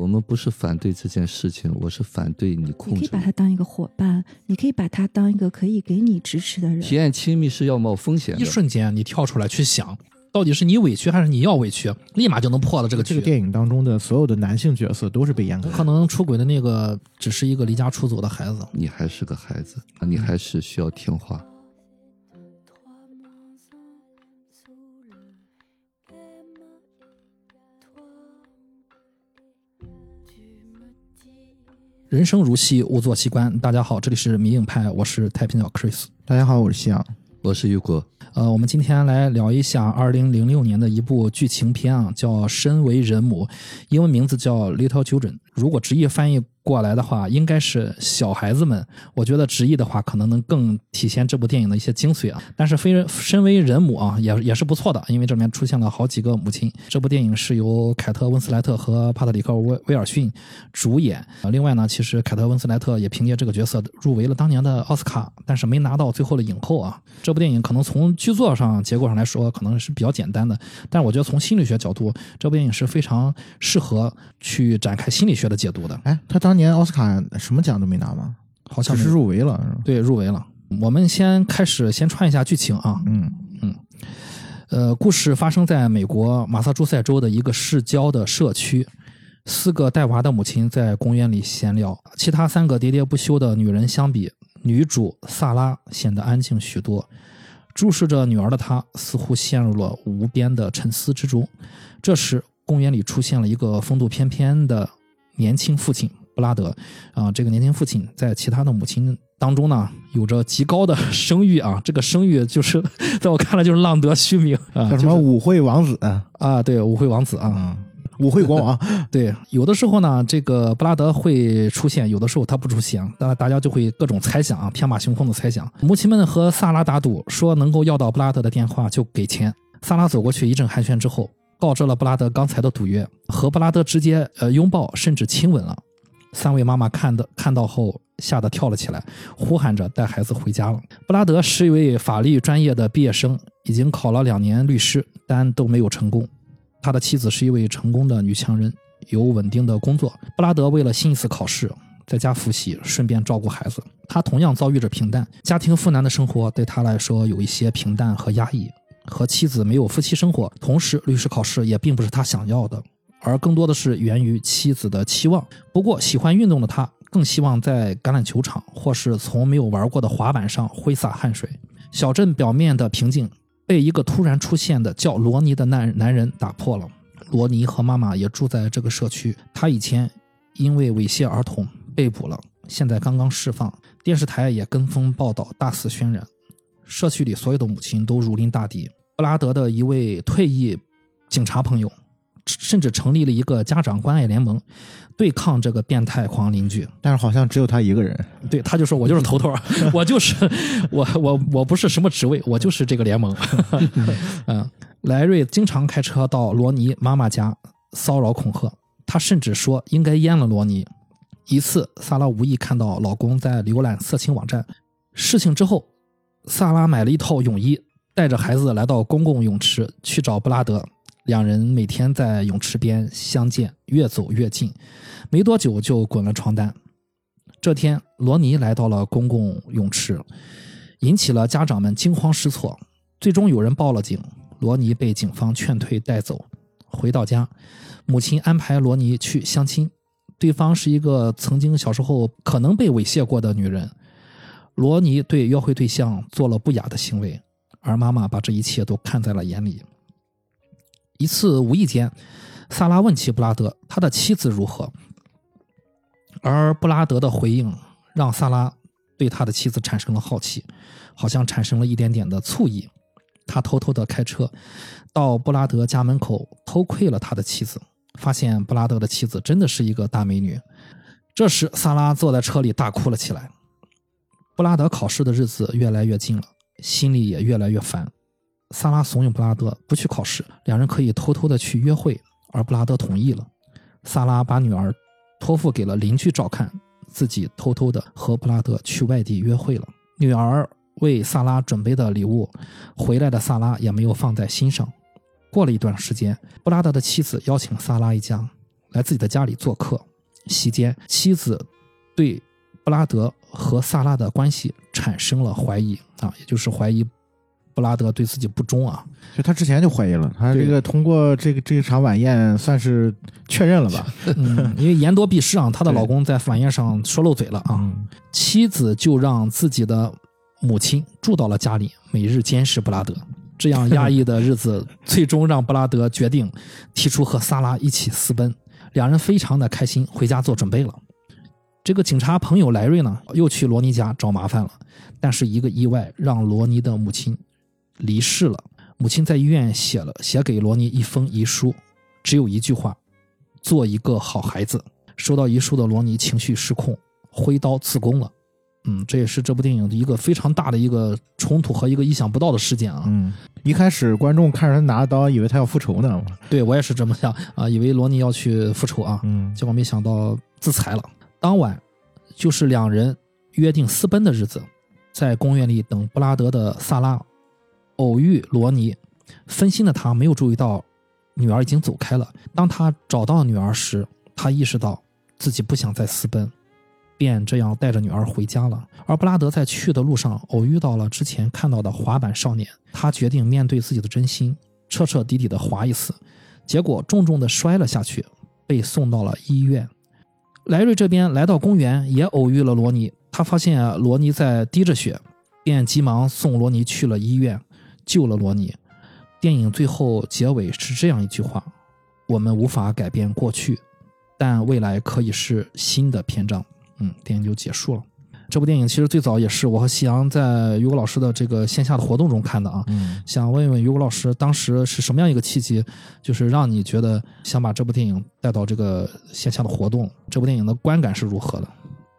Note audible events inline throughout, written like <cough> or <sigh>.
我们不是反对这件事情，我是反对你控制。你可以把他当一个伙伴，你可以把他当一个可以给你支持的人。体验亲密是要冒风险的。一瞬间，你跳出来去想，到底是你委屈还是你要委屈，立马就能破了这个局。这个电影当中的所有的男性角色都是被阉割的。可能出轨的那个只是一个离家出走的孩子。你还是个孩子，你还是需要听话。人生如戏，勿坐西观。大家好，这里是迷影派，我是太平鸟 Chris。大家好，我是夕阳。我是雨果。呃，我们今天来聊一下二零零六年的一部剧情片啊，叫《身为人母》，英文名字叫《Little Children》。如果直译翻译过来的话，应该是小孩子们。我觉得直译的话，可能能更体现这部电影的一些精髓啊。但是，非身为人母啊，也也是不错的，因为这里面出现了好几个母亲。这部电影是由凯特温斯莱特和帕特里克威威尔逊主演。啊，另外呢，其实凯特温斯莱特也凭借这个角色入围了当年的奥斯卡，但是没拿到最后的影后啊。这部电影可能从剧作上、结构上来说，可能是比较简单的，但是我觉得从心理学角度，这部电影是非常适合去展开心理学的解读的。哎，他当年奥斯卡什么奖都没拿吗？好像是入围了，是吧？对，入围了。我们先开始，先串一下剧情啊。嗯嗯，呃，故事发生在美国马萨诸塞州的一个市郊的社区，四个带娃的母亲在公园里闲聊，其他三个喋喋不休的女人相比，女主萨拉显得安静许多。注视着女儿的她，似乎陷入了无边的沉思之中。这时，公园里出现了一个风度翩翩的年轻父亲布拉德。啊，这个年轻父亲在其他的母亲当中呢，有着极高的声誉啊。这个声誉就是 <laughs> 在我看来就是浪得虚名啊，叫什么舞会王子啊？对，舞会王子啊。嗯舞会国王，<laughs> 对，有的时候呢，这个布拉德会出现，有的时候他不出现，那大家就会各种猜想啊，天马行空的猜想。母亲们和萨拉打赌，说能够要到布拉德的电话就给钱。萨拉走过去一阵寒暄之后，告知了布拉德刚才的赌约，和布拉德直接呃拥抱，甚至亲吻了。三位妈妈看的看到后，吓得跳了起来，呼喊着带孩子回家了。布拉德是一位法律专业的毕业生，已经考了两年律师，但都没有成功。他的妻子是一位成功的女强人，有稳定的工作。布拉德为了新一次考试，在家复习，顺便照顾孩子。他同样遭遇着平淡，家庭妇男的生活对他来说有一些平淡和压抑。和妻子没有夫妻生活，同时律师考试也并不是他想要的，而更多的是源于妻子的期望。不过，喜欢运动的他更希望在橄榄球场或是从没有玩过的滑板上挥洒汗水。小镇表面的平静。被一个突然出现的叫罗尼的男男人打破了。罗尼和妈妈也住在这个社区。他以前因为猥亵儿童被捕了，现在刚刚释放。电视台也跟风报道，大肆渲染。社区里所有的母亲都如临大敌。布拉德的一位退役警察朋友。甚至成立了一个家长关爱联盟，对抗这个变态狂邻居。但是好像只有他一个人。对，他就说：“我就是头头，<laughs> 我就是我，我我不是什么职位，我就是这个联盟。<laughs> ”嗯，莱瑞经常开车到罗尼妈妈家骚扰恐吓，他甚至说应该阉了罗尼。一次，萨拉无意看到老公在浏览色情网站，事情之后，萨拉买了一套泳衣，带着孩子来到公共泳池去找布拉德。两人每天在泳池边相见，越走越近，没多久就滚了床单。这天，罗尼来到了公共泳池，引起了家长们惊慌失措。最终有人报了警，罗尼被警方劝退带走。回到家，母亲安排罗尼去相亲，对方是一个曾经小时候可能被猥亵过的女人。罗尼对约会对象做了不雅的行为，而妈妈把这一切都看在了眼里。一次无意间，萨拉问起布拉德，他的妻子如何？而布拉德的回应让萨拉对他的妻子产生了好奇，好像产生了一点点的醋意。他偷偷的开车到布拉德家门口偷窥了他的妻子，发现布拉德的妻子真的是一个大美女。这时，萨拉坐在车里大哭了起来。布拉德考试的日子越来越近了，心里也越来越烦。萨拉怂恿布拉德不去考试，两人可以偷偷的去约会，而布拉德同意了。萨拉把女儿托付给了邻居照看，自己偷偷的和布拉德去外地约会了。女儿为萨拉准备的礼物，回来的萨拉也没有放在心上。过了一段时间，布拉德的妻子邀请萨拉一家来自己的家里做客，席间妻子对布拉德和萨拉的关系产生了怀疑啊，也就是怀疑布拉德对自己不忠啊。就他之前就怀疑了，他这个通过这个这场晚宴算是确认了吧？<laughs> 嗯，因为言多必失啊，她的老公在晚宴上说漏嘴了啊，嗯妻子就让自己的母亲住到了家里，每日监视布拉德。这样压抑的日子，最终让布拉德决定提出和萨拉一起私奔。两人非常的开心，回家做准备了。这个警察朋友莱瑞呢，又去罗尼家找麻烦了，但是一个意外让罗尼的母亲离世了。母亲在医院写了写给罗尼一封遗书，只有一句话：做一个好孩子。收到遗书的罗尼情绪失控，挥刀自宫了。嗯，这也是这部电影的一个非常大的一个冲突和一个意想不到的事件啊。嗯，一开始观众看着他拿着刀，以为他要复仇呢。对我也是这么想啊，以为罗尼要去复仇啊，嗯结果没想到自裁了。当晚就是两人约定私奔的日子，在公园里等布拉德的萨拉偶遇罗尼，分心的他没有注意到女儿已经走开了。当他找到女儿时，他意识到自己不想再私奔，便这样带着女儿回家了。而布拉德在去的路上偶遇到了之前看到的滑板少年，他决定面对自己的真心，彻彻底底的滑一次。结果重重的摔了下去，被送到了医院。莱瑞这边来到公园，也偶遇了罗尼。他发现罗尼在滴着血，便急忙送罗尼去了医院，救了罗尼。电影最后结尾是这样一句话：“我们无法改变过去，但未来可以是新的篇章。”嗯，电影就结束了。这部电影其实最早也是我和夕阳在于果老师的这个线下的活动中看的啊。嗯想问问于果老师，当时是什么样一个契机，就是让你觉得想把这部电影带到这个线下的活动？这部电影的观感是如何的？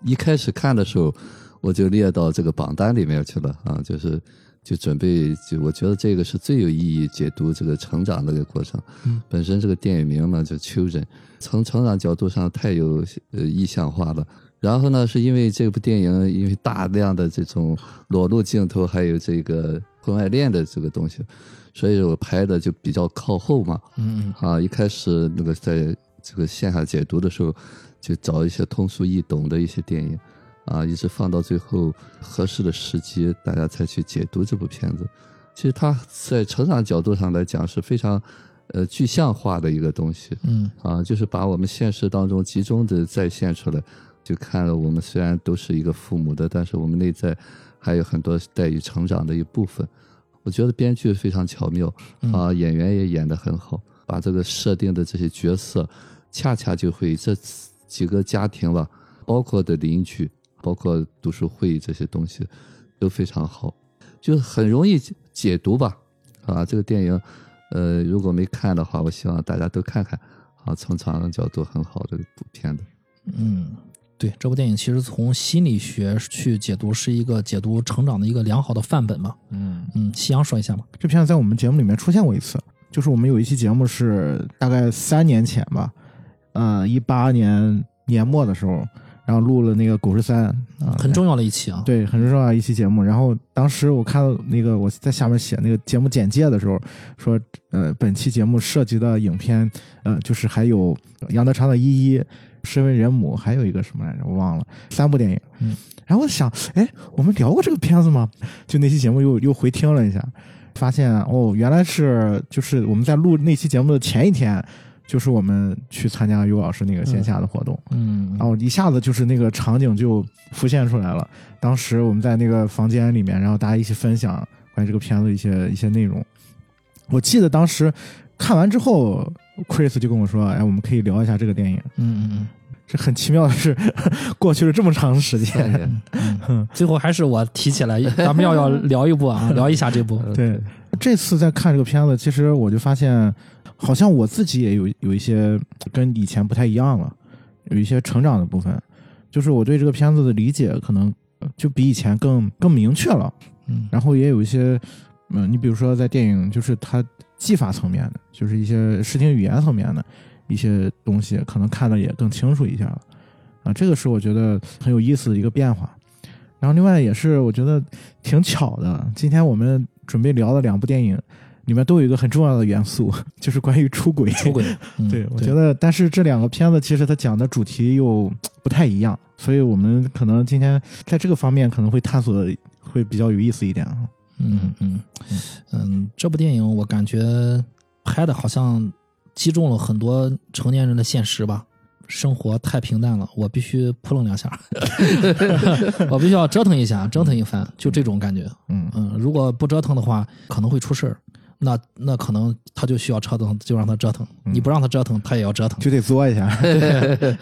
一开始看的时候，我就列到这个榜单里面去了啊，就是就准备就我觉得这个是最有意义解读这个成长的一个过程。嗯，本身这个电影名呢就 Children，从成长角度上太有呃意象化了。然后呢，是因为这部电影因为大量的这种裸露镜头，还有这个婚外恋的这个东西，所以我拍的就比较靠后嘛。嗯啊，一开始那个在这个线下解读的时候，就找一些通俗易懂的一些电影，啊，一直放到最后合适的时机，大家才去解读这部片子。其实它在成长角度上来讲是非常，呃，具象化的一个东西嗯啊，就是把我们现实当中集中的再现出来，就看了我们虽然都是一个父母的，但是我们内在还有很多待于成长的一部分。我觉得编剧非常巧妙嗯啊，演员也演得很好，把这个设定的这些角色，恰恰就会这几个家庭吧，包括的邻居，包括读书会这些东西，都非常好，就很容易解解读吧。啊，这个电影，呃，如果没看的话，我希望大家都看看。啊，从成长角度很好的一部片子。嗯，对，这部电影其实从心理学去解读，是一个解读成长的一个良好的范本嘛。嗯，嗯，夕阳说一下吧。这片子在我们节目里面出现过一次，就是我们有一期节目是大概三年前吧，呃，一八年年末的时候，然后录了那个狗十三啊，很重要的一期啊。对，很重要的一期节目。然后当时我看到那个我在下面写那个节目简介的时候，说，呃，本期节目涉及的影片，呃，就是还有杨德昌的《一一》，《身为人母》，还有一个什么来着，我忘了，三部电影。嗯，然后我想，哎，我们聊过这个片子吗？就那期节目又又回听了一下，发现哦，原来是就是我们在录那期节目的前一天。就是我们去参加尤老师那个线下的活动，嗯，然后一下子就是那个场景就浮现出来了。当时我们在那个房间里面，然后大家一起分享关于这个片子一些一些内容。我记得当时看完之后，Chris 就跟我说：“哎，我们可以聊一下这个电影。嗯嗯”这很奇妙的是，<laughs> 过去了这么长时间。嗯嗯嗯，<laughs> 最后还是我提起来，咱们要要聊一部啊，<laughs> 聊一下这部。对，这次在看这个片子，其实我就发现，好像我自己也有有一些跟以前不太一样了，有一些成长的部分。就是我对这个片子的理解，可能就比以前更更明确了。嗯然后也有一些，嗯，你比如说在电影，就是它技法层面的，就是一些视听语言层面的一些东西，可能看的也更清楚一下了。啊，这个是我觉得很有意思的一个变化。然后另外也是我觉得挺巧的，今天我们准备聊的两部电影，里面都有一个很重要的元素，<laughs> 就是关于出轨。出轨。嗯对，我觉得，但是这两个片子其实它讲的主题又不太一样，所以我们可能今天在这个方面可能会探索的会比较有意思一点啊。嗯嗯嗯，这部电影我感觉拍的好像击中了很多成年人的现实吧。生活太平淡了，我必须扑棱两下，<laughs> <laughs> 我必须要折腾一下，折腾一番，就这种感觉。嗯嗯，如果不折腾的话，可能会出事儿。那那可能他就需要折腾，就让他折腾。你不让他折腾，他也要折腾。就得作一下。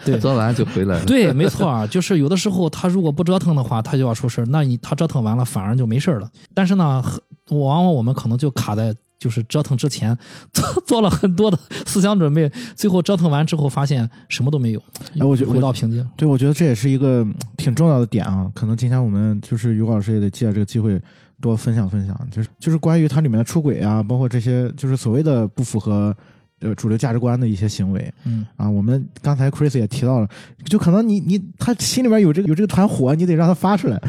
对 <laughs> 作完就回来了。对，没错啊，就是有的时候他如果不折腾的话，他就要出事儿。那你他折腾完了，反而就没事儿了。但是呢，往往我们可能就卡在就是折腾之前做做了很多的思想准备，最后折腾完之后发现什么都没有，哎我觉得回到平静。对，我觉得这也是一个嗯挺重要的点啊。可能今天我们就是于老师也得借这个机会多分享分享，就是就是关于它里面的出轨啊，包括这些就是所谓的不符合呃主流价值观的一些行为嗯啊。我们刚才 Chris 也提到了，就可能你你他心里面有这个有这个团火，你得让他发出来，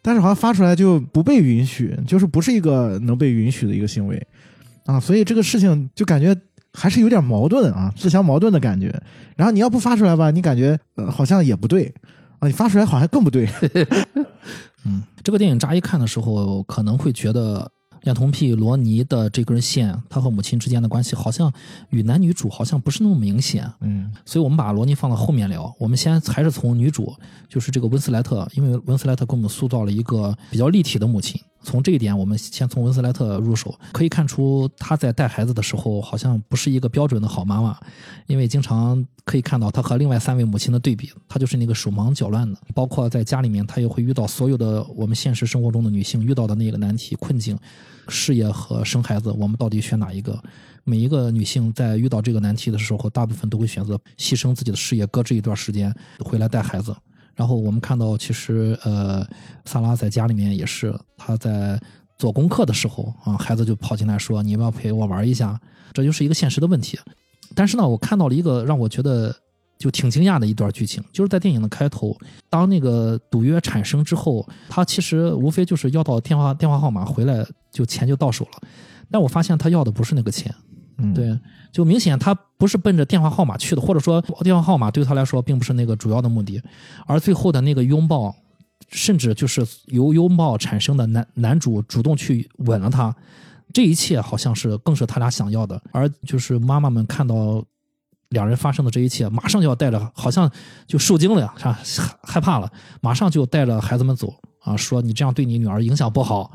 但是好像发出来就不被允许，就是不是一个能被允许的一个行为啊。所以这个事情就感觉。还是有点矛盾啊，自相矛盾的感觉。然后你要不发出来吧，你感觉呃好像也不对啊，你发出来好像更不对。嗯，<laughs> 这个电影乍一看的时候，可能会觉得恋童癖罗尼的这根线，他和母亲之间的关系好像与男女主好像不是那么明显。嗯所以我们把罗尼放到后面聊。我们先还是从女主，就是这个温斯莱特，因为温斯莱特给我们塑造了一个比较立体的母亲。从这一点，我们先从文斯莱特入手，可以看出她在带孩子的时候，好像不是一个标准的好妈妈，因为经常可以看到她和另外三位母亲的对比，她就是那个手忙脚乱的。包括在家里面，她也会遇到所有的我们现实生活中的女性遇到的那个难题困境，事业和生孩子，我们到底选哪一个？每一个女性在遇到这个难题的时候，大部分都会选择牺牲自己的事业，搁置一段时间回来带孩子。然后我们看到，其实呃，萨拉在家里面也是，他在做功课的时候啊，孩子就跑进来说：“你要不要陪我玩一下？”这就是一个现实的问题。但是呢，我看到了一个让我觉得就挺惊讶的一段剧情，就是在电影的开头，当那个赌约产生之后，他其实无非就是要到电话电话号码回来，就钱就到手了。但我发现他要的不是那个钱，嗯，对，就明显他不是奔着电话号码去的，或者说电话号码对他来说并不是那个主要的目的，而最后的那个拥抱，甚至就是由拥抱产生的男男主主动去吻了她，这一切好像是更是他俩想要的，而就是妈妈们看到两人发生的这一切，马上就要带着，好像就受惊了呀，啥害怕了，马上就带着孩子们走啊，说你这样对你女儿影响不好，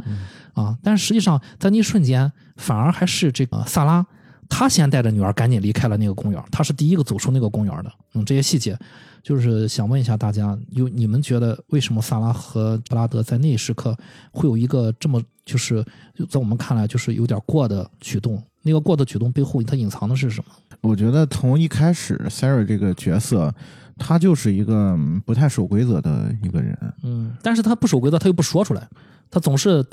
啊，但是实际上在那一瞬间，反而还是这个萨拉，他先带着女儿赶紧离开了那个公园，他是第一个走出那个公园的。嗯，这些细节，就是想问一下大家，有你们觉得为什么萨拉和布拉德在那一时刻会有一个这么就是在我们看来就是有点过的举动？那个过的举动背后，它隐藏的是什么？我觉得从一开始，Sarah 这个角色，他就是一个嗯不太守规则的一个人。嗯，但是他不守规则，他又不说出来，他总是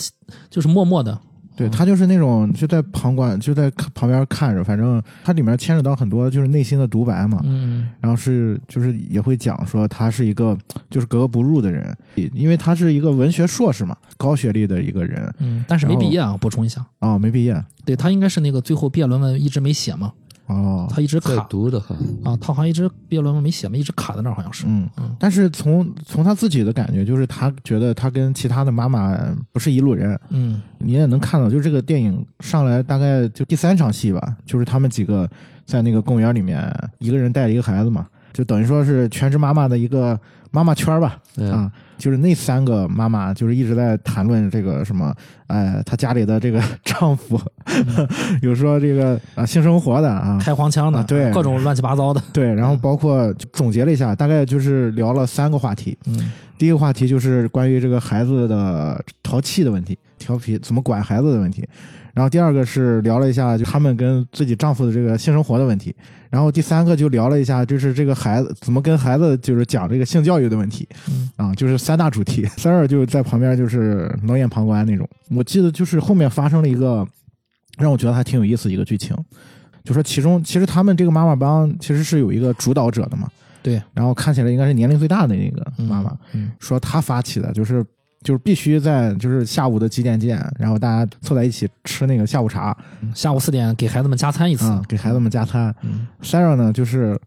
就是默默的。对他就是那种就在旁观，就在旁边看着，反正他里面牵扯到很多就是内心的独白嘛。嗯。然后是就是也会讲说他是一个就是格格不入的人，因为他是一个文学硕士嘛，高学历的一个人。嗯，但是没毕业啊，补充一下，啊、没毕业。对他应该是那个最后毕业论文一直没写嘛，哦，他一直在卡读的很，啊，他好像一直毕业论文没写嘛，一直卡在那儿，好像是。嗯嗯。但是从从他自己的感觉，就是他觉得他跟其他的妈妈不是一路人，嗯。你也能看到，就是这个电影上来大概就第三场戏吧，就是他们几个在那个公园里面，一个人带着一个孩子嘛，就等于说是全职妈妈的一个妈妈圈儿吧，嗯啊，就是那三个妈妈就是一直在谈论这个什么，呃，她家里的这个丈夫，<laughs> 有说这个啊性生活的啊，开黄腔的，啊对各种乱七八糟的。对，然后包括总结了一下，大概就是聊了三个话题，嗯第一个话题就是关于这个孩子的淘气的问题，调皮怎么管孩子的问题。然后第二个是聊了一下就他们跟自己丈夫的这个性生活的问题。然后第三个就聊了一下就是这个孩子怎么跟孩子就是讲这个性教育的问题。嗯啊，就是三大主题。三儿就在旁边就是冷眼旁观那种。我记得就是后面发生了一个让我觉得还挺有意思的一个剧情，就说其中其实他们这个妈妈帮其实是有一个主导者的嘛。对，然后看起来应该是年龄最大的那个嗯妈妈，嗯说她发起的，就是就是必须在就是下午的几点见，然后大家凑在一起吃那个下午茶下午四点给孩子们加餐一次。啊、给孩子们加餐。嗯 Sarah 呢，就是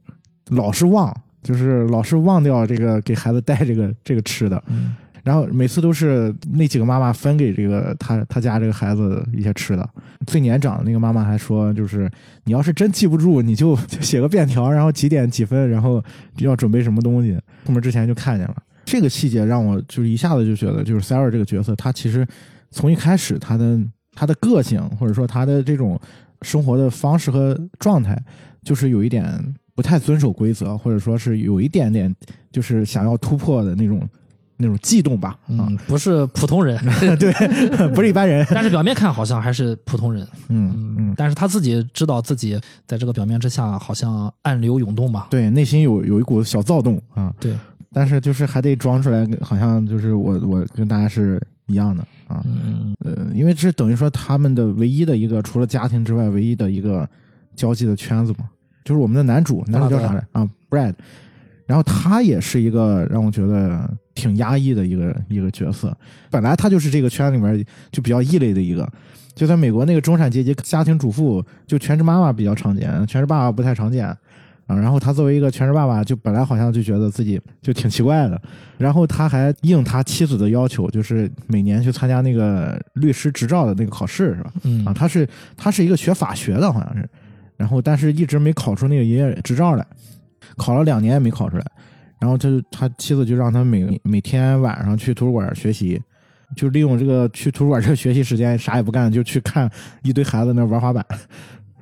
老是忘，就是老是忘掉这个给孩子带这个这个吃的，嗯然后每次都是那几个妈妈分给这个他他家这个孩子一些吃的。最年长的那个妈妈还说，就是你要是真记不住，你就就写个便条，然后几点几分，然后要准备什么东西。出门之前就看见了。这个细节让我就是一下子就觉得，就是 Sarah 这个角色，她其实从一开始她的她的个性，或者说她的这种生活的方式和状态，就是有一点不太遵守规则，或者说是有一点点就是想要突破的那种那种悸动吧。啊，嗯，不是普通人，<laughs> 对，不是一般人。<laughs> 但是表面看好像还是普通人。嗯嗯，但是他自己知道自己在这个表面之下好像暗流涌动吧？对，内心有有一股小躁动啊，对，但是就是还得装出来，好像就是我我跟大家是一样的啊。嗯呃，因为这等于说他们的唯一的一个除了家庭之外唯一的一个交际的圈子嘛，就是我们的男主，男主叫啥来啊？Brad，然后他也是一个让我觉得挺压抑的一个一个角色。本来他就是这个圈里面就比较异类的一个，就在美国那个中产阶级家庭主妇，就全职妈妈比较常见，全职爸爸不太常见。啊，然后他作为一个全职爸爸，就本来好像就觉得自己就挺奇怪的，然后他还应他妻子的要求，就是每年去参加那个律师执照的那个考试，是吧？嗯啊，他是他是一个学法学的，好像是，然后但是一直没考出那个营业执照来，考了两年也没考出来，然后他就他妻子就让他每每天晚上去图书馆学习，就利用这个去图书馆这个学习时间啥也不干，就去看一堆孩子那玩滑板，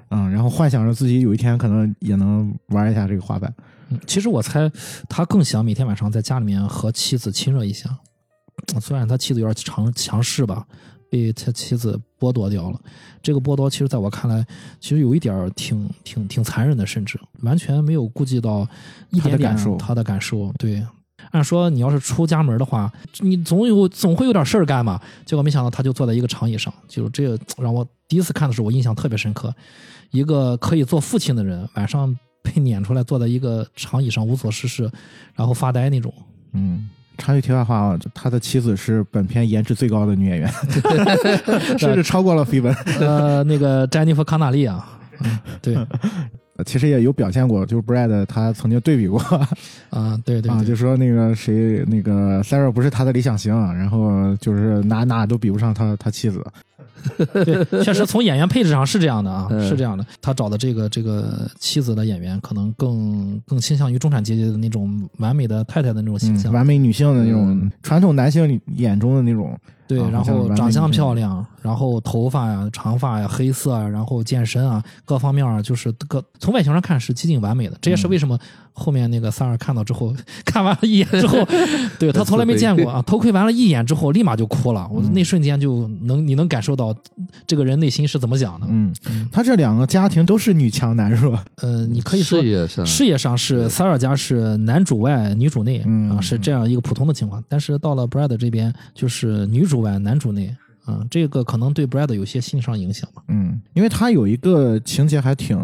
嗯，然后幻想着自己有一天可能也能玩一下这个滑板，嗯其实我猜他更想每天晚上在家里面和妻子亲热一下，虽然他妻子有点强强势吧，被他妻子剥夺掉了。这个剥夺其实在我看来，其实有一点儿挺挺挺残忍的，甚至完全没有顾及到一点点他的感受他的感受。对，按说你要是出家门的话，你总有总会有点事儿干嘛。结果没想到他就坐在一个长椅上，就是这个让我第一次看的时候，我印象特别深刻。一个可以做父亲的人，晚上被撵出来，坐在一个长椅上无所事事，然后发呆那种。嗯。插句题外话啊，他的妻子是本片颜值最高的女演员，<laughs> 甚至超过了绯闻。呃，那个詹妮弗·康纳利啊，嗯，对，啊、其实也有表现过，就是 Brad 他曾经对比过啊对对 <laughs> 啊，就说那个谁，那个 Sarah 不是他的理想型，然后就是哪哪都比不上他他妻子。<laughs> 对，确实从演员配置上是这样的啊，嗯是这样的。他找的这个这个妻子的演员，可能更更倾向于中产阶级的那种完美的太太的那种形象。嗯，完美女性的那种、嗯传统男性眼中的那种，对，然后长相漂亮，然后头发呀、长发呀、黑色啊，然后健身啊，各方面啊，就是各从外形上看是接近完美的。这也是为什么后面那个三儿看到之后，<laughs> 看完了一眼之后，<laughs> 对他从来没见过啊，偷窥完了一眼之后，立马就哭了。我那瞬间就能你能感受到这个人内心是怎么想的。嗯，他这两个家庭都是女强男弱，嗯，你可以说事业上事业上是塞尔家是男主外女主内嗯啊，是这样一个普通的情况。但是到了 Brad 这边，就是女主外男主内嗯，这个可能对 Brad 有些心理上影响吧。嗯，因为他有一个情节还挺，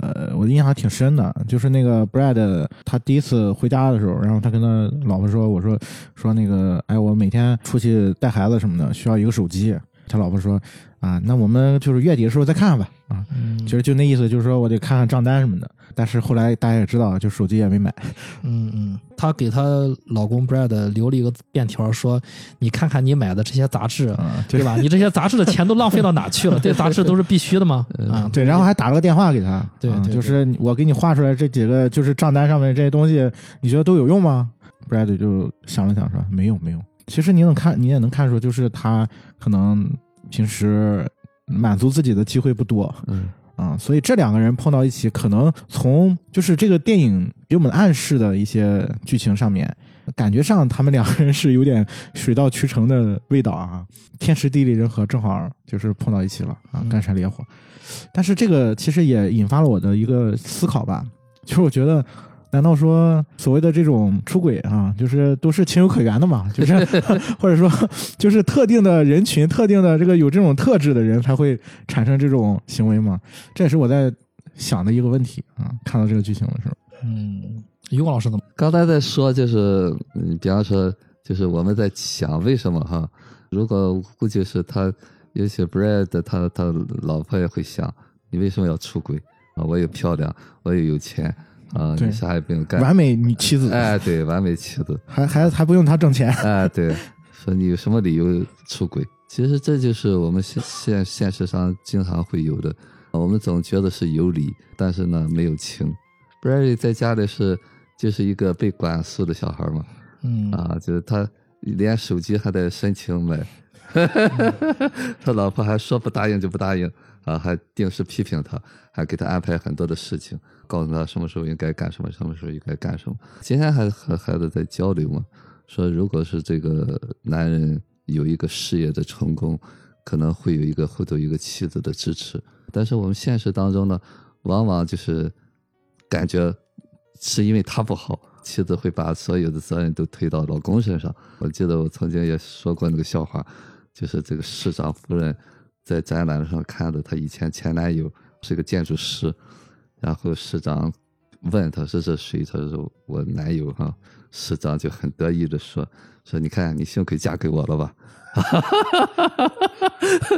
呃，我印象还挺深的，就是那个 Brad 他第一次回家的时候，然后他跟他老婆说，我说说那个，哎，我每天出去带孩子什么的需要一个手机，他老婆说啊，那我们就是月底的时候再看看吧，啊，嗯其实就那意思，就是说我得看看账单什么的。但是后来大家也知道，就手机也没买，<laughs> 嗯嗯，她给她老公 Brad 留了一个便条，说：“你看看你买的这些杂志，啊，对吧？你这些杂志的钱都浪费到哪去了？<laughs> 这杂志都是必须的吗？啊，对，然后还打了个电话给他，对就是我给你画出来这几个，就是账单上面这些东西，你觉得都有用吗？Brad 就想了想说没用没用。其实你能看，你也能看出，就是他可能平时满足自己的机会不多。嗯。啊，所以这两个人碰到一起，可能从就是这个电影给我们暗示的一些剧情上面，感觉上他们两个人是有点水到渠成的味道啊，天时地利人和，正好就是碰到一起了啊，嗯。干柴烈火。但是这个其实也引发了我的一个思考吧，就是我觉得，难道说所谓的这种出轨啊，<laughs> 就是都是情有可原的嘛？<laughs> 就是 <laughs> 或者说就是特定的人群、特定的这个有这种特质的人才会产生这种行为吗？这也是我在想的一个问题啊。看到这个剧情的时候，嗯，于果老师怎么？刚才在说就是，嗯，比方说就是我们在想为什么哈？如果估计是他，有些 Brad 他他老婆也会想，你为什么要出轨啊？我也漂亮，我也有钱啊，对你啥也不用干。完美女妻子，哎，对，完美妻子。还还还不用他挣钱，哎，对，说你有什么理由出轨？其实这就是我们现现现实上经常会有的。我们总觉得是有理，但是呢没有情。Brady 在家里是就是一个被管束的小孩嘛，嗯啊，就是他连手机还得申请买，<laughs> 他老婆还说不答应就不答应啊，还定时批评他，还给他安排很多的事情，告诉他什么时候应该干什么，什么时候应该干什么。今天还和孩子在交流嘛，说如果是这个男人有一个事业的成功，可能会有一个后头有一个妻子的支持，但是我们现实当中呢，往往就是感觉是因为他不好，妻子会把所有的责任都推到老公身上。我记得我曾经也说过那个笑话，就是这个市长夫人在展览上看到她以前前男友是个建筑师，然后市长问他说是谁，他说我男友哈、市长就很得意的说说你看你幸亏嫁给我了吧。哈哈哈，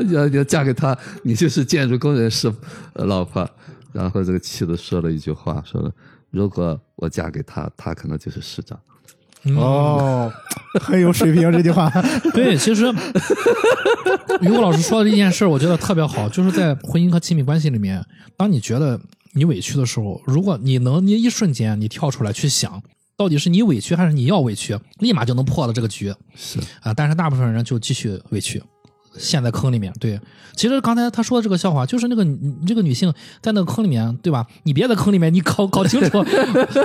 你要要嫁给他，你就是建筑工人师老婆。然后这个妻子说了一句话，说如果我嫁给他，他可能就是市长。嗯哦，很有水平这句话，<laughs> 对，其实于果老师说的这件事儿，我觉得特别好，就是在婚姻和亲密关系里面，当你觉得你委屈的时候，如果你能，你一瞬间你跳出来去想，到底是你委屈还是你要委屈，立马就能破了这个局是，啊！但是大部分人就继续委屈。陷在坑里面，对，其实刚才他说的这个笑话，就是那个女这个女性在那个坑里面，对吧？你别在坑里面，你搞搞清楚，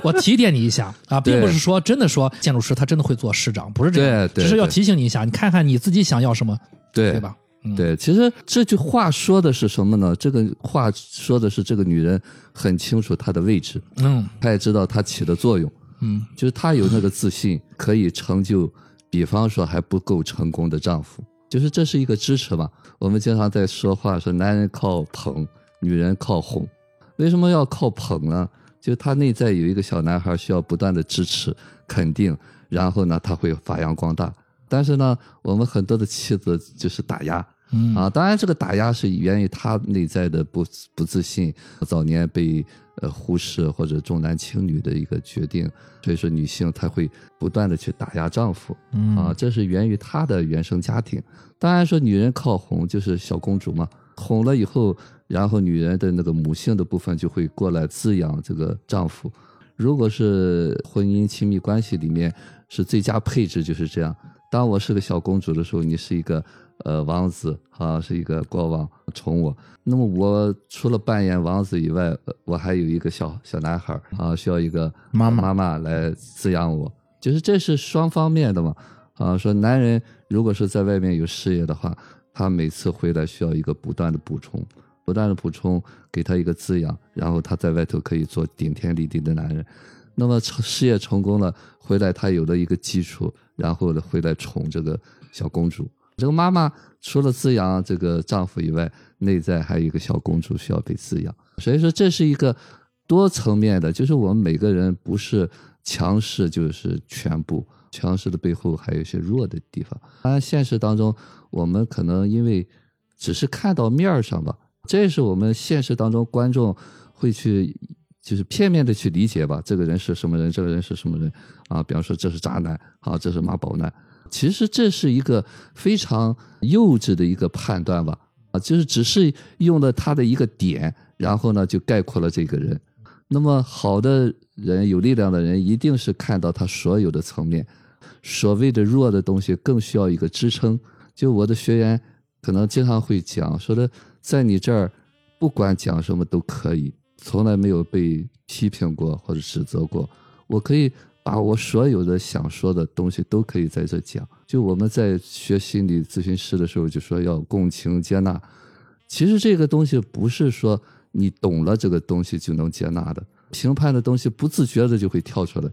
我提点你一下啊，并不是说真的说建筑师他真的会做市长，不是这样，对对只是要提醒你一下，你看看你自己想要什么，对对吧？嗯，对，其实这句话说的是什么呢？这个话说的是这个女人很清楚她的位置，嗯她也知道她起的作用，嗯就是她有那个自信，可以成就，比方说还不够成功的丈夫，就是这是一个支持嘛。我们经常在说话说，男人靠捧，女人靠哄。为什么要靠捧呢？就他内在有一个小男孩，需要不断的支持、肯定，然后呢，他会发扬光大。但是呢，我们很多的妻子就是打压，嗯啊，当然这个打压是源于他内在的不不自信，早年被呃忽视或者重男轻女的一个决定，所以说女性她会不断的去打压丈夫，嗯啊，这是源于她的原生家庭。当然说女人靠哄就是小公主嘛，哄了以后，然后女人的那个母性的部分就会过来滋养这个丈夫。如果是婚姻亲密关系里面是最佳配置就是这样。当我是个小公主的时候，你是一个呃王子啊，是一个国王宠我。那么我除了扮演王子以外，呃我还有一个小小男孩啊，需要一个妈妈妈妈来滋养我。就是这是双方面的嘛啊，说男人如果是在外面有事业的话，他每次回来需要一个不断的补充，不断的补充，给他一个滋养，然后他在外头可以做顶天立地的男人。那么成事业成功了，回来他有了一个基础，然后呢回来宠这个小公主。这个妈妈除了滋养这个丈夫以外，内在还有一个小公主需要被滋养。所以说这是一个多层面的，就是我们每个人不是强势就是全部，强势的背后还有一些弱的地方。当然，现实当中我们可能因为只是看到面儿上吧，这是我们现实当中观众会去就是片面的去理解吧，这个人是什么人，这个人是什么人啊？比方说这是渣男，啊，这是妈宝男。其实这是一个非常幼稚的一个判断吧，啊，就是只是用了他的一个点，然后呢就概括了这个人。那么好的人、有力量的人，一定是看到他所有的层面。所谓的弱的东西，更需要一个支撑。就我的学员可能经常会讲，说的在你这儿，不管讲什么都可以，从来没有被批评过或者指责过。我可以把我所有的想说的东西都可以在这讲。就我们在学心理咨询师的时候，就说要共情接纳。其实这个东西不是说你懂了这个东西就能接纳的，评判的东西不自觉的就会跳出来。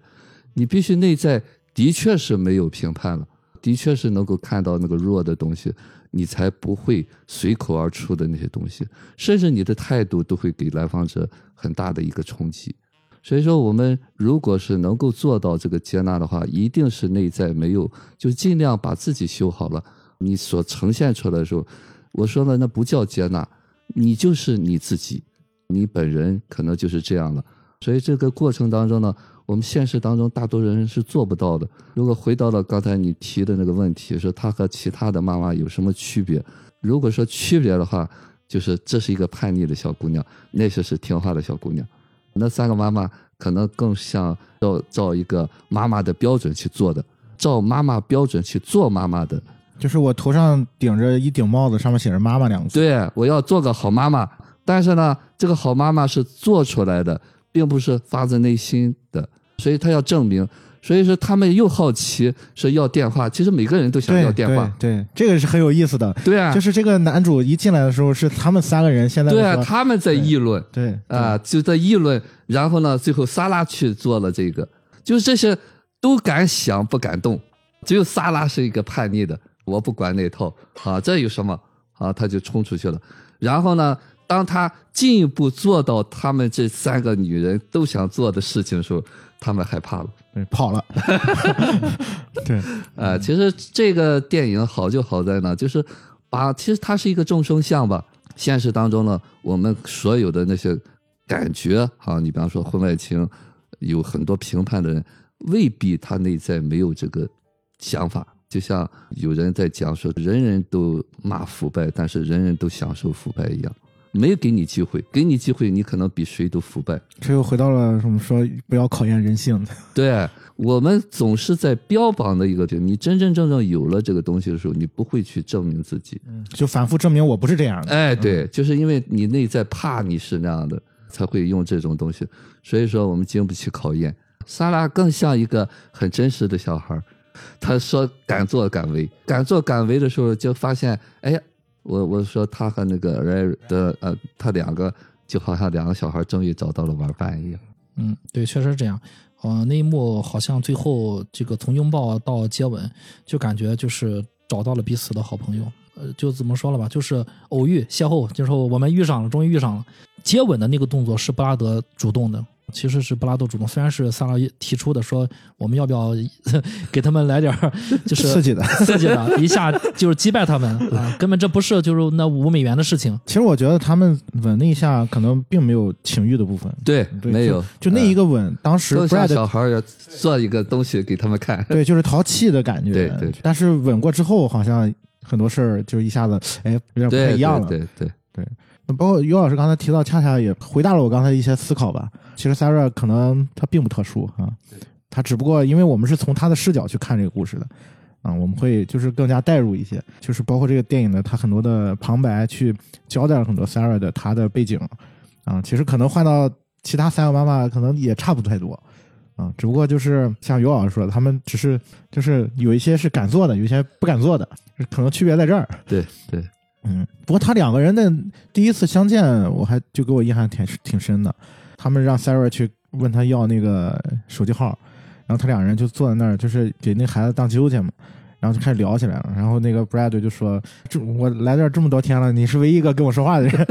你必须内在的确是没有评判了，的确是能够看到那个弱的东西，你才不会随口而出的那些东西，甚至你的态度都会给来访者很大的一个冲击。所以说，我们如果是能够做到这个接纳的话，一定是内在没有，就尽量把自己修好了。你所呈现出来的时候，我说了，那不叫接纳，你就是你自己，你本人可能就是这样了。所以这个过程当中呢，我们现实当中大多数人是做不到的。如果回到了刚才你提的那个问题，说她和其他的妈妈有什么区别？如果说区别的话，就是这是一个叛逆的小姑娘，那些是听话的小姑娘。那三个妈妈可能更像要照一个妈妈的标准去做的，照妈妈标准去做妈妈的。就是我头上顶着一顶帽子，上面写着“妈妈”两个字。对，我要做个好妈妈。但是呢，这个好妈妈是做出来的，并不是发自内心的，所以他要证明。所以说他们又好奇说要电话，其实每个人都想要电话。对，对这个是很有意思的。对啊，就是这个男主一进来的时候，是他们三个人现在对啊，他们在议论。对啊，就在议论，然后呢，最后萨拉去做了这个，就是这些都敢想不敢动，只有萨拉是一个叛逆的，我不管那套啊，这有什么啊，他就冲出去了。然后呢，当他进一步做到他们这三个女人都想做的事情的时候，他们害怕了。对跑了。<laughs> 对，呃，其实这个电影好就好在呢，就是把其实它是一个众生相吧。现实当中呢，我们所有的那些感觉啊，你比方说婚外情，有很多评判的人，未必他内在没有这个想法。就像有人在讲说，人人都骂腐败，但是人人都享受腐败一样，没有给你机会，给你机会，你可能比谁都腐败。这又回到了我们说不要考验人性。对我们总是在标榜的一个点，你真真正正有了这个东西的时候，你不会去证明自己。就反复证明我不是这样的。哎，对，就是因为你内在怕你是那样的，才会用这种东西。所以说，我们经不起考验。萨拉更像一个很真实的小孩儿，他说敢作敢为，敢作敢为的时候，就发现，哎呀，我我说他和那个 Ray 的呃，他两个就好像两个小孩终于找到了玩伴一样。嗯，对，确实是这样。呃，那一幕好像最后这个从拥抱到接吻，就感觉就是找到了彼此的好朋友。呃，就怎么说了吧，就是偶遇邂逅，就是我们遇上了，终于遇上了。接吻的那个动作是布拉德主动的，其实是布拉多主动，虽然是萨拉提出的，说我们要不要 <laughs> 给他们来点就是刺激的刺激的，一下就是击败他们啊，根本这不是就是那五美元的事情。其实我觉得他们吻那一下可能并没有情欲的部分。对，对没有，就那一个吻，当时更像 Brad 小孩儿要做一个东西给他们看。<laughs> 对，就是淘气的感觉。对对但是吻过之后，好像很多事儿就一下子，哎，有点不太一样了。对对对，包括尤老师刚才提到，恰恰也回答了我刚才一些思考吧。其实 Sarah 可能她并不特殊啊，她只不过因为我们是从她的视角去看这个故事的，啊，我们会就是更加代入一些，就是包括这个电影的它很多的旁白去交代了很多 Sarah 的她的背景，啊，其实可能换到其他三个妈妈可能也差不太多。啊，只不过就是像尤老师说的，他们只是就是有一些是敢做的，有一些不敢做的，可能区别在这儿。对对，嗯，不过他两个人的第一次相见，我还就给我印象挺挺深的。他们让 Sarah 去问他要那个手机号，然后他两人就坐在那儿，就是给那孩子当纠结嘛，然后就开始聊起来了。然后那个 Brad 就说：“这我来这儿这么多天了，你是唯一一个跟我说话的人。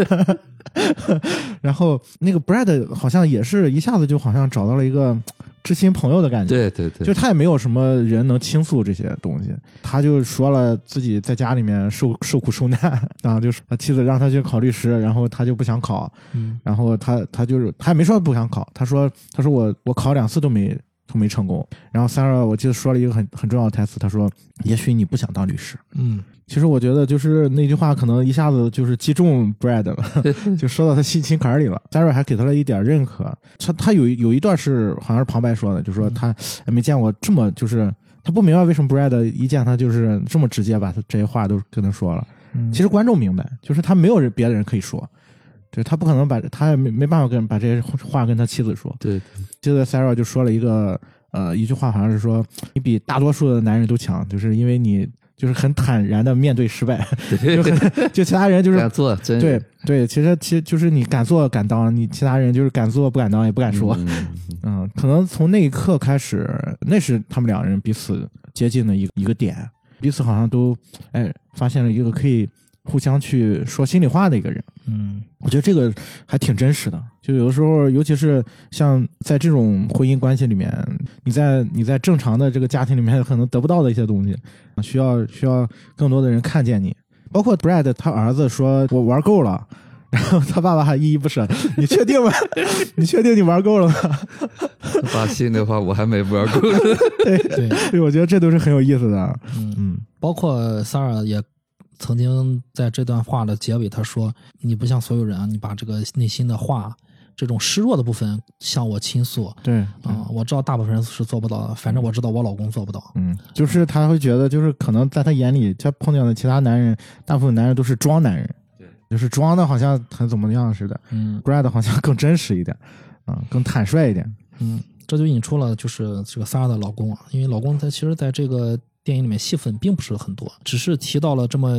<laughs> ”然后那个 Brad 好像也是一下子就好像找到了一个知心朋友的感觉。对对对，就他也没有什么人能倾诉这些东西，他就说了自己在家里面受受苦受难，然 <laughs> 后就是他妻子让他去考律师，然后他就不想考，嗯。然后他他就是他也没说不想考，他说他说我我考两次都没都没成功，然后 Sarah 我记得说了一个很很重要的台词，他说也许你不想当律师。嗯，其实我觉得就是那句话可能一下子就是击中 Brad 了，<laughs> 就说到他心心坎儿里了。Sarah 还给他了一点认可，他他有有一段是好像是旁白说的，就说他没见过这么就是他不明白为什么 Brad 一见他就是这么直接把他这些话都跟他说了。嗯其实观众明白，就是他没有人别的人可以说，对他不可能把他也没没办法跟把这些话跟他妻子说。对。记得 Sarah 就说了一个呃一句话，好像是说你比大多数的男人都强，就是因为你就是很坦然的面对失败，对。就很就其他人就是敢做真对对，其实其实就是你敢做敢当，你其他人就是敢做不敢当也不敢说。嗯。嗯，可能从那一刻开始，那是他们两人彼此接近的一个一个点，彼此好像都哎发现了一个可以互相去说心里话的一个人。嗯我觉得这个还挺真实的。就有的时候，尤其是像在这种婚姻关系里面，你在你在正常的这个家庭里面可能得不到的一些东西，需要需要更多的人看见你。包括 Brad 他儿子说：“我玩够了。”然后他爸爸还依依不舍：“你确定吗？<laughs> 你确定你玩够了吗发心的话我还没玩够呢。<laughs> 对，？”对，我觉得这都是很有意思的。嗯，嗯包括 Sarah 也曾经在这段话的结尾，他说：“你不像所有人啊，你把这个内心的话，这种示弱的部分向我倾诉对啊、我知道大部分人是做不到的，反正我知道我老公做不到。嗯，就是他会觉得，就是可能在他眼里，他碰见的其他男人，大部分男人都是装男人，对，就是装的好像很怎么样似的。嗯 Brad 好像更真实一点，啊、更坦率一点。嗯，这就引出了就是这个 Sarah 的老公啊，因为老公他其实在这个电影里面戏份并不是很多，只是提到了这么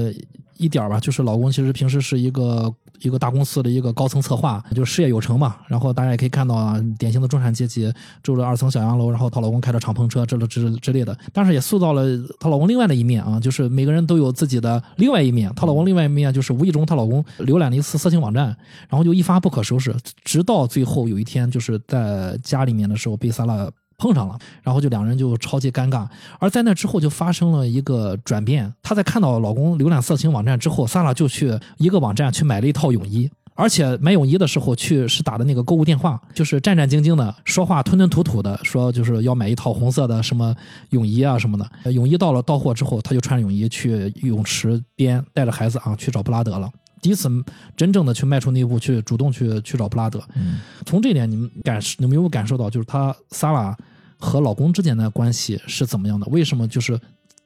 一点儿吧，就是老公其实平时是一个一个大公司的一个高层策划，就事业有成嘛。然后大家也可以看到啊，典型的中产阶级，住了二层小洋楼，然后她老公开着敞篷车，之类之之类的。但是也塑造了她老公另外的一面啊，就是每个人都有自己的另外一面。她老公另外一面就是无意中她老公浏览了一次色情网站，然后就一发不可收拾，直到最后有一天就是在家里面的时候被萨拉碰上了，然后就两人就超级尴尬。而在那之后就发生了一个转变，她在看到老公浏览色情网站之后，萨拉就去一个网站去买了一套泳衣。而且买泳衣的时候去是打的那个购物电话，就是战战兢兢的说话吞吞吐吐的说就是要买一套红色的什么泳衣啊什么的。泳衣到了到货之后，他就穿着泳衣去泳池边带着孩子啊去找布拉德了。第一次真正的去迈出那一步，去主动去去找布拉德。嗯从这一点，你们感你们有没有感受到，就是她萨拉和老公之间的关系是怎么样的？为什么就是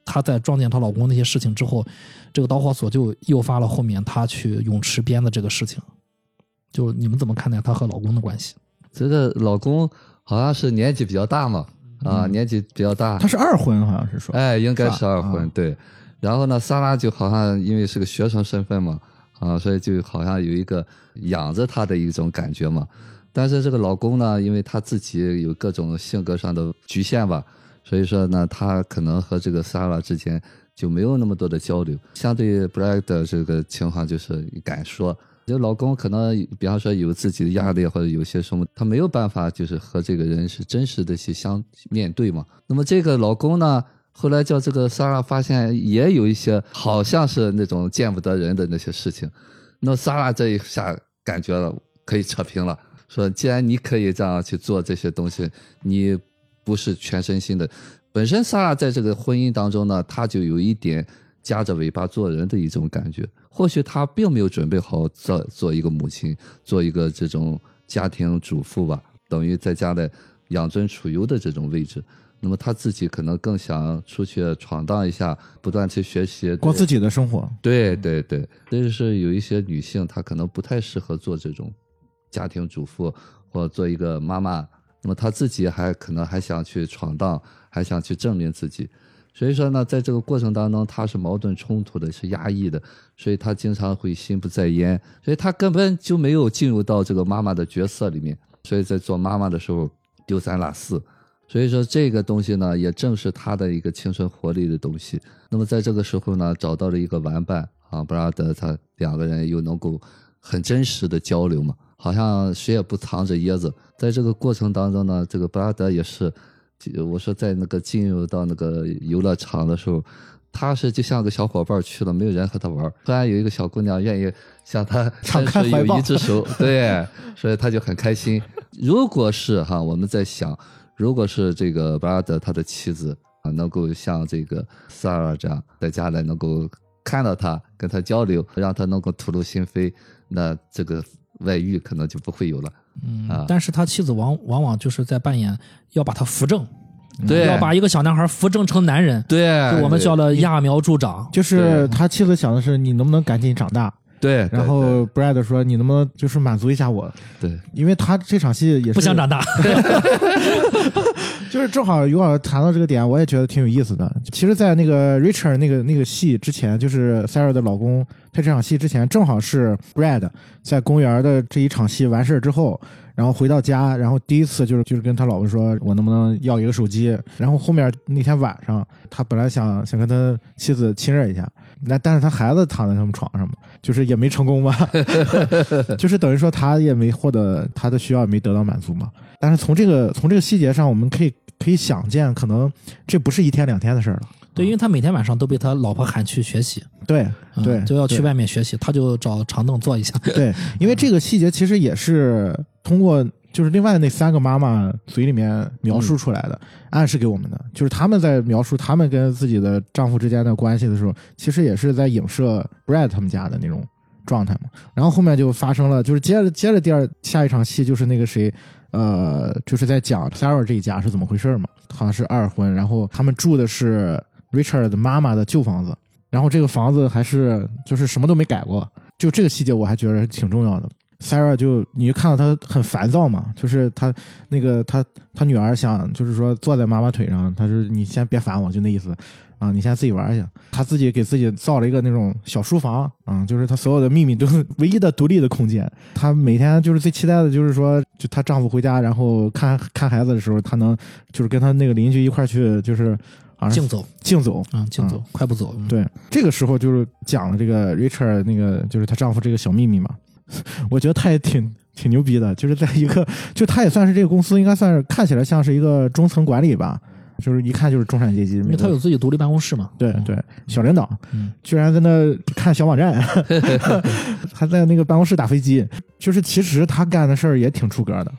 她在撞见她老公那些事情之后，这个导火索就诱发了后面她去泳池边的这个事情？就你们怎么看待她和老公的关系？这个老公好像是年纪比较大嘛，啊，年纪比较大他，是二婚，好像是说。哎，应该是二婚对。然后呢，萨拉就好像因为是个学生身份嘛，啊，所以就好像有一个养着她的一种感觉嘛。但是这个老公呢，因为他自己有各种性格上的局限吧，所以说呢，他可能和这个萨拉之间就没有那么多的交流。相对于 Brad 的这个情况，就是敢说，这老公可能比方说有自己的压力或者有些什么，他没有办法就是和这个人是真实的去相面对嘛。那么这个老公呢，后来叫这个萨拉发现也有一些好像是那种见不得人的那些事情，那萨拉这一下感觉了可以扯平了，说既然你可以这样去做这些东西，你不是全身心的。本身萨拉在这个婚姻当中呢，她就有一点夹着尾巴做人的一种感觉。或许她并没有准备好做做一个母亲，做一个这种家庭主妇吧，等于在家里养尊处优的这种位置。那么她自己可能更想出去闯荡一下，不断去学习，过自己的生活，对对对，这就是有一些女性她可能不太适合做这种家庭主妇或做一个妈妈，那么她自己还可能还想去闯荡，还想去证明自己。所以说呢，在这个过程当中，她是矛盾冲突的，是压抑的，所以她经常会心不在焉，所以她根本就没有进入到这个妈妈的角色里面，所以在做妈妈的时候丢三落四。所以说这个东西呢，也正是他的一个青春活力的东西。那么在这个时候呢，找到了一个玩伴啊，布拉德，他两个人又能够很真实的交流嘛，好像谁也不藏着掖着。在这个过程当中呢，这个布拉德也是，我说在那个进入到那个游乐场的时候，他是就像个小伙伴去了，没有人和他玩儿。突然有一个小姑娘愿意向他 <laughs> 敞伸出友谊之手，对，所以他就很开心。如果是哈，我们在想，如果是这个布拉德他的妻子啊，能够像这个萨尔这样在家里能够看到他，跟他交流，让他能够吐露心扉，那这个外遇可能就不会有了。嗯，啊。但是他妻子往往往就是在扮演要把他扶正，对。要把一个小男孩扶正成男人，对，我们叫了揠苗助长。就是他妻子想的是你能不能赶紧长大，对，对。然后 Brad 说你能不能就是满足一下我，对。因为他这场戏也是不想长大，<laughs> 就是正好于老师谈到这个点，我也觉得挺有意思的。其实，在那个 Richard 那个那个戏之前，就是 Sarah 的老公拍这场戏之前，正好是 Brad 在公园的这一场戏完事儿之后，然后回到家，然后第一次就是就是跟他老婆说，我能不能要一个手机？然后后面那天晚上，他本来想想跟他妻子亲热一下，那但是他孩子躺在他们床上嘛，就是也没成功吧，<laughs> 就是等于说他也没获得他的需要，也没得到满足嘛。但是从这个从这个细节上，我们可以可以想见，可能这不是一天两天的事儿了。对，因为他每天晚上都被他老婆喊去学习，对嗯对，就要去外面学习，他就找长凳坐一下。对，<laughs> 因为这个细节其实也是通过就是另外那三个妈妈嘴里面描述出来的，暗示给我们的，就是他们在描述他们跟自己的丈夫之间的关系的时候，其实也是在影射 Brad 他们家的那种状态嘛。然后后面就发生了，就是接着接着第二下一场戏就是那个谁。呃，就是在讲 Sarah 这一家是怎么回事嘛，好像是二婚，然后他们住的是 Richard 的妈妈的旧房子，然后这个房子还是就是什么都没改过，就这个细节我还觉得挺重要的。Sarah 就你就看到她很烦躁嘛，就是她那个她她女儿想就是说坐在妈妈腿上，她说你先别烦我，就那意思啊，你先自己玩去。她自己给自己造了一个那种小书房啊，就是她所有的秘密都是唯一的独立的空间。她每天就是最期待的就是说，就她丈夫回家然后看看孩子的时候，她能就是跟她那个邻居一块去就是竞走，竞走。啊，竞走，快步走。嗯，对，这个时候就是讲了这个 Richard 那个就是她丈夫这个小秘密嘛，<laughs> 我觉得他也挺挺牛逼的，就是在一个 <laughs> 就他也算是这个公司应该算是看起来像是一个中层管理吧，就是一看就是中产阶级，因为他有自己独立办公室嘛。对对小领导，嗯。居然在那看小网站，<laughs> 还在那个办公室打飞机，就是其实他干的事儿也挺出格的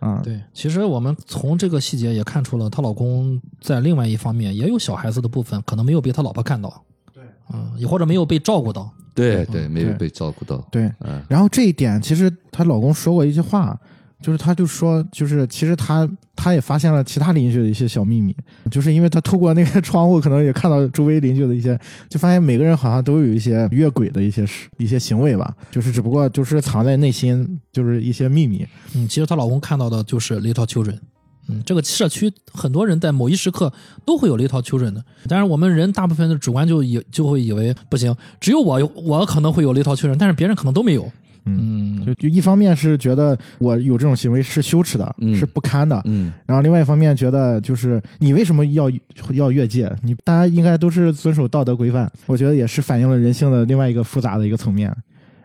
啊，对，其实我们从这个细节也看出了，她老公在另外一方面也有小孩子的部分，可能没有被他老婆看到。对，嗯，也或者没有被照顾到。对对，没有被照顾到。对，嗯，然后这一点，其实她老公说过一句话，就是他就说，就是其实他他也发现了其他邻居的一些小秘密，就是因为他透过那个窗户，可能也看到周围邻居的一些，就发现每个人好像都有一些越轨的一些事一些行为吧，就是只不过就是藏在内心，就是一些秘密。嗯，其实她老公看到的就是 little children。嗯，这个社区很多人在某一时刻都会有 little children 的，但是我们人大部分的主观就以就会以为不行，只有我有我可能会有 little children，但是别人可能都没有。嗯，就就一方面是觉得我有这种行为是羞耻的，嗯是不堪的，嗯，然后另外一方面觉得就是你为什么要要越界？你大家应该都是遵守道德规范，我觉得也是反映了人性的另外一个复杂的一个层面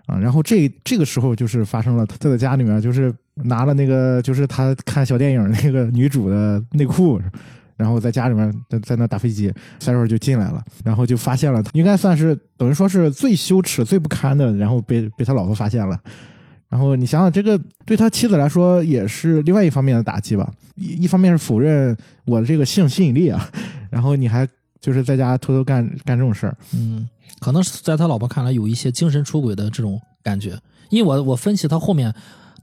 啊。然后这这个时候就是发生了，他在家里面就是拿了那个就是他看小电影那个女主的内裤。然后在家里面在在那打飞机，塞尔就进来了，然后就发现了，应该算是等于说是最羞耻、最不堪的，然后被被他老婆发现了。然后你想想，这个对他妻子来说也是另外一方面的打击吧。一一方面是否认我的这个性吸引力啊，<laughs> 然后你还就是在家偷偷干干这种事儿。嗯，可能是在他老婆看来有一些精神出轨的这种感觉，因为我我分析他后面，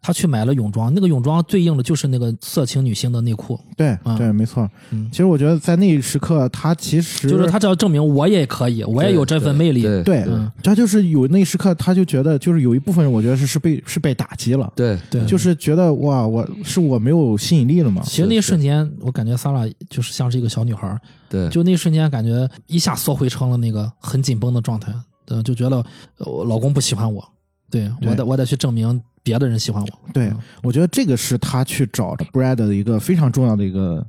他去买了泳装，那个泳装对应的就是那个色情女星的内裤，对、嗯。对，没错。嗯。其实我觉得在那一时刻，他其实就是他只要证明我也可以，我也有这份魅力。对对嗯。他就是有那一时刻，他就觉得就是有一部分人，我觉得是是被是被打击了，对。对，就是觉得哇，我是我没有吸引力了嘛。其实那一瞬间，我感觉萨拉就是像是一个小女孩，对，就那一瞬间感觉一下缩回成了那个很紧绷的状态，嗯，就觉得老公不喜欢我，对。我得我得去证明别的人喜欢我。对嗯，我觉得这个是他去找 Brad 的一个非常重要的一个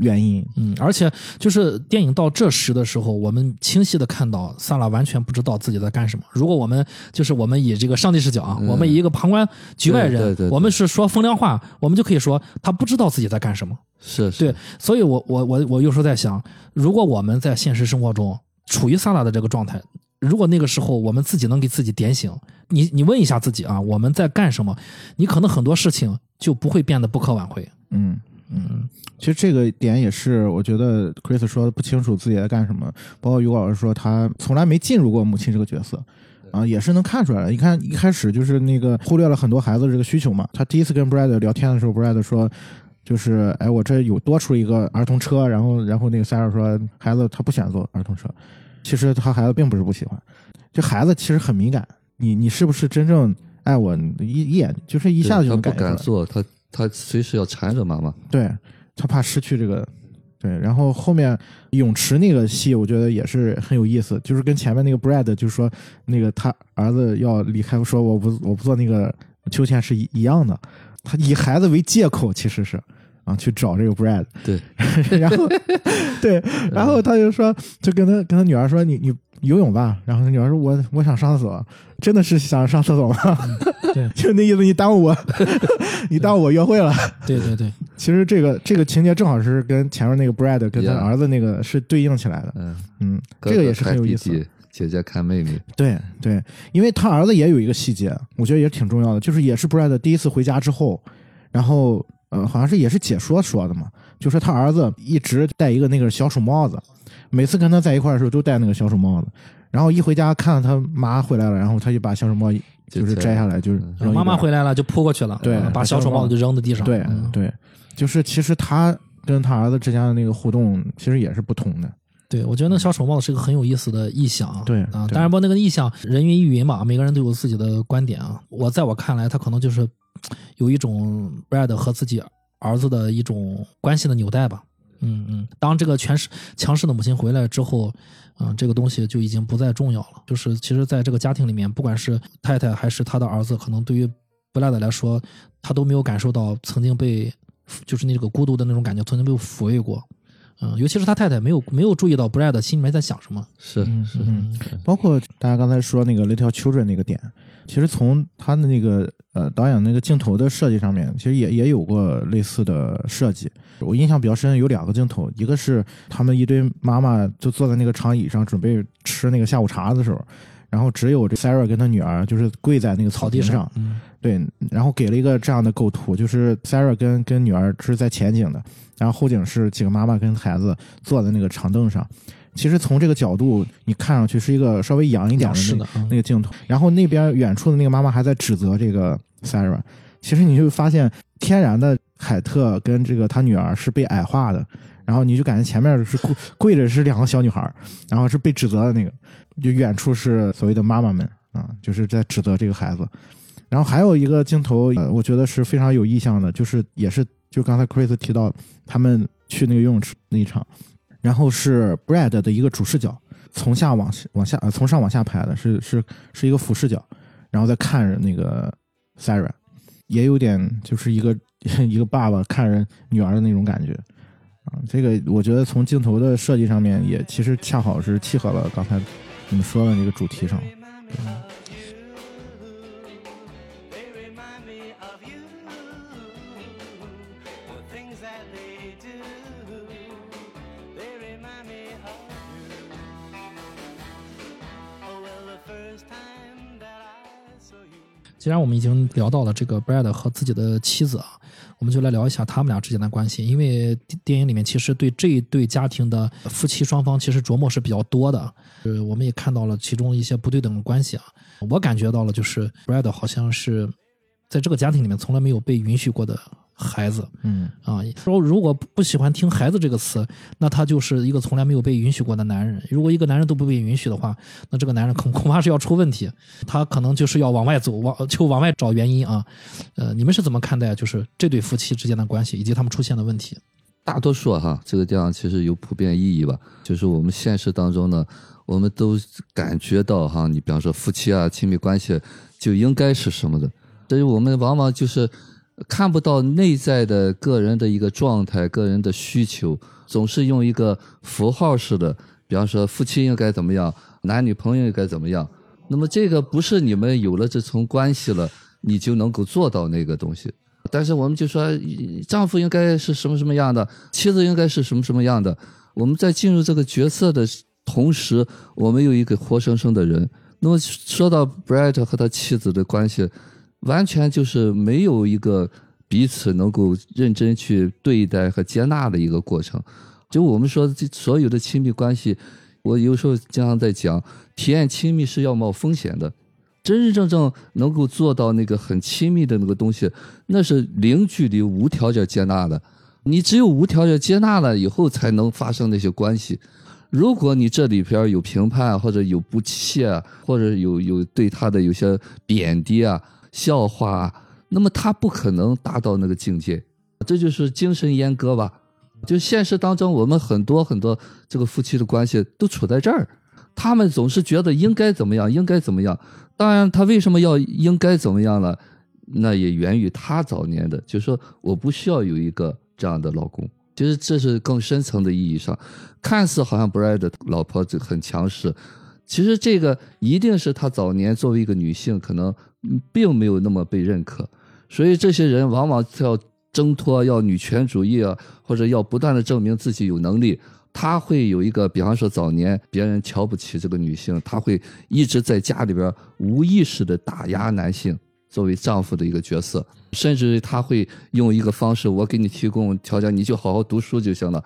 原因。嗯，而且就是电影到这时的时候，我们清晰的看到萨拉完全不知道自己在干什么。如果我们就是我们以这个上帝视角啊，嗯我们以一个旁观局外人，对对对对我们是说风凉话，我们就可以说他不知道自己在干什么。是是对，所以我我我我有时候在想，如果我们在现实生活中处于萨拉的这个状态，如果那个时候我们自己能给自己点醒，你你问一下自己啊，我们在干什么？你可能很多事情就不会变得不可挽回。嗯嗯，其实这个点也是我觉得 Chris 说不清楚自己在干什么，包括于老师说他从来没进入过母亲这个角色。啊，也是能看出来的。你看一开始就是那个忽略了很多孩子的这个需求嘛。他第一次跟 Brad 聊天的时候，Brad 说，就是哎，我这有多出一个儿童车，然后然后那个 Sarah 说，孩子他不喜欢坐儿童车。其实他孩子并不是不喜欢，就孩子其实很敏感，你你是不是真正爱我，一一眼就是一下子就不能感觉出来敢。做，他他随时要缠着妈妈。对他怕失去这个，对。然后后面泳池那个戏，我觉得也是很有意思，就是跟前面那个 Brad 就是说那个他儿子要离开，说我不我不做那个秋千是一一样的。他以孩子为借口，其实是啊去找这个 Brad，对，<laughs> 然后 <laughs> 对，然后他就说，就跟他跟他女儿说，你你游泳吧。然后那女儿说，我我想上厕所，真的是想上厕所吗？对 <laughs> 就那意思，你耽误我，<laughs> 你耽误我约会了。对对对，其实这个这个情节正好是跟前面那个 Brad 跟他儿子那个是对应起来的。嗯，嗯，这个也是很有意思。姐姐看妹妹，对对，因为他儿子也有一个细节，我觉得也挺重要的，就是也是 Brad 第一次回家之后，然后呃，好像是也是解说说的嘛，就说他儿子一直戴一个那个小鼠帽子，每次跟他在一块儿的时候都戴那个小丑帽子，然后一回家看到他妈回来了，然后他就把小丑帽就是摘下来，就是妈妈回来了就扑过去了，对嗯把小手帽子就扔在地上。对嗯对，就是其实他跟他儿子之间的那个互动其实也是不同的，对，我觉得那小丑帽子是个很有意思的意象啊。啊，对对当然不，那个意象人云亦云嘛，每个人都有自己的观点啊。我在我看来，他可能就是有一种 Brad 和自己儿子的一种关系的纽带吧。嗯嗯，当这个全是强势的母亲回来之后，嗯、这个东西就已经不再重要了。就是其实，在这个家庭里面，不管是太太还是他的儿子，可能对于 Brad 来说，他都没有感受到曾经被就是那个孤独的那种感觉，曾经被抚慰过。嗯，尤其是他太太没有没有注意到 Brad 心里面在想什么。是是，嗯，包括大家刚才说那个 Little Children 那个点，其实从他的那个呃导演那个镜头的设计上面，其实也也有过类似的设计。我印象比较深有两个镜头，一个是他们一堆妈妈就坐在那个长椅上准备吃那个下午茶的时候，然后只有这 Sarah 跟她女儿就是跪在那个草草地上，嗯，对，然后给了一个这样的构图，就是 Sarah 跟跟女儿是在前景的，然后后景是几个妈妈跟孩子坐在那个长凳上。其实从这个角度，你看上去是一个稍微仰一点的那个那个镜头，然后那边远处的那个妈妈还在指责这个 Sarah。其实你就发现，天然的凯特跟这个他女儿是被矮化的，然后你就感觉前面是跪跪着是两个小女孩，然后是被指责的那个，就远处是所谓的妈妈们啊，就是在指责这个孩子。然后还有一个镜头，呃，我觉得是非常有意向的，就是也是就刚才 Chris 提到他们去那个游泳池那一场，然后是 Brad 的一个主视角，从下往往下，呃，从上往下拍的，是是是一个俯视角，然后再看着那个 Sarah，也有点就是一个 <laughs> 一个爸爸看着女儿的那种感觉啊。这个我觉得从镜头的设计上面，也其实恰好是契合了刚才你们说的那个主题上。既然我们已经聊到了这个 Brad 和自己的妻子啊，我们就来聊一下他们俩之间的关系。因为电影里面其实对这一对家庭的夫妻双方其实琢磨是比较多的，呃，我们也看到了其中一些不对等的关系啊。我感觉到了，就是 Brad 好像是在这个家庭里面从来没有被允许过的孩子嗯啊。说如果不喜欢听“孩子”这个词，那他就是一个从来没有被允许过的男人。如果一个男人都不被允许的话，那这个男人恐恐怕是要出问题，他可能就是要往外走，往就往外找原因啊。呃，你们是怎么看待就是这对夫妻之间的关系以及他们出现的问题？大多数哈，这个地方其实有普遍意义吧，就是我们现实当中呢，我们都感觉到哈，你比方说夫妻啊，亲密关系就应该是什么的，所以我们往往就是看不到内在的个人的一个状态、个人的需求，总是用一个符号式的，比方说夫妻应该怎么样，男女朋友应该怎么样，那么这个不是你们有了这层关系了，你就能够做到那个东西。但是我们就说，丈夫应该是什么什么样的，妻子应该是什么什么样的。我们在进入这个角色的同时，我们有一个活生生的人。那么说到 Brett 和他妻子的关系，完全就是没有一个彼此能够认真去对待和接纳的一个过程。就我们说，这所有的亲密关系，我有时候经常在讲，体验亲密是要冒风险的。真真正正能够做到那个很亲密的那个东西，那是零距离、无条件接纳的。你只有无条件接纳了以后，才能发生那些关系。如果你这里边有评判，或者有不屑，或者有有对他的有些贬低啊、笑话，那么他不可能达到那个境界。这就是精神阉割吧。就现实当中，我们很多很多这个夫妻的关系都处在这儿，他们总是觉得应该怎么样，应该怎么样。当然，他为什么要应该怎么样了？那也源于他早年的，就是说我不需要有一个这样的老公。其实这是更深层的意义上，看似好像 Brad 的老婆就很强势，其实这个一定是他早年作为一个女性，可能并没有那么被认可，所以这些人往往要挣脱，要女权主义啊，或者要不断的证明自己有能力。他会有一个，比方说早年别人瞧不起这个女性，他会一直在家里边无意识的打压男性，作为丈夫的一个角色，甚至他会用一个方式，我给你提供条件，你就好好读书就行了，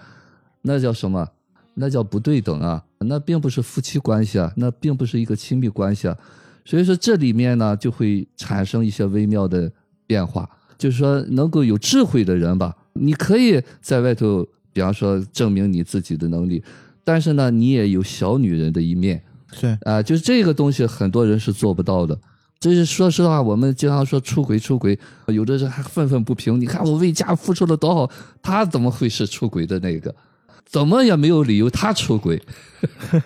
那叫什么？那叫不对等啊，那并不是夫妻关系啊，那并不是一个亲密关系啊，所以说这里面呢就会产生一些微妙的变化，就是说能够有智慧的人吧，你可以在外头，比方说证明你自己的能力，但是呢，你也有小女人的一面，是，啊、就是这个东西很多人是做不到的。这是说实话，我们经常说出轨出轨，有的人还愤愤不平。你看我为家付出了多少，他怎么会是出轨的那个？怎么也没有理由他出轨。<laughs>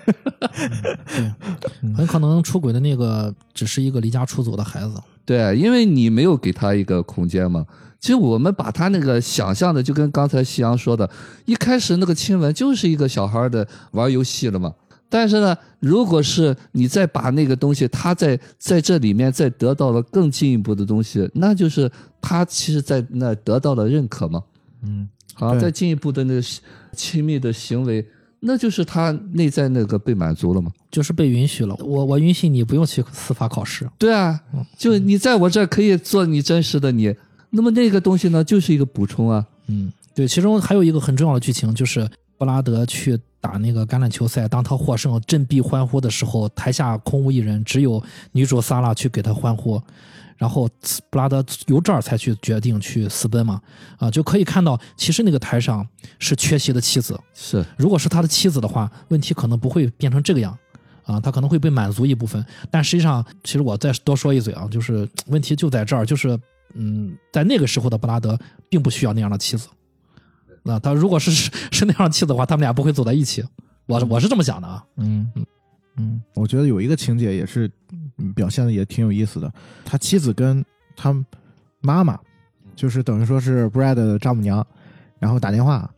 很可能出轨的那个只是一个离家出走的孩子。对，因为你没有给他一个空间嘛。其实我们把他那个想象的，就跟刚才夕阳说的，一开始那个亲吻就是一个小孩的玩游戏了嘛。但是呢，如果是你再把那个东西，他在在这里面再得到了更进一步的东西，那就是他其实在那得到了认可嘛。嗯，好，再进一步的那个亲密的行为，那就是他内在那个被满足了嘛。就是被允许了，我我允许你不用去司法考试，对啊，就你在我这儿可以做你真实的你，那么那个东西呢，就是一个补充啊。嗯，对，其中还有一个很重要的剧情，就是布拉德去打那个橄榄球赛，当他获胜振臂欢呼的时候，台下空无一人，只有女主萨拉去给他欢呼，然后布拉德由这儿才去决定去私奔嘛，啊，就可以看到，其实那个台上是缺席的妻子，是，如果是他的妻子的话，问题可能不会变成这个样。啊，他可能会被满足一部分，但实际上，其实我再多说一嘴啊，就是问题就在这儿，就是嗯，在那个时候的布拉德并不需要那样的妻子。那他如果是 <laughs> 是那样的妻子的话，他们俩不会走在一起。我我是这么想的啊。嗯嗯嗯，我觉得有一个情节也是嗯表现的也挺有意思的。他妻子跟他妈妈，就是等于说是 Brad 的丈母娘，然后打电话，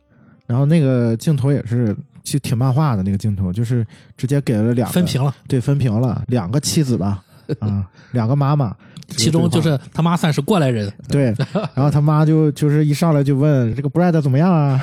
然后那个镜头也是其实挺漫画的那个镜头，就是直接给了两个分屏了，对分屏了两个妻子吧，<laughs> 啊，两个妈妈，其中就是他妈算是过来人，对，然后他妈就就是一上来就问这个 Brad 怎么样啊？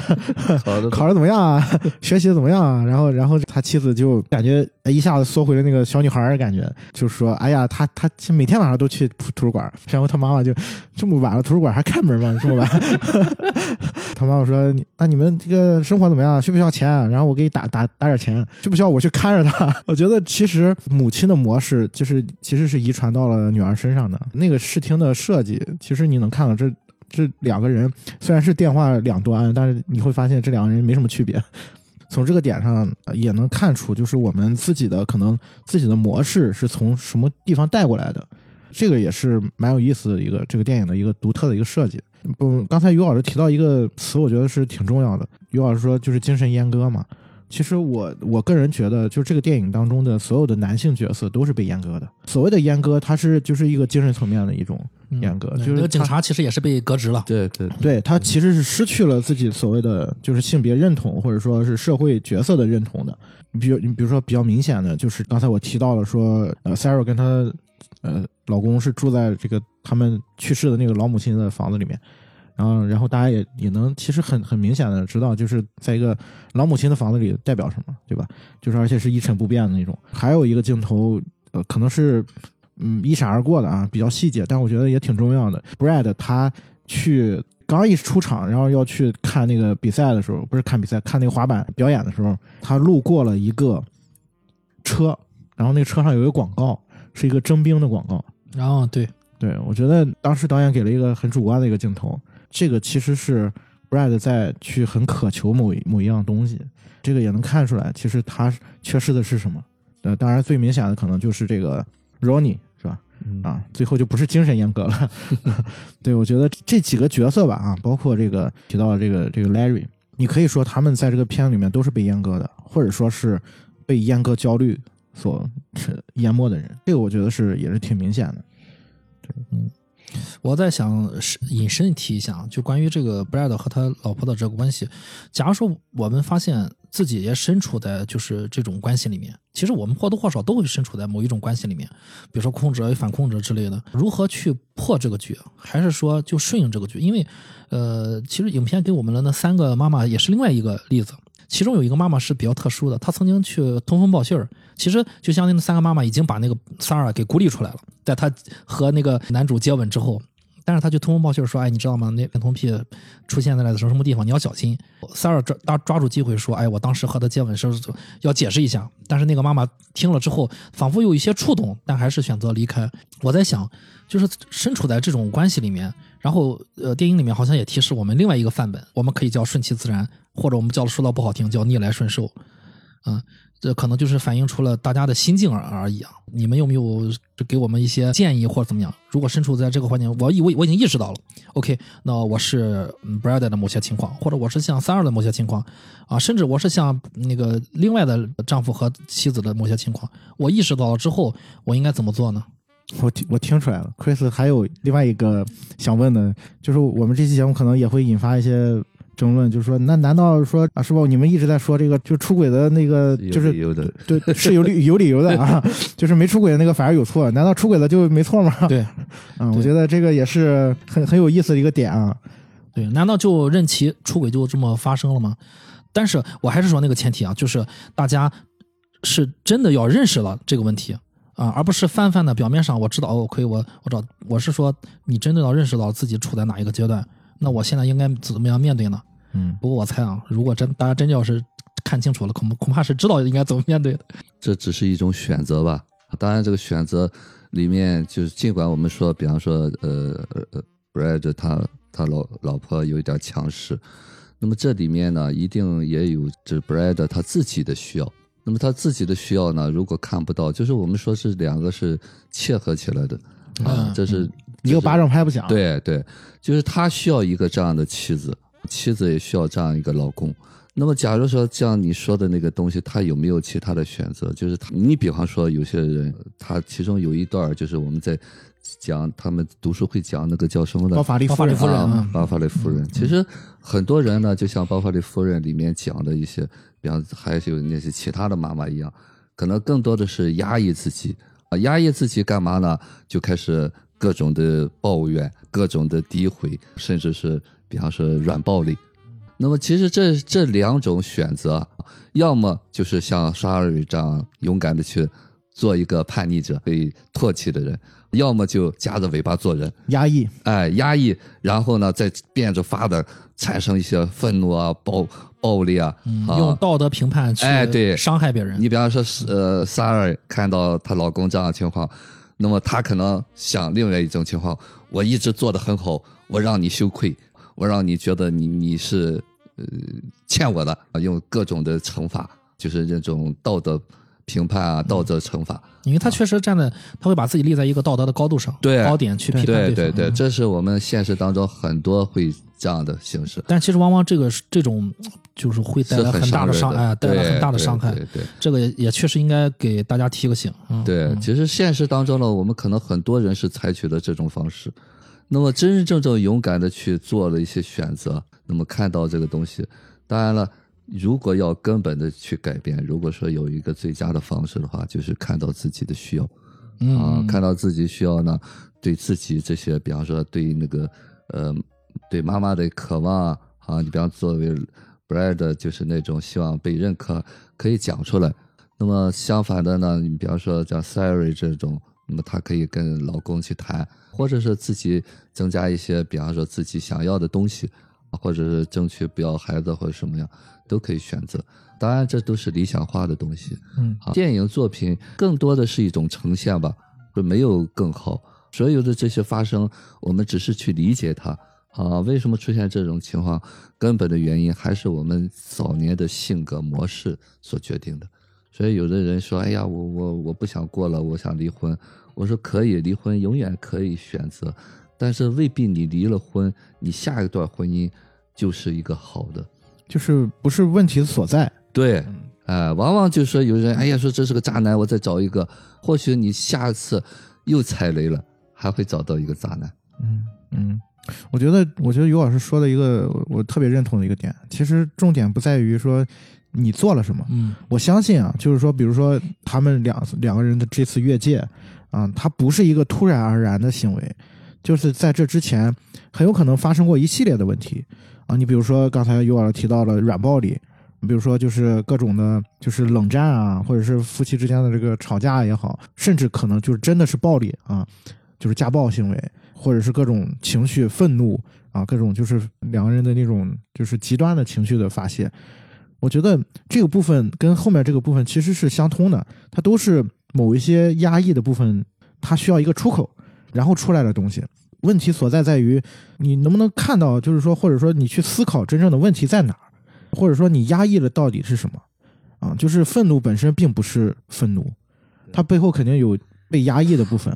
考的，怎么样啊？学习得怎么样啊？然后，然后他妻子就感觉哎一下子缩回了那个小女孩的感觉，就说：“哎呀，他他每天晚上都去图图书馆。”然后他妈妈就这么晚了，图书馆还开门吗？这么晚？<laughs> 他妈妈说：“那你们这个生活怎么样？需不需要钱？然后我给你打打打点钱，需不需要我去看着他？” <laughs> 我觉得其实母亲的模式就是其实是遗传到了女儿身上的。那个视听的设计，其实你能看到这这两个人虽然是电话两端，但是你会发现这两个人没什么区别。从这个点上也能看出，就是我们自己的可能自己的模式是从什么地方带过来的，这个也是蛮有意思的一个这个电影的一个独特的一个设计。不，刚才于老师提到一个词，我觉得是挺重要的。于老师说就是精神阉割嘛，其实我我个人觉得，就是这个电影当中的所有的男性角色都是被阉割的。所谓的阉割，它是就是一个精神层面的一种阉割，就是嗯那个警察其实也是被革职了。对对，对他其实是失去了自己所谓的就是性别认同，或者说是社会角色的认同的。你比如你比如说比较明显的就是刚才我提到了说，呃，Sarah 跟她呃老公是住在这个他们去世的那个老母亲的房子里面，然后然后大家也也能其实很很明显的知道，就是在一个老母亲的房子里代表什么，对吧？就是而且是一成不变的那种。还有一个镜头，呃，可能是嗯一闪而过的啊，比较细节，但我觉得也挺重要的。Brad 他去刚一出场，然后要去看那个比赛的时候，不是看比赛，看那个滑板表演的时候，他路过了一个车，然后那个车上有一个广告，是一个征兵的广告。然后对，对我觉得当时导演给了一个很主观的一个镜头，这个其实是 Brad 在去很渴求某某一样东西，这个也能看出来，其实他缺失的是什么。呃，当然最明显的可能就是这个 Ronnie 是吧？嗯啊，最后就不是精神阉割了。<laughs> 对，我觉得这几个角色吧，啊，包括这个提到的这个这个 Larry，你可以说他们在这个片里面都是被阉割的，或者说是被阉割焦虑所是 <laughs> 淹没的人。这个我觉得是也是挺明显的。对我在想引申提一下，就关于这个 Brad 和他老婆的这个关系。假如说我们发现自己也身处在就是这种关系里面，其实我们或多或少都会身处在某一种关系里面，比如说控制、反控制之类的。如何去破这个局，还是说就顺应这个局？因为，呃，其实影片给我们的那三个妈妈也是另外一个例子。其中有一个妈妈是比较特殊的，她曾经去通风报信儿。其实就相当于那三个妈妈已经把那个萨尔给孤立出来了，在她和那个男主接吻之后，但是她就通风报信儿说：“哎，你知道吗？那恋童癖出现在了什么什么地方，你要小心。”萨尔抓抓抓住机会说：“哎，我当时和他接吻是要解释一下。”但是那个妈妈听了之后，仿佛有一些触动，但还是选择离开。我在想，就是身处在这种关系里面，然后呃，电影里面好像也提示我们另外一个范本，我们可以叫顺其自然，或者我们叫说的不好听叫逆来顺受，啊、这可能就是反映出了大家的心境而而已啊。你们有没有给我们一些建议或者怎么样？如果身处在这个环境，我以为我已经意识到了，OK，那我是 Brad 的某些情况，或者我是像三二的某些情况，啊，甚至我是像那个另外的丈夫和妻子的某些情况，我意识到了之后，我应该怎么做呢？我听我听出来了，Chris 还有另外一个想问的，就是我们这期节目可能也会引发一些争论，就是说，那难道说啊，师傅？你们一直在说这个，就出轨的那个，就是理由的，对，<laughs> 是有理有理由的啊，<laughs> 就是没出轨的那个反而有错，难道出轨了就没错吗？对 <laughs> 嗯，我觉得这个也是很很有意思的一个点啊。对，难道就任其出轨就这么发生了吗？但是我还是说那个前提啊，就是大家是真的要认识了这个问题啊，而不是泛泛的表面上我知道哦，可以我我找，我是说你真的要认识到自己处在哪一个阶段，那我现在应该怎么样面对呢？嗯，不过我猜啊，如果真大家真要是看清楚了，恐恐怕是知道应该怎么面对的。<laughs> 这只是一种选择吧。当然，这个选择里面就是，尽管我们说，比方说，呃呃，Brad 他他老老婆有一点强势，那么这里面呢，一定也有这 Brad 他自己的需要。那么他自己的需要呢，如果看不到，就是我们说是两个是切合起来的啊嗯，这是一个巴掌拍不响。，对对，就是他需要一个这样的妻子，妻子也需要这样一个老公。那么，假如说像你说的那个东西，他有没有其他的选择？就是他，你比方说有些人，他其中有一段就是我们在讲他们读书会讲那个叫什么的包法利夫人包法利夫人啊嗯，包法利夫人。其实很多人呢，就像包法利夫人里面讲的一些，比方还有那些其他的妈妈一样，可能更多的是压抑自己啊，压抑自己干嘛呢？就开始各种的抱怨，各种的诋毁，甚至是比方说软暴力。那么其实这这两种选择，要么就是像沙尔这样勇敢的去做一个叛逆者，被唾弃的人，要么就夹着尾巴做人。压抑。哎，压抑，然后呢，再变着法的产生一些愤怒啊、暴暴力啊，嗯，啊用道德评判去哎对伤害别人。你比方说是呃，萨尔看到她老公这样的情况，那么他可能想另外一种情况，我一直做的很好，我让你羞愧，我让你觉得你你是呃欠我的，用各种的惩罚，就是这种道德评判啊、道德惩罚。因为他确实站在，他会把自己立在一个道德的高度上，对高点去批判对对方。对对，这是我们现实当中很多会这样的形式。但其实往往这个是这种就是会带来很大的伤，伤人的哎，带来很大的伤害。对对这个也也确实应该给大家提个醒。嗯、对，其实现实当中呢，我们可能很多人是采取了这种方式，那么真真正正勇敢的去做了一些选择，那么看到这个东西，当然了，如果要根本的去改变，如果说有一个最佳的方式的话，就是看到自己的需要，嗯啊，看到自己需要呢，对自己这些，比方说对那个呃，对妈妈的渴望啊，啊，你比方作为 Brad 就是那种希望被认可，可以讲出来。那么相反的呢，你比方说像 Siri 这种，那么她可以跟老公去谈，或者是自己增加一些，比方说自己想要的东西，或者是争取不要孩子或者什么样，都可以选择。当然，这都是理想化的东西。嗯啊，电影作品更多的是一种呈现吧，就没有更好。所有的这些发生，我们只是去理解它啊。为什么出现这种情况？根本的原因还是我们早年的性格模式所决定的。所以有的人说：“哎呀，我我我不想过了，我想离婚。”我说：“可以离婚，永远可以选择，但是未必你离了婚，你下一段婚姻就是一个好的。”就是不是问题所在。对，哎、往往就说有人，哎呀，说这是个渣男，我再找一个，或许你下次又踩雷了，还会找到一个渣男嗯嗯，我觉得，我觉得于老师说的一个我我特别认同的一个点，其实重点不在于说你做了什么，嗯我相信啊，就是说，比如说他们两两个人的这次越界啊，它不是一个突然而然的行为，就是在这之前很有可能发生过一系列的问题啊。你比如说刚才于老师提到了软暴力，比如说就是各种的，就是冷战啊，或者是夫妻之间的这个吵架也好，甚至可能就是真的是暴力啊，就是家暴行为，或者是各种情绪愤怒啊，各种就是两个人的那种就是极端的情绪的发泄。我觉得这个部分跟后面这个部分其实是相通的，它都是某一些压抑的部分，它需要一个出口，然后出来的东西。问题所在在于你能不能看到，就是说，或者说你去思考真正的问题在哪儿，或者说你压抑的到底是什么啊？就是愤怒本身并不是愤怒，它背后肯定有被压抑的部分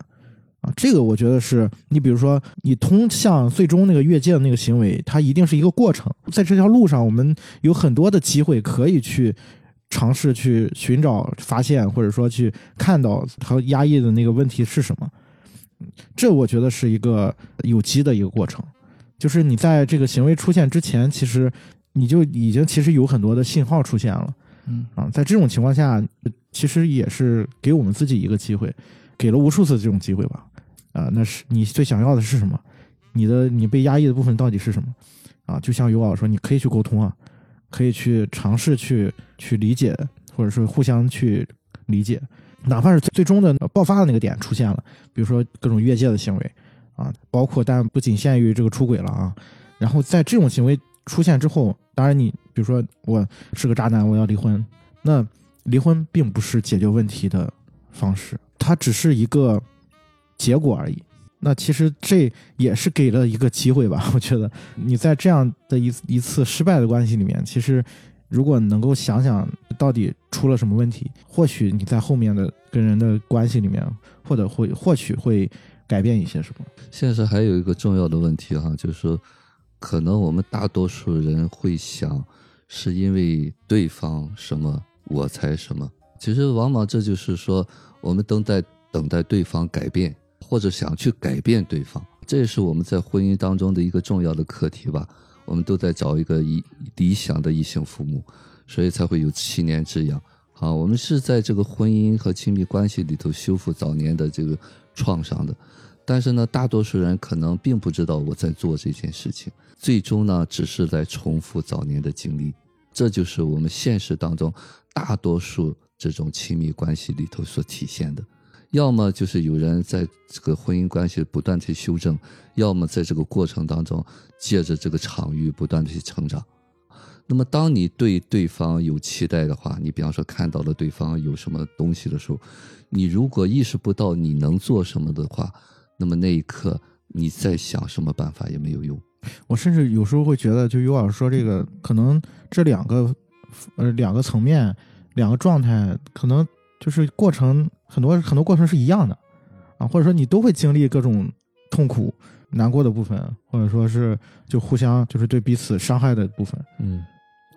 啊。这个我觉得是你比如说你通向最终那个越界的那个行为，它一定是一个过程，在这条路上我们有很多的机会可以去。尝试去寻找、发现，或者说去看到他压抑的那个问题是什么，嗯这我觉得是一个有机的一个过程。就是你在这个行为出现之前，其实你就已经其实有很多的信号出现了嗯啊。在这种情况下，其实也是给我们自己一个机会，给了无数次这种机会吧。啊，那是你最想要的是什么？你的你被压抑的部分到底是什么？啊，就像尤老说，你可以去沟通啊，可以去尝试去去理解，或者说互相去理解，哪怕是最终的爆发的那个点出现了，比如说各种越界的行为啊，包括但不仅限于这个出轨了啊。然后在这种行为出现之后，当然你比如说我是个渣男，我要离婚，那离婚并不是解决问题的方式，它只是一个结果而已。那其实这也是给了一个机会吧，<laughs> 我觉得你在这样的一一次失败的关系里面，其实如果能够想想到底出了什么问题，或许你在后面的跟人的关系里面，或者会或许会改变一些什么。现实还有一个重要的问题哈，就是说，可能我们大多数人会想，是因为对方什么我才什么。其实往往这就是说，我们等待等待对方改变，或者想去改变对方，这也是我们在婚姻当中的一个重要的课题吧。我们都在找一个一理想的异性父母，所以才会有七年之痒。啊，我们是在这个婚姻和亲密关系里头修复早年的这个创伤的。但是呢，大多数人可能并不知道我在做这件事情，最终呢，只是在重复早年的经历。这就是我们现实当中大多数这种亲密关系里头所体现的。要么就是有人在这个婚姻关系不断去修正，要么在这个过程当中，借着这个场域不断的去成长。那么，当你对对方有期待的话，你比方说看到了对方有什么东西的时候，你如果意识不到你能做什么的话，那么那一刻你再想什么办法也没有用。我甚至有时候会觉得，就于老师说这个，可能这两个呃两个层面、两个状态，可能就是过程很多很多过程是一样的啊，或者说你都会经历各种痛苦、难过的部分，或者说是就互相就是对彼此伤害的部分，嗯，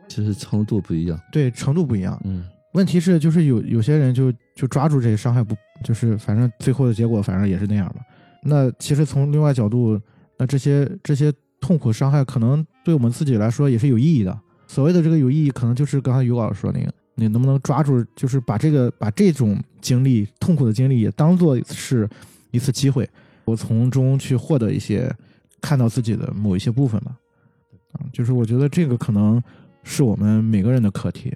其实程度不一样。对程度不一样。嗯问题是，就是有有些人就就抓住这些伤害不，就是反正最后的结果反正也是那样吧。那其实从另外角度，那这些这些痛苦伤害可能对我们自己来说也是有意义的。所谓的这个有意义，可能就是刚才于老师说那个，你能不能抓住，就是把这个把这种经历痛苦的经历也当做是一次机会，我从中去获得一些看到自己的某一些部分吧。啊，就是我觉得这个可能是我们每个人的课题。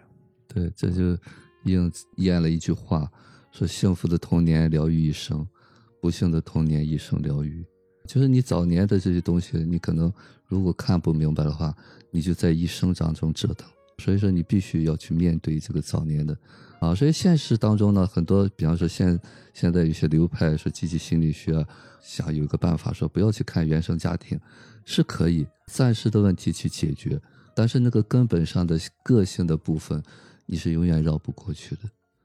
对，这就应验了一句话，说幸福的童年疗愈一生，不幸的童年一生疗愈。就是你早年的这些东西，你可能如果看不明白的话，你就在一生当中折腾。所以说，你必须要去面对这个早年的啊。所以现实当中呢，很多，比方说现现在有些流派说积极心理学啊，想有一个办法说不要去看原生家庭，是可以暂时的问题去解决，但是那个根本上的个性的部分。你是永远绕不过去的。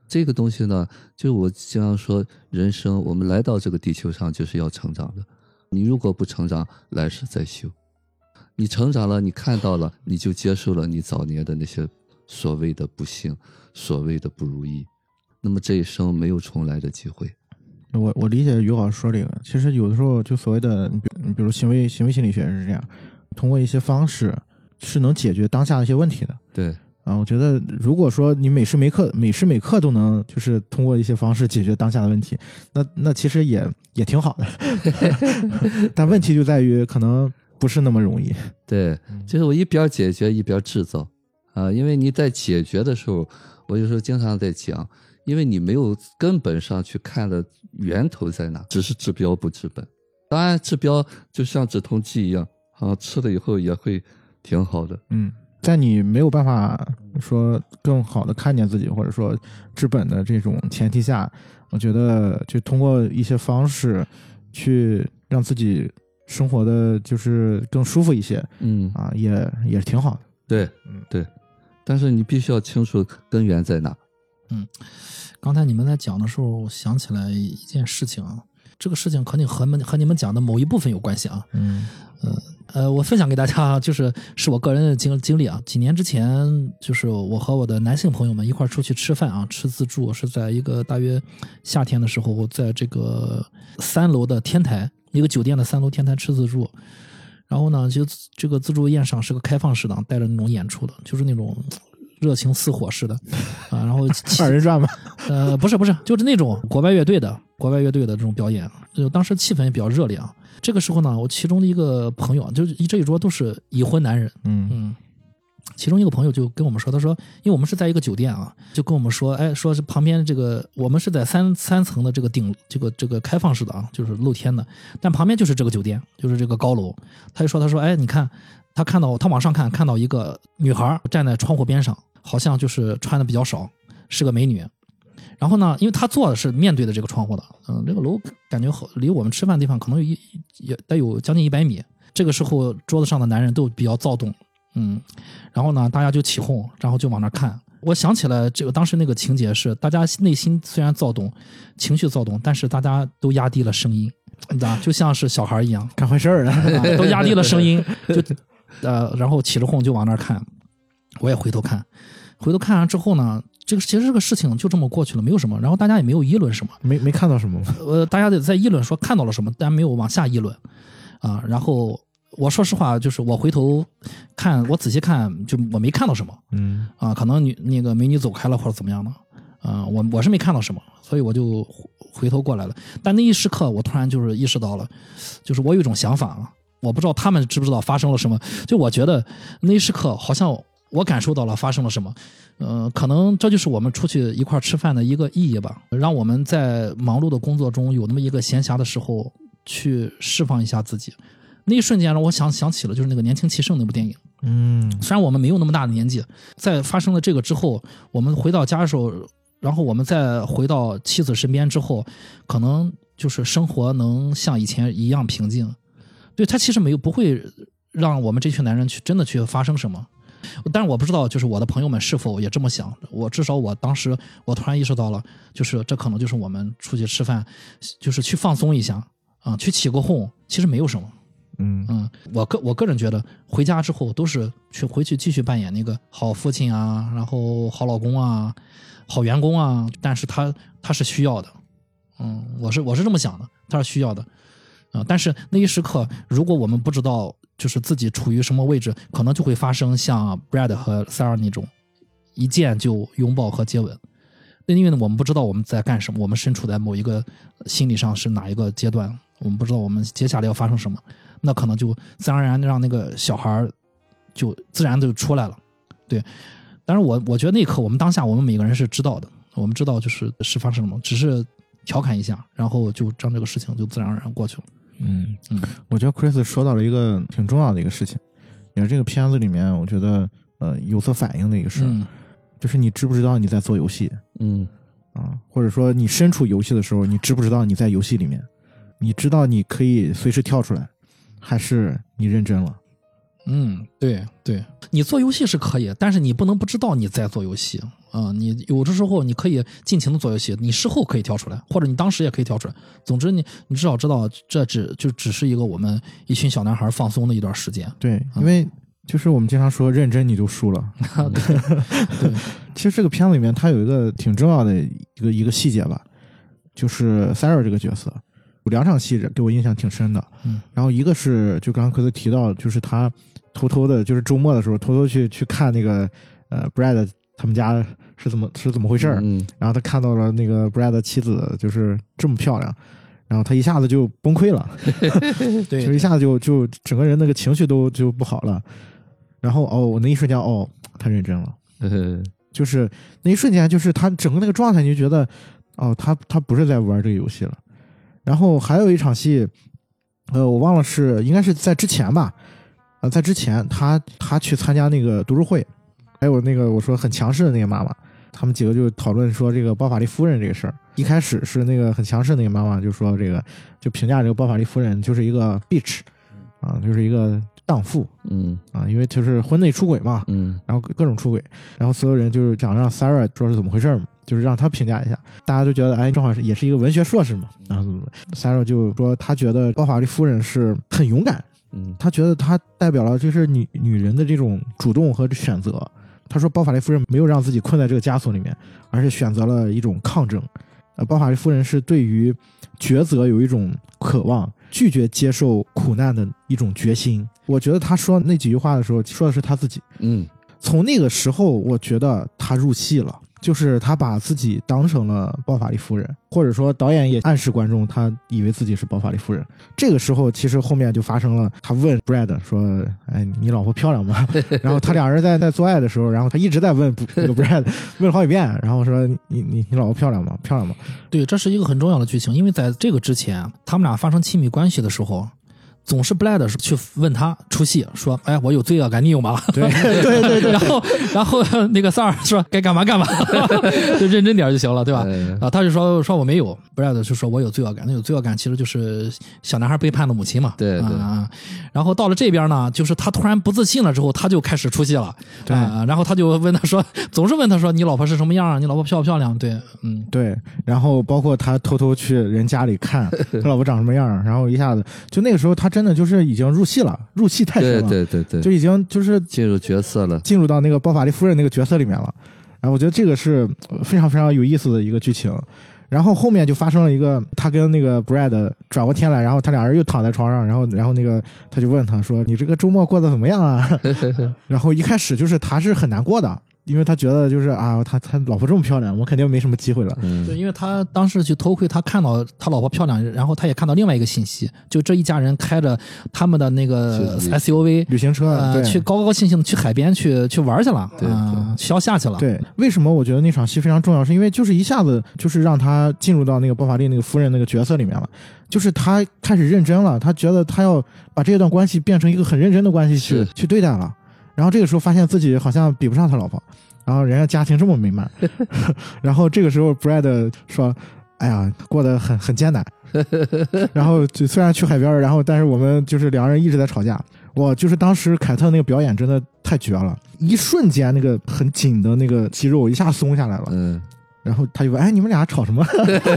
这个东西呢，就我经常说，人生我们来到这个地球上就是要成长的。你如果不成长，来世再修。你成长了，你看到了，你就接受了你早年的那些所谓的不幸、所谓的不如意。那么这一生没有重来的机会。我我理解于老师说这个，其实有的时候就所谓的，比比如行为行为心理学是这样，通过一些方式是能解决当下的一些问题的。对，啊，我觉得如果说你每时每刻每时每刻都能就是通过一些方式解决当下的问题，那那其实也也挺好的。<laughs> <laughs> 但问题就在于可能不是那么容易。对，就是我一边解决一边制造啊，因为你在解决的时候，我有时候经常在讲，因为你没有根本上去看的源头在哪，只是治标不治本。当然，治标就像止痛剂一样，啊，吃了以后也会挺好的。嗯，在你没有办法说更好的看见自己，或者说治本的这种前提下，我觉得就通过一些方式去让自己生活的就是更舒服一些嗯，啊，也也挺好的。对，嗯对，但是你必须要清楚根源在哪。嗯刚才你们在讲的时候，我想起来一件事情啊，这个事情和你和们和你们讲的某一部分有关系啊。嗯呃呃，我分享给大家，就是是我个人的经经历啊。几年之前，就是我和我的男性朋友们一块出去吃饭啊，吃自助，是在一个大约夏天的时候，在这个三楼的天台，一个酒店的三楼天台吃自助。然后呢，就这个自助宴上是个开放式的，带着那种演出的，就是那种热情似火似的啊。然后二人转吧。呃，不是不是，就是那种国外乐队的国外乐队的这种表演，就当时气氛也比较热烈啊。这个时候呢，我其中的一个朋友啊，就是这一桌都是已婚男人，嗯嗯，其中一个朋友就跟我们说，他说，因为我们是在一个酒店啊，就跟我们说，哎，说是旁边这个我们是在三三层的这个顶这个这个开放式的啊，就是露天的，但旁边就是这个酒店，就是这个高楼。他就说，他说，哎，你看，他看到他往上看，看到一个女孩站在窗户边上，好像就是穿的比较少，是个美女。然后呢，因为他坐的是面对的这个窗户的，嗯，这个楼感觉好，离我们吃饭的地方可能有一也得有将近一百米。这个时候，桌子上的男人都比较躁动，嗯，然后呢，大家就起哄，然后就往那儿看。我想起来，这个当时那个情节是，大家内心虽然躁动，情绪躁动，但是大家都压低了声音，你知道，就像是小孩一样，干坏事儿都压低了声音，<laughs> 就呃，然后起着哄就往那儿看。我也回头看，回头看完之后呢，这个其实这个事情就这么过去了，没有什么。然后大家也没有议论什么，没没看到什么？呃，大家在议论说看到了什么，但没有往下议论啊。然后我说实话，就是我回头看，我仔细看，就我没看到什么嗯啊。可能女那个美女走开了或者怎么样的啊，我我是没看到什么，所以我就回回头过来了。但那一时刻，我突然就是意识到了，就是我有一种想法啊，我不知道他们知不知道发生了什么。就我觉得那一时刻，好像我感受到了发生了什么。呃，可能这就是我们出去一块儿吃饭的一个意义吧，让我们在忙碌的工作中有那么一个闲暇的时候去释放一下自己。那一瞬间让我想想起了就是那个《年轻气盛》那部电影。嗯虽然我们没有那么大的年纪，在发生了这个之后，我们回到家的时候，然后我们再回到妻子身边之后，可能就是生活能像以前一样平静。对他其实没有不会让我们这群男人去真的去发生什么。但是我不知道，就是我的朋友们是否也这么想。我至少我当时我突然意识到了，就是这可能就是我们出去吃饭，就是去放松一下啊，去起个哄，其实没有什么。嗯。嗯，我个我个人觉得，回家之后都是去回去继续扮演那个好父亲啊，然后好老公啊，好员工啊，但是他他是需要的，嗯，我是我是这么想的，他是需要的，啊、但是那一时刻，如果我们不知道就是自己处于什么位置，可能就会发生像 Brad 和 Sarah 那种一见就拥抱和接吻。那因为呢，我们不知道我们在干什么，我们身处在某一个心理上是哪一个阶段，我们不知道我们接下来要发生什么，那可能就自然而然地让那个小孩儿就自然的就出来了，对。但是我我觉得那一刻，我们当下我们每个人是知道的，我们知道就是是发生什么，只是调侃一下，然后就让这个事情就自然而然过去了。嗯嗯我觉得 Chris 说到了一个挺重要的一个事情，也是这个片子里面我觉得呃有所反映的一个事儿，嗯就是你知不知道你在做游戏嗯啊，或者说你身处游戏的时候，你知不知道你在游戏里面？你知道你可以随时跳出来，还是你认真了？嗯，对对，你做游戏是可以，但是你不能不知道你在做游戏啊、你有的时候你可以尽情的做游戏，你事后可以跳出来，或者你当时也可以跳出来。总之你，你至少知道这只就只是一个我们一群小男孩放松的一段时间。对，因为就是我们经常说认真你就输了。<laughs> <laughs> 对，其实这个片子里面它有一个挺重要的一个一个细节吧，就是 Sarah 这个角色，有两场戏给我印象挺深的。嗯，然后一个是就刚刚科斯提到，就是他偷偷的，就是周末的时候偷偷去去看那个呃 Brad 他们家是怎么是怎么回事儿，嗯然后他看到了那个 Brad 的妻子就是这么漂亮，然后他一下子就崩溃了，<laughs> 对就一下子就就整个人那个情绪都就不好了。然后哦，我那一瞬间哦，太认真了，呃就是那一瞬间，就是他整个那个状态，你就觉得哦，他他不是在玩这个游戏了。然后还有一场戏，呃，我忘了是应该是在之前吧，啊、在之前他他去参加那个读书会，还有那个我说很强势的那个妈妈，他们几个就讨论说这个包法利夫人这个事儿。一开始是那个很强势的那个妈妈就说这个就评价这个包法利夫人就是一个 bitch，啊，就是一个荡妇嗯啊，因为就是婚内出轨嘛，嗯然后各种出轨，然后所有人就是想让 Sarah 知道是怎么回事儿嘛，就是让他评价一下，大家都觉得哎，正好是也是一个文学硕士嘛，然后怎么怎么，Sarah 就说他觉得包法利夫人是很勇敢，嗯他觉得她代表了就是女女人的这种主动和选择。他说包法利夫人没有让自己困在这个枷锁里面，而是选择了一种抗争。呃，包法利夫人是对于抉择有一种渴望，拒绝接受苦难的一种决心。我觉得他说那几句话的时候，说的是他自己。嗯从那个时候，我觉得他入戏了，就是他把自己当成了包法利夫人，或者说导演也暗示观众，他以为自己是包法利夫人。这个时候，其实后面就发生了，他问 Brad 说：“哎，你老婆漂亮吗？” <laughs> 然后他俩人在在做爱的时候，然后他一直在问 <laughs> 这个 Brad，问了好几遍，然后说：“你你你老婆漂亮吗？漂亮吗对，这是一个很重要的剧情，因为在这个之前，他们俩发生亲密关系的时候，总是 Blade 是去问他出戏，说：“哎，我有罪恶感，你有吗？”对 <laughs> 对对对然后，然后那个萨尔说：“该干嘛干嘛，<laughs> 就认真点就行了，对吧？”呃啊，他就说说我没有，Brad 就说我有罪恶感，那有罪恶感其实就是小男孩背叛了母亲嘛。对对啊。然后到了这边呢，就是他突然不自信了之后，他就开始出戏了。对啊，然后他就问他说，总是问他说你老婆是什么样啊？你老婆漂不漂亮？对，嗯，对，然后包括他偷偷去人家里看 <laughs> 他老婆长什么样，然后一下子就那个时候他真的就是已经入戏了，入戏太深了，对对对，就已经就是进入角色了。进入到那个包法利夫人那个角色里面了。然后我觉得这个是呃非常非常有意思的一个剧情。然后后面就发生了一个，他跟那个 Brad 转过天来，然后他俩人又躺在床上，然后然后那个他就问他说：“你这个周末过得怎么样啊？” <laughs> 然后一开始就是他是很难过的，因为他觉得就是啊，他他老婆这么漂亮，我肯定没什么机会了。对，嗯因为他当时去偷窥，他看到他老婆漂亮，然后他也看到另外一个信息，就这一家人开着他们的那个 SUV，旅行车，去高高兴兴的去海边去去玩去了，对啊，消夏去了。对，为什么我觉得那场戏非常重要？是因为就是一下子就是让他进入到那个包法利那个夫人那个角色里面了，就是他开始认真了，他觉得他要把这段关系变成一个很认真的关系去去对待了。然后这个时候发现自己好像比不上他老婆，然后人家家庭这么美满，<laughs> 然后这个时候 Brad 说：“哎呀，过得很很艰难。<laughs> ”然后就虽然去海边，然后但是我们就是两个人一直在吵架。哇，就是当时凯特那个表演真的太绝了，一瞬间那个很紧的那个肌肉一下松下来了，嗯然后他就问：“哎，你们俩吵什么？”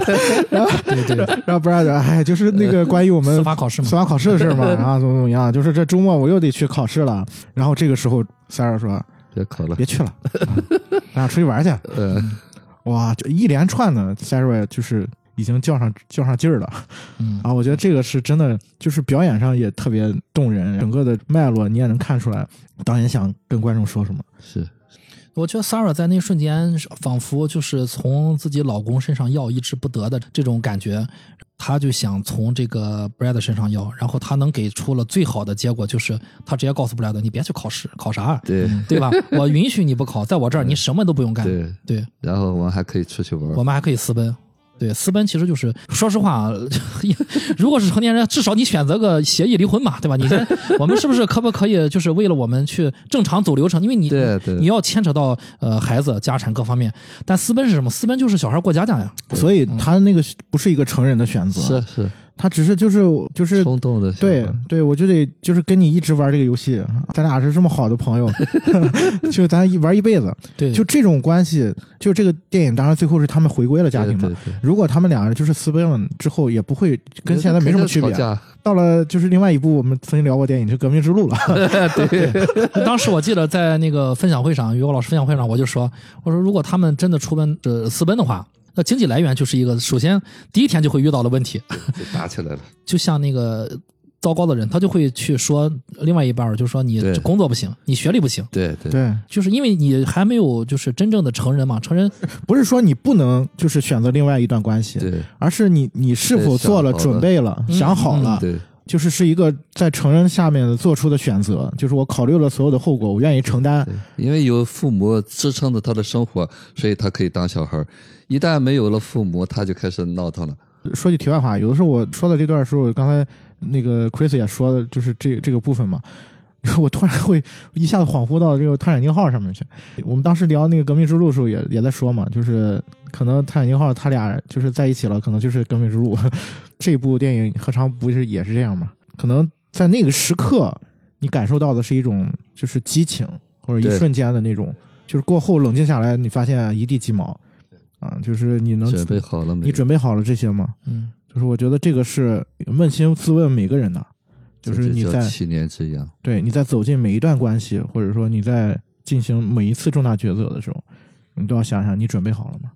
<laughs> 然后对对对，<laughs> 然后 Brad 哎，就是那个关于我们司法考试嘛司法考试的事儿嘛，<laughs> 啊，怎么怎么样？就是这周末我又得去考试了。然后这个时候 Sarah 说别考了：“。别去了，啊咱俩出去玩去。嗯，”哇，就一连串的 Sarah 就是已经较上较上劲儿了嗯，啊！我觉得这个是真的，就是表演上也特别动人，整个的脉络你也能看出来导演想跟观众说什么。是我觉得 Sarah 在那一瞬间仿佛就是从自己老公身上要一直不得的这种感觉，她就想从这个 Brad 身上要，然后她能给出了最好的结果，就是她直接告诉 Brad 你别去考试，考啥？对对吧？我允许你不考，在我这儿你什么都不用干。对，对，然后我们还可以出去玩。我们还可以私奔。对，私奔其实就是，说实话，如果是成年人，至少你选择个协议离婚嘛，对吧？你先，我们是不是可不可以，就是为了我们去正常走流程？因为你对对你要牵扯到呃孩子、家产各方面。但私奔是什么？私奔就是小孩过家家呀。所以他那个不是一个成人的选择，是是他只是就是就是冲动的对对，我就得就是跟你一直玩这个游戏，咱俩是这么好的朋友，<laughs> 就咱一玩一辈子，对，就这种关系，就这个电影，当然最后是他们回归了家庭嘛对。如果他们两人就是私奔了之后，也不会跟现在没什么区别到了就是另外一部我们曾经聊过电影，就《革命之路》了。<laughs> <laughs> 对当时我记得在那个分享会上，于果老师分享会上，我就说，我说如果他们真的出奔呃私奔的话，那经济来源就是一个首先第一天就会遇到的问题，就打起来了。<laughs> 就像那个糟糕的人，他就会去说另外一半儿，就说你工作不行，你学历不行，对对。对，就是因为你还没有就是真正的成人嘛，成人 <laughs> 不是说你不能就是选择另外一段关系，对。而是你你是否做了准备了，嗯想好了，对就是是一个在成人下面做出的选择，就是我考虑了所有的后果，我愿意承担。因为有父母支撑着他的生活，所以他可以当小孩儿。一旦没有了父母，他就开始闹腾了。说句题外话，有的时候我说的这段时候，刚才那个 Chris 也说的，就是这这个部分嘛，<laughs> 我突然会一下子恍惚到这个泰坦尼克号上面去。我们当时聊那个革命之路的时候也也在说嘛，就是可能泰坦尼克号他俩就是在一起了，可能就是革命之路。这部电影何尝不是也是这样嘛？可能在那个时刻，你感受到的是一种就是激情，或者一瞬间的那种，就是过后冷静下来，你发现一地鸡毛。啊，就是你能准备好了没？你准备好了这些吗？嗯就是我觉得这个是扪心自问每个人的，就是你在七年之痒。对你在走进每一段关系，或者说你在进行每一次重大抉择的时候，你都要想想你准备好了吗？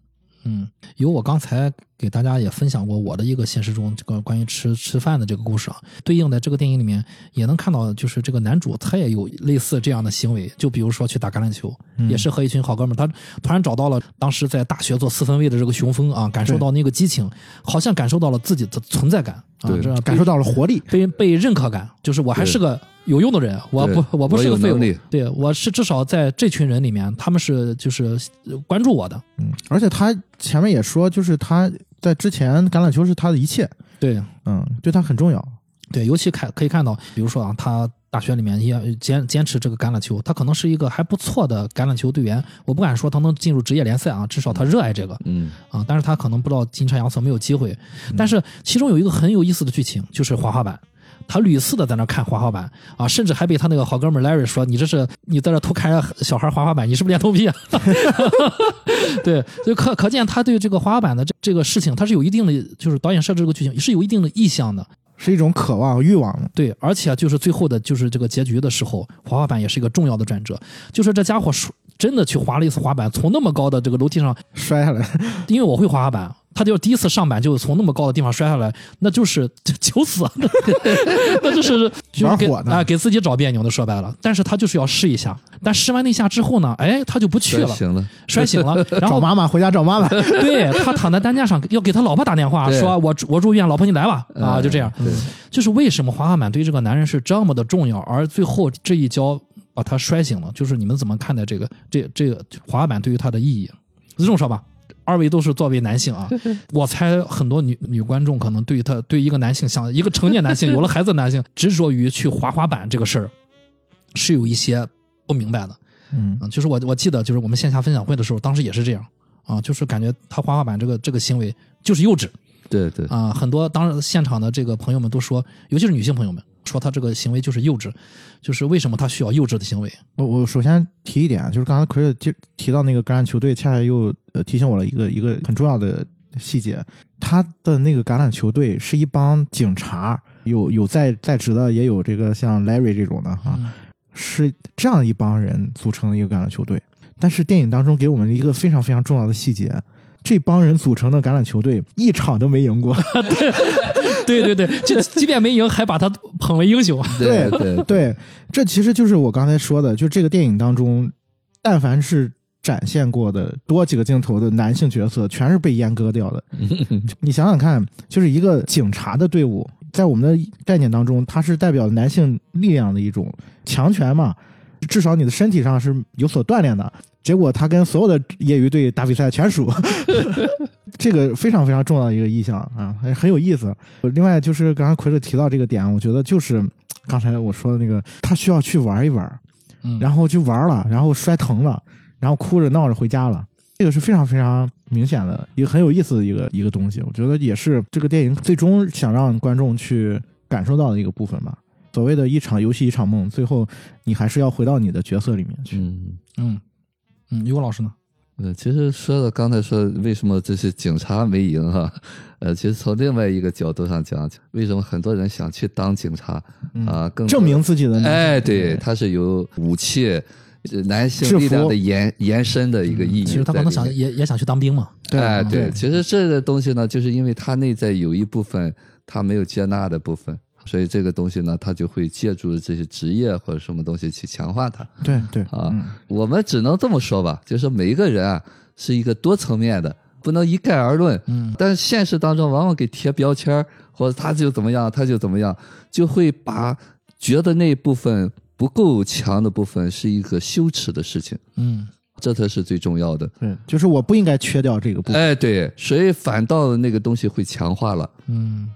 嗯，有我刚才给大家也分享过我的一个现实中这个关于吃吃饭的这个故事啊，对应的这个电影里面也能看到，就是这个男主他也有类似这样的行为，就比如说去打橄榄球，嗯也是和一群好哥们儿，他突然找到了当时在大学做四分卫的这个雄风啊，感受到那个激情，好像感受到了自己的存在感啊，这感受到了活力，被被认可感，就是我还是个有用的人，我不我不我是个废物对我是至少在这群人里面，他们是就是呃关注我的，嗯，而且他前面也说，就是他在之前橄榄球是他的一切，对。嗯，对他很重要，对，尤其看可以看到，比如说啊，他大学里面也坚坚持这个橄榄球，他可能是一个还不错的橄榄球队员。我不敢说他能进入职业联赛啊，至少他热爱这个嗯，啊。但是他可能不知道阴差阳错没有机会。但是其中有一个很有意思的剧情，就是滑滑板。他屡次的在那看滑滑板啊，甚至还被他那个好哥们儿 Larry 说：“你这是你在这偷看人家小孩滑滑板，你是不是恋童癖啊？” <laughs> 对，就可可见他对这个滑滑板的这这个事情，他是有一定的，就是导演设置这个剧情是有一定的意向的。是一种渴望欲望，对，而且就是最后的，就是这个结局的时候，滑滑板也是一个重要的转折。就是这家伙是真的去滑了一次滑板，从那么高的这个楼梯上，摔下来，因为我会滑滑板，他就第一次上板就从那么高的地方摔下来，那就是 <laughs> 求死，<laughs> 那就是就是给玩火呢啊、给自己找别扭的，说白了。但是他就是要试一下，但试完那一下之后呢，哎，他就不去了，摔醒了。摔醒了，<laughs> 然后找妈妈回家找妈妈，对他躺在担架上，要给他老婆打电话，说我我住院，老婆你来吧，啊，嗯就这样。对，就是为什么滑滑板对这个男人是这么的重要，而最后这一跤把他摔醒了。就是你们怎么看待这个这这个滑滑板对于他的意义？这么说吧，二位都是作为男性啊，<laughs> 我猜很多女女观众可能对他对一个男性像一个成年男性有了孩子的男性 <laughs> 执着于去滑滑板这个事儿，是有一些不明白的。嗯，嗯，就是我我记得就是我们线下分享会的时候，当时也是这样啊，就是感觉他滑滑板这个这个行为就是幼稚。对对，啊，很多当时现场的这个朋友们都说，尤其是女性朋友们说他这个行为就是幼稚，就是为什么他需要幼稚的行为？我我首先提一点啊，就是刚才奎尔提提到那个橄榄球队，恰恰又呃提醒我了一个一个很重要的细节，他的那个橄榄球队是一帮警察，有有在在职的，也有这个像 Larry 这种的哈、嗯是这样一帮人组成的一个橄榄球队。但是电影当中给我们一个非常非常重要的细节，这帮人组成的橄榄球队一场都没赢过。<laughs> <laughs> <laughs> 对对对对，就 <laughs> 即便没赢，还把他捧为英雄。对对对，这其实就是我刚才说的，就这个电影当中，但凡是展现过的多几个镜头的男性角色，全是被阉割掉的。<laughs> 你想想看，就是一个警察的队伍，在我们的概念当中，它是代表男性力量的一种强权嘛，至少你的身体上是有所锻炼的。结果他跟所有的业余队打比赛全输，<laughs> 这个非常非常重要的一个意向啊，很很有意思。另外就是刚才奎子提到这个点，我觉得就是刚才我说的那个，他需要去玩一玩，嗯，然后就玩了，然后摔疼了，然后哭着闹着回家了。这个是非常非常明显的一个很有意思的一个一个东西，我觉得也是这个电影最终想让观众去感受到的一个部分吧。所谓的一场游戏一场梦，最后你还是要回到你的角色里面去。嗯。嗯嗯，于果老师呢？呃，其实说的刚才说为什么这些警察没赢哈、呃，其实从另外一个角度上讲，为什么很多人想去当警察嗯啊？更证明自己的哎，对，他是有武器，呃男性力量的延延伸的一个意义。其实他可能想也也想去当兵嘛。对哎，对对，其实这个东西呢，就是因为他内在有一部分他没有接纳的部分，所以这个东西呢，他就会借助这些职业或者什么东西去强化它。对对啊嗯我们只能这么说吧，就是每一个人啊是一个多层面的，不能一概而论。嗯，但是现实当中往往给贴标签儿，或者他就怎么样，他就怎么样，就会把觉得那部分不够强的部分是一个羞耻的事情，嗯这才是最重要的。对，就是我不应该缺掉这个部分。哎，对，所以反倒那个东西会强化了。嗯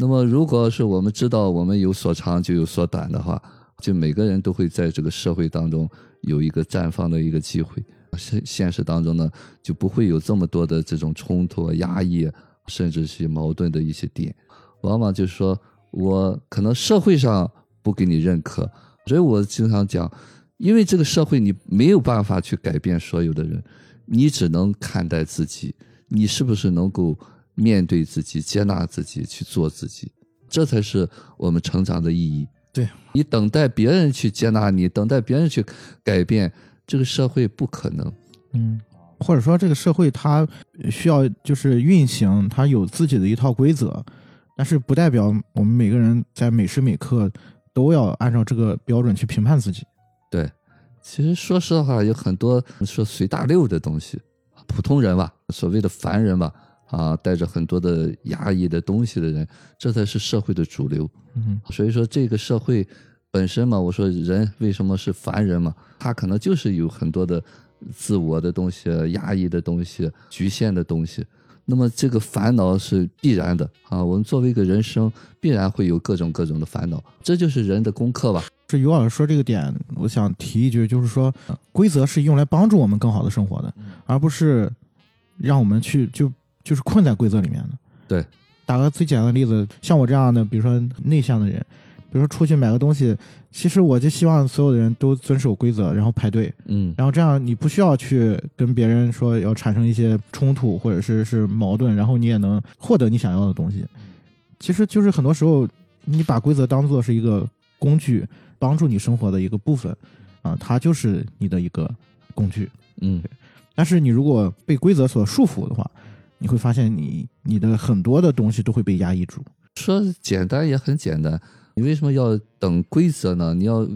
那么，如果是我们知道我们有所长就有所短的话，就每个人都会在这个社会当中有一个绽放的一个机会。现现实当中呢，就不会有这么多的这种冲突、压抑，甚至是矛盾的一些点。往往就是说我可能社会上不给你认可，所以我经常讲，因为这个社会你没有办法去改变所有的人，你只能看待自己，你是不是能够面对自己、接纳自己、去做自己，这才是我们成长的意义。对你等待别人去接纳你，等待别人去改变，这个社会不可能。嗯，或者说这个社会它需要就是运行，它有自己的一套规则，但是不代表我们每个人在每时每刻都要按照这个标准去评判自己。对，其实说实话，有很多说随大溜的东西，普通人吧，所谓的凡人吧，啊，带着很多的压抑的东西的人，这才是社会的主流。嗯所以说，这个社会本身嘛，我说人为什么是凡人嘛？他可能就是有很多的自我的东西、压抑的东西、局限的东西。那么这个烦恼是必然的啊！我们作为一个人生，必然会有各种各种的烦恼，这就是人的功课吧。这于老师说这个点，我想提一句，就是说，规则是用来帮助我们更好的生活的，而不是让我们去就就是困在规则里面的。对，打个最简单的例子，像我这样的，比如说内向的人，比如说出去买个东西，其实我就希望所有的人都遵守规则，然后排队，嗯，然后这样你不需要去跟别人说要产生一些冲突或者是是矛盾，然后你也能获得你想要的东西。其实就是很多时候你把规则当做是一个工具，帮助你生活的一个部分啊，它就是你的一个工具。嗯，但是你如果被规则所束缚的话，你会发现你你的很多的东西都会被压抑住。说简单也很简单，你为什么要等规则呢？你要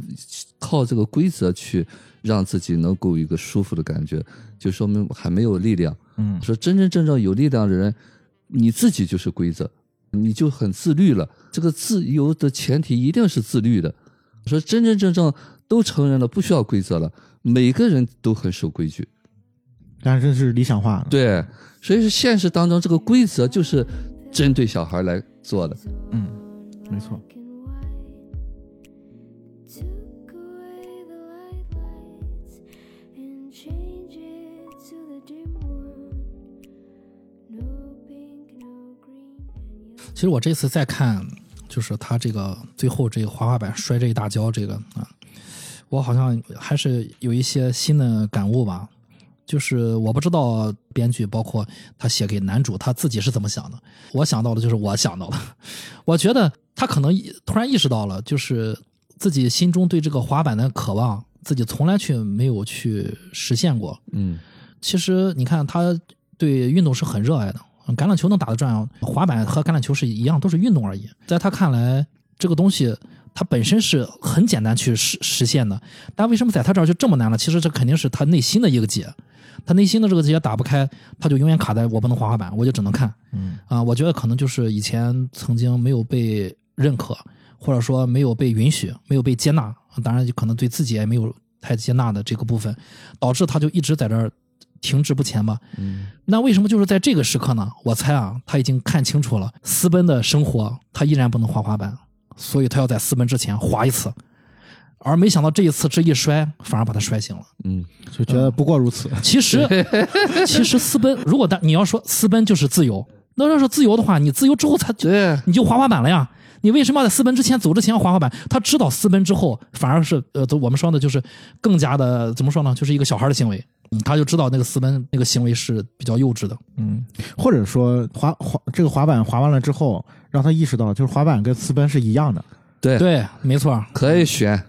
靠这个规则去让自己能够有一个舒服的感觉，就说明还没有力量。嗯说真真正正有力量的人，你自己就是规则，你就很自律了。这个自由的前提一定是自律的。说真真正正都承认了，不需要规则了，每个人都很守规矩。但是这是理想化的。对，所以是现实当中这个规则就是针对小孩来做的。嗯，没错。Took away the light lights and changed it to the dim one. No pink, no green, and yellow. 其实我这次再看，就是他这个最后这个滑滑板摔这一大跤，这个啊，我好像还是有一些新的感悟吧。就是我不知道编剧包括他写给男主他自己是怎么想的，我想到的就是我想到的。我觉得他可能突然意识到了，就是自己心中对这个滑板的渴望，自己从来却没有去实现过。嗯其实你看，他对运动是很热爱的。橄榄球能打得转，滑板和橄榄球是一样，都是运动而已。在他看来，这个东西它本身是很简单去实实现的，但为什么在他这儿就这么难了？其实这肯定是他内心的一个结，他内心的这个结打不开，他就永远卡在我不能滑滑板，我就只能看。嗯啊，我觉得可能就是以前曾经没有被认可，或者说没有被允许，没有被接纳，当然就可能对自己也没有太接纳的这个部分，导致他就一直在这儿停滞不前吧。嗯那为什么就是在这个时刻呢？我猜啊，他已经看清楚了私奔的生活，他依然不能滑滑板，所以他要在私奔之前滑一次，而没想到这一次这一摔，反而把他摔醒了。嗯就觉得不过如此。其实，<laughs> 其实私奔，如果但你要说私奔就是自由，那要是自由的话，你自由之后才就对，你就滑滑板了呀。你为什么要在私奔之前走之前要滑滑板？他知道私奔之后反而是呃，都我们说的就是更加的怎么说呢？就是一个小孩的行为，嗯他就知道那个私奔那个行为是比较幼稚的。嗯，或者说滑滑这个滑板滑完了之后，让他意识到，就是滑板跟私奔是一样的，对对，没错，可以选。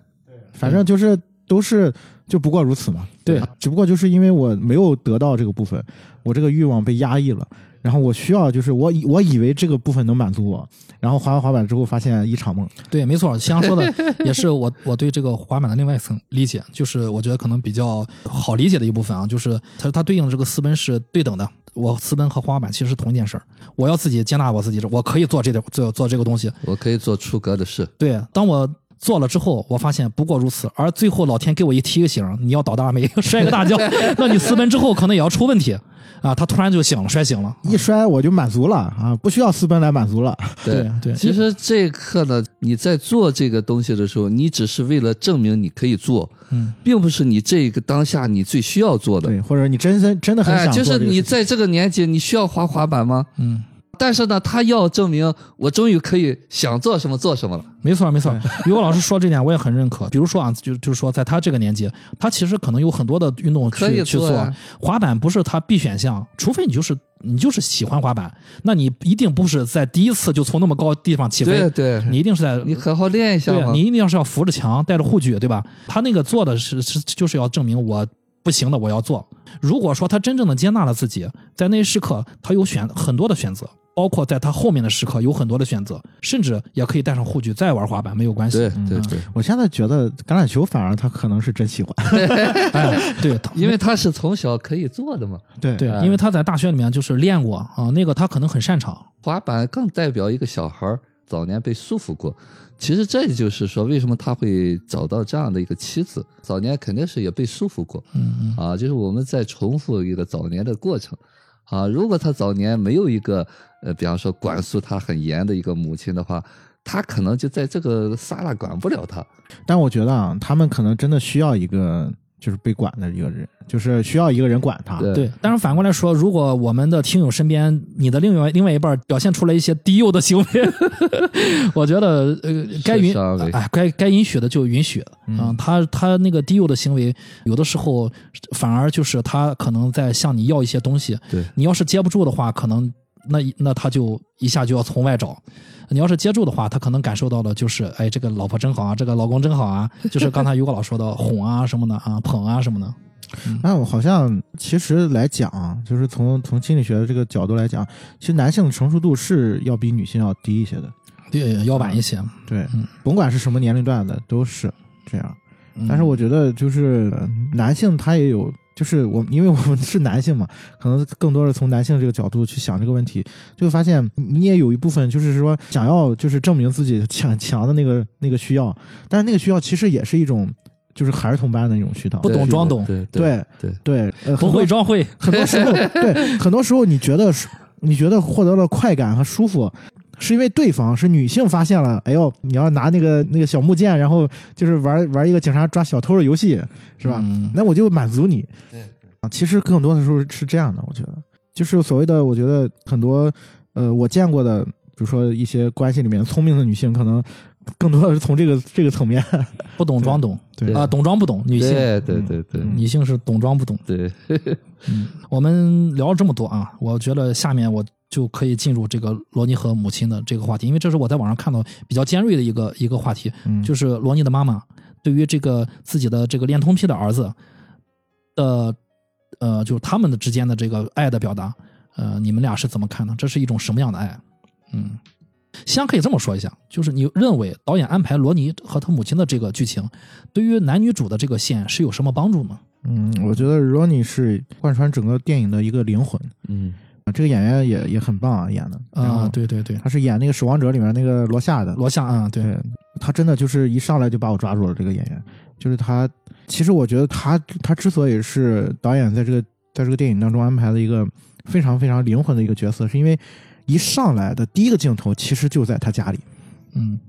反正就是都是就不过如此嘛。对只不过就是因为我没有得到这个部分，我这个欲望被压抑了，然后我需要就是我以我以为这个部分能满足我，然后滑完滑板之后发现一场梦。对，没错，香说的也是我我对这个滑板的另外一层理解，就是我觉得可能比较好理解的一部分啊，就是它它对应的这个私奔是对等的。我私奔和滑板其实是同一件事儿，我要自己接纳我自己，我可以做这点做做这个东西。我可以做出格的事。对，当我做了之后，我发现不过如此，而最后老天给我一提醒，你要倒大霉，<laughs> 摔个大跤，<laughs> 那你私奔之后可能也要出问题啊。他突然就醒了，摔醒了。一摔我就满足了啊，不需要私奔来满足了。对对，其实这一刻呢，你在做这个东西的时候，你只是为了证明你可以做，嗯，并不是你这个当下你最需要做的。对，或者你真真真的很哎，想做就是你在这个年纪，你需要滑滑板吗？嗯，但是呢，他要证明我终于可以想做什么做什么了。没错没错。于果 <laughs> 老师说这点我也很认可。比如说啊，就就是说，在他这个年纪，他其实可能有很多的运动可以去去做滑板不是他必选项，除非你就是你就是喜欢滑板，那你一定不是在第一次就从那么高地方起飞，对对，你一定是在你好好练一下。对你一定要是要扶着墙，带着护具，对吧？他那个做的是是就是要证明我不行的，我要做。如果说他真正的接纳了自己，在那一时刻他有选很多的选择，包括在他后面的时刻有很多的选择，甚至也可以带上护具再玩滑板没有关系。对对对，我现在觉得橄榄球反而他可能是真喜欢。<laughs> 哎，对，<laughs> 因为他是从小可以做的嘛。对对，因为他在大学里面就是练过啊，那个他可能很擅长。滑板更代表一个小孩儿早年被束缚过。其实这就是说，为什么他会找到这样的一个妻子？早年肯定是也被束缚过，嗯嗯啊，就是我们在重复一个早年的过程，啊，如果他早年没有一个呃，比方说管束他很严的一个母亲的话，他可能就在这个撒拉管不了他。但我觉得啊，他们可能真的需要一个就是被管的一个人，就是需要一个人管他。对对，但是反过来说，如果我们的听友身边你的另外另外一半表现出来一些低幼的行为，<laughs> 我觉得呃该允哎该该允许的就允许啊、他他那个低幼的行为，有的时候反而就是他可能在向你要一些东西，对你要是接不住的话，可能那那他就一下就要从外找。你要是接住的话，他可能感受到的就是，哎，这个老婆真好啊，这个老公真好啊，就是刚才于果老说的哄啊什么的啊，捧啊什么的。那我好像其实来讲啊，就是从从心理学的这个角度来讲，其实男性的成熟度是要比女性要低一些的。对，要晚一些。对，嗯甭管是什么年龄段的都是这样。嗯但是我觉得就是呃男性他也有，就是我因为我们是男性嘛，可能更多的从男性这个角度去想这个问题，就会发现你也有一部分就是说想要就是证明自己强强的那个那个需要，但是那个需要其实也是一种就是孩童般的那种需要，不懂装懂对对对对，呃，不会装会。很多时候，对，很多时候你觉得，你觉得获得了快感和舒服，是因为对方是女性发现了，哎呦，你要拿那个那个小木剑，然后就是玩玩一个警察抓小偷的游戏，是吧？嗯那我就满足你。对啊，其实更多的时候是这样的，我觉得，就是所谓的，我觉得很多，呃，我见过的，比如说一些关系里面聪明的女性，可能更多的是从这个这个层面，不懂装懂对啊，懂装不懂。女性，对对对对女性是懂装不懂。对，<laughs> 我们聊了这么多啊，我觉得下面我就可以进入这个罗尼和母亲的这个话题，因为这是我在网上看到比较尖锐的一个一个话题，嗯，就是罗尼的妈妈对于这个自己的这个恋童癖的儿子的，呃，就是他们的之间的这个爱的表达，呃，你们俩是怎么看的？这是一种什么样的爱？嗯，先可以这么说一下，就是你认为导演安排罗尼和他母亲的这个剧情，对于男女主的这个线是有什么帮助吗？嗯，我觉得 Ronnie 是贯穿整个电影的一个灵魂。嗯啊，这个演员也也很棒啊，演的。啊、对对对，他是演那个《守望者》里面那个罗夏的，罗夏啊，对，对他真的就是一上来就把我抓住了。这个演员。就是他，其实我觉得他他之所以是导演在这个在这个电影当中安排的一个非常非常灵魂的一个角色，是因为一上来的第一个镜头其实就在他家里，嗯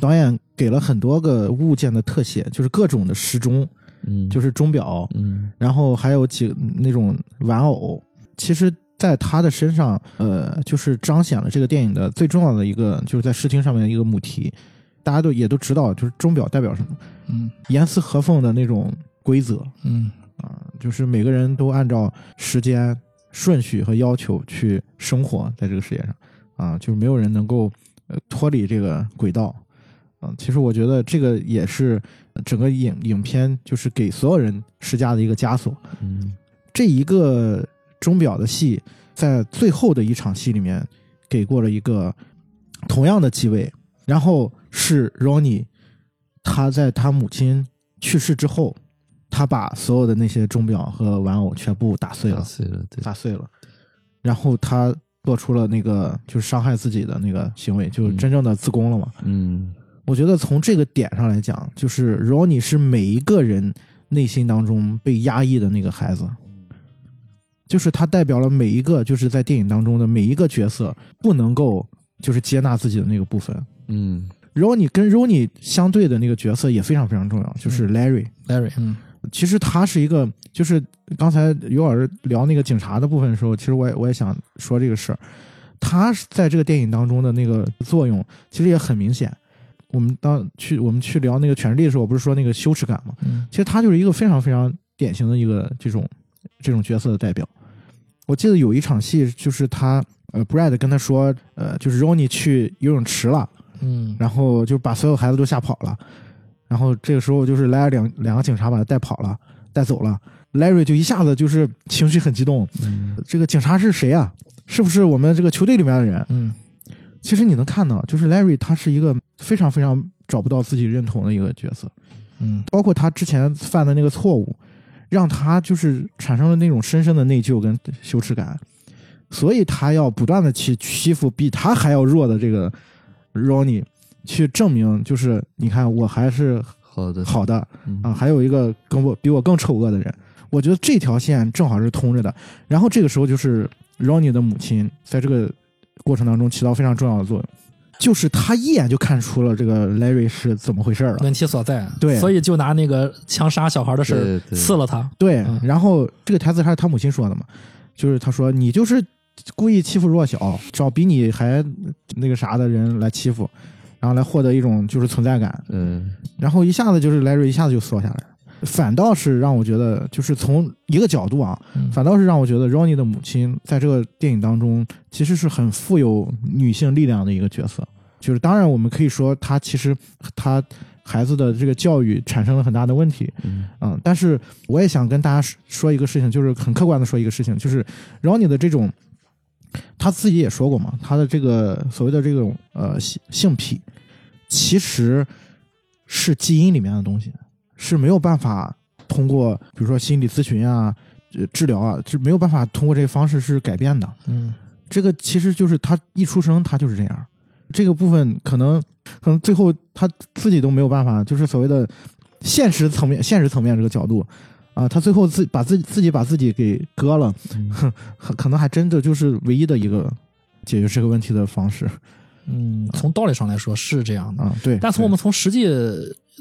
导演给了很多个物件的特写，就是各种的时钟，嗯，就是是钟表，嗯然后还有几那种玩偶，其实，在他的身上，呃，就是彰显了这个电影的最重要的一个，就是在视听上面的一个母题。大家都也都知道，就是钟表代表什么，嗯。严丝合缝的那种规则。嗯。啊，就是每个人都按照时间顺序和要求去生活在这个世界上。啊，就是没有人能够呃脱离这个轨道。嗯，其实我觉得这个也是整个影影片就是给所有人施加的一个枷锁。嗯。这一个钟表的戏，在最后的一场戏里面给过了一个同样的机位，然后是 Ronnie，他在他母亲去世之后，他把所有的那些钟表和玩偶全部打碎了，打碎了，对，打碎了，然后他做出了那个就是伤害自己的那个行为，就是嗯。真正的自宫了嘛。嗯。我觉得从这个点上来讲，就是 Ronnie 是每一个人内心当中被压抑的那个孩子，就是他代表了每一个就是在电影当中的每一个角色不能够就是接纳自己的那个部分。嗯 Ronnie 跟 Ronnie 相对的那个角色也非常非常重要，就是 Larry。Larry，嗯其实他是一个，就是刚才尤老师聊那个警察的部分的时候，其实我也我也想说这个事儿。他在这个电影当中的那个作用，其实也很明显。我们当去我们去聊那个权力的时候，我不是说那个羞耻感嘛？嗯其实他就是一个非常非常典型的一个这种这种角色的代表。我记得有一场戏，就是他呃，Brad 跟他说，呃，就是 Ronnie 去游泳池了，嗯然后就把所有孩子都吓跑了。然后这个时候就是来了两两个警察把他带跑了，带走了。Larry 就一下子就是情绪很激动，嗯这个警察是谁啊？是不是我们这个球队里面的人？嗯其实你能看到，就是 Larry 他是一个非常非常找不到自己认同的一个角色，嗯包括他之前犯的那个错误，让他就是产生了那种深深的内疚跟羞耻感，所以他要不断的去欺负比他还要弱的这个 Ronnie，去证明就是你看我还是好的。好的。嗯。啊，还有一个跟我比我更丑恶的人，我觉得这条线正好是通着的。然后这个时候就是 Ronnie 的母亲在这个过程当中起到非常重要的作用，就是他一眼就看出了这个 Larry 是怎么回事了。问题所在，对。所以就拿那个枪杀小孩的事刺了他，对嗯，然后这个台词还是他母亲说的嘛，就是他说你就是故意欺负弱小，找比你还那个啥的人来欺负，然后来获得一种就是存在感，嗯。然后一下子就是 Larry 一下子就缩下来。了。反倒是让我觉得，就是从一个角度啊，嗯。反倒是让我觉得 Ronnie 的母亲在这个电影当中其实是很富有女性力量的一个角色。就是当然，我们可以说她其实她孩子的这个教育产生了很大的问题，嗯。嗯，但是我也想跟大家说说一个事情，就是很客观的说一个事情，就是 Ronnie 的这种，他自己也说过嘛，他的这个所谓的这种呃性性癖，其实是基因里面的东西，是没有办法通过比如说心理咨询啊、呃治疗啊，是没有办法通过这个方式是改变的。嗯这个其实就是他一出生他就是这样，这个部分可能可能最后他自己都没有办法，就是所谓的现实层面、现实层面这个角度啊，他最后自把自己自己把自己给割了，哼，<laughs> 可能还真的就是唯一的一个解决这个问题的方式嗯，从道理上来说是这样的，啊。对，但从我们从实际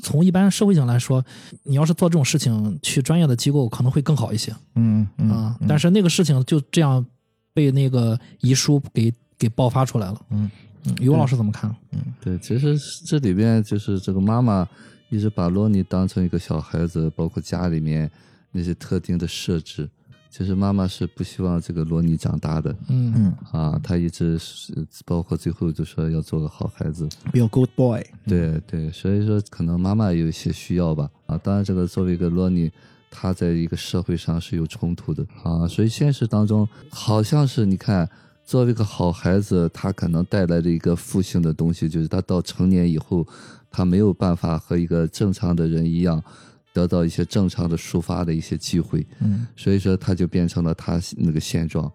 从一般社会上来说，你要是做这种事情，去专业的机构可能会更好一些嗯嗯啊。嗯但是那个事情就这样被那个遗书给给爆发出来了。嗯嗯，于老师怎么看？嗯对，其实这里边就是这个妈妈一直把罗尼当成一个小孩子，包括家里面那些特定的设置，其实妈妈是不希望这个罗尼长大的。嗯。嗯。啊，她一直是包括最后就说要做个好孩子，，be a good boy。对对，所以说可能妈妈有一些需要吧。啊，当然这个作为一个罗尼，他在一个社会上是有冲突的。啊，所以现实当中好像是你看，作为一个好孩子，他可能带来的一个负性的东西，就是他到成年以后，他没有办法和一个正常的人一样，得到一些正常的抒发的一些机会，嗯所以说他就变成了他那个现状。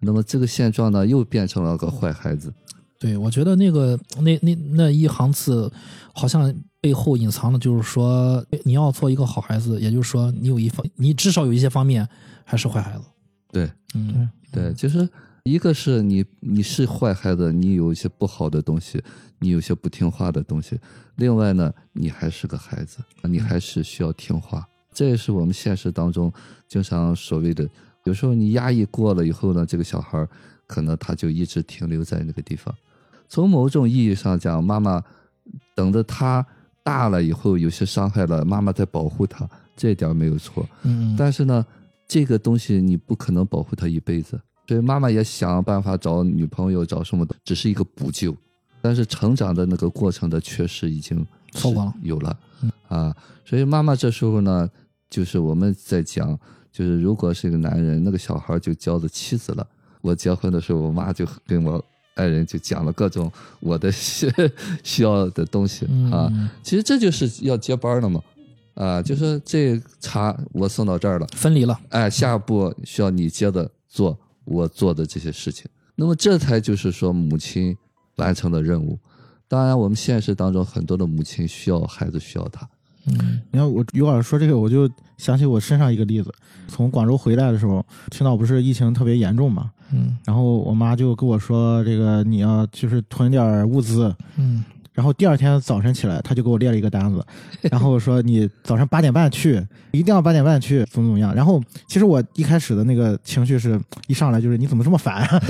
那么这个现状呢，又变成了个坏孩子。对，我觉得那个那那那一行字，好像背后隐藏的就是说，你要做一个好孩子，也就是说，你有一方，你至少有一些方面还是坏孩子。对，嗯对，就是一个是你你是坏孩子，你有一些不好的东西，你有些不听话的东西。另外呢，你还是个孩子，你还是需要听话。这也是我们现实当中经常所谓的，有时候你压抑过了以后呢，这个小孩儿可能他就一直停留在那个地方。从某种意义上讲，妈妈等着他大了以后有些伤害了，妈妈在保护他，这一点没有错。嗯，但是呢，这个东西你不可能保护他一辈子，所以妈妈也想办法找女朋友，找什么的，只是一个补救。但是成长的那个过程的缺失已经错过了有了啊。所以妈妈这时候呢，就是我们在讲，就是如果是一个男人，那个小孩就交了妻子了。我结婚的时候，我妈就跟我爱人就讲了各种我的 <laughs> 需需要的东西啊。嗯其实这就是要接班了嘛，啊，就说这茶我送到这儿了，分离了，哎，下一步需要你接着做我做的这些事情。那么这才就是说母亲完成的任务。当然，我们现实当中很多的母亲需要孩子需要他，嗯你看我于老师说这个，我就想起我身上一个例子。从广州回来的时候，青岛不是疫情特别严重嘛，嗯然后我妈就跟我说，这个你要就是囤点物资。嗯然后第二天早晨起来，他就给我列了一个单子，<laughs> 然后说你早上八点半去，一定要八点半去，怎么怎么样。然后其实我一开始的那个情绪是一上来就是你怎么这么烦、啊，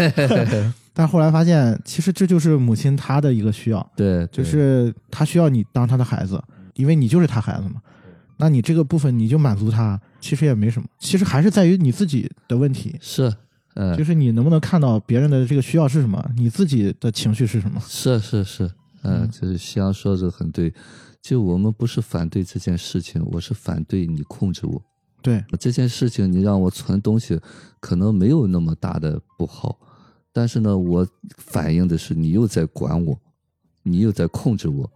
<laughs> 但后来发现其实这就是母亲她的一个需要，对，对就是她需要你当她的孩子，因为你就是她孩子嘛。那你这个部分你就满足她，其实也没什么，其实还是在于你自己的问题，是，嗯，就是你能不能看到别人的这个需要是什么，你自己的情绪是什么。是是是，嗯，嗯就是夕阳说的很对，就我们不是反对这件事情，我是反对你控制我。对，这件事情你让我存东西，可能没有那么大的不好，但是呢，我反映的是你又在管我，你又在控制我，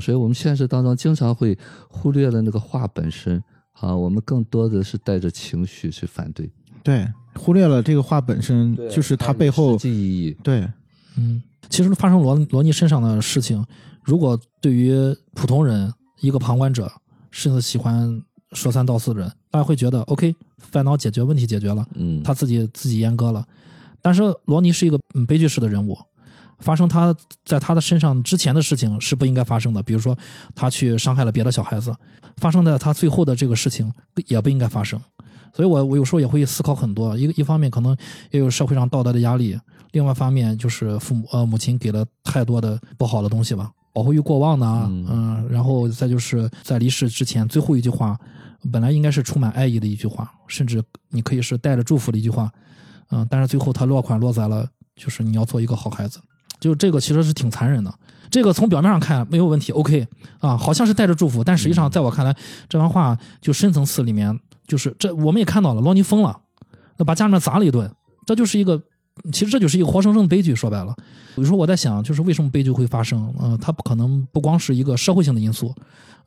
所以我们现实当中经常会忽略了那个话本身啊，我们更多的是带着情绪去反对，对，忽略了这个话本身就是它背后实际意义。对嗯，其实发生罗罗尼身上的事情，如果对于普通人一个旁观者，甚至喜欢说三道四的人，大家会觉得 OK，烦恼解决，问题解决了，嗯，他自己自己阉割了。但是罗尼是一个嗯悲剧式的人物，发生他在他的身上之前的事情是不应该发生的，比如说他去伤害了别的小孩子，发生在他最后的这个事情也不应该发生。所以我我有时候也会思考很多，一个一方面可能也有社会上道德的压力，另外一方面就是父母呃母亲给了太多的不好的东西吧，保护欲过旺呢，嗯嗯、然后再就是在离世之前最后一句话，本来应该是充满爱意的一句话，甚至你可以是带着祝福的一句话，嗯、但是最后他落款落在了就是你要做一个好孩子，就这个其实是挺残忍的。这个从表面上看没有问题，OK 啊，好像是带着祝福，但实际上在我看来，这番话就深层次里面就是这我们也看到了，罗尼疯了，那把家里面砸了一顿，这就是一个，其实这就是一个活生生的悲剧。说白了，有时候我在想，就是为什么悲剧会发生？呃，它不可能不光是一个社会性的因素，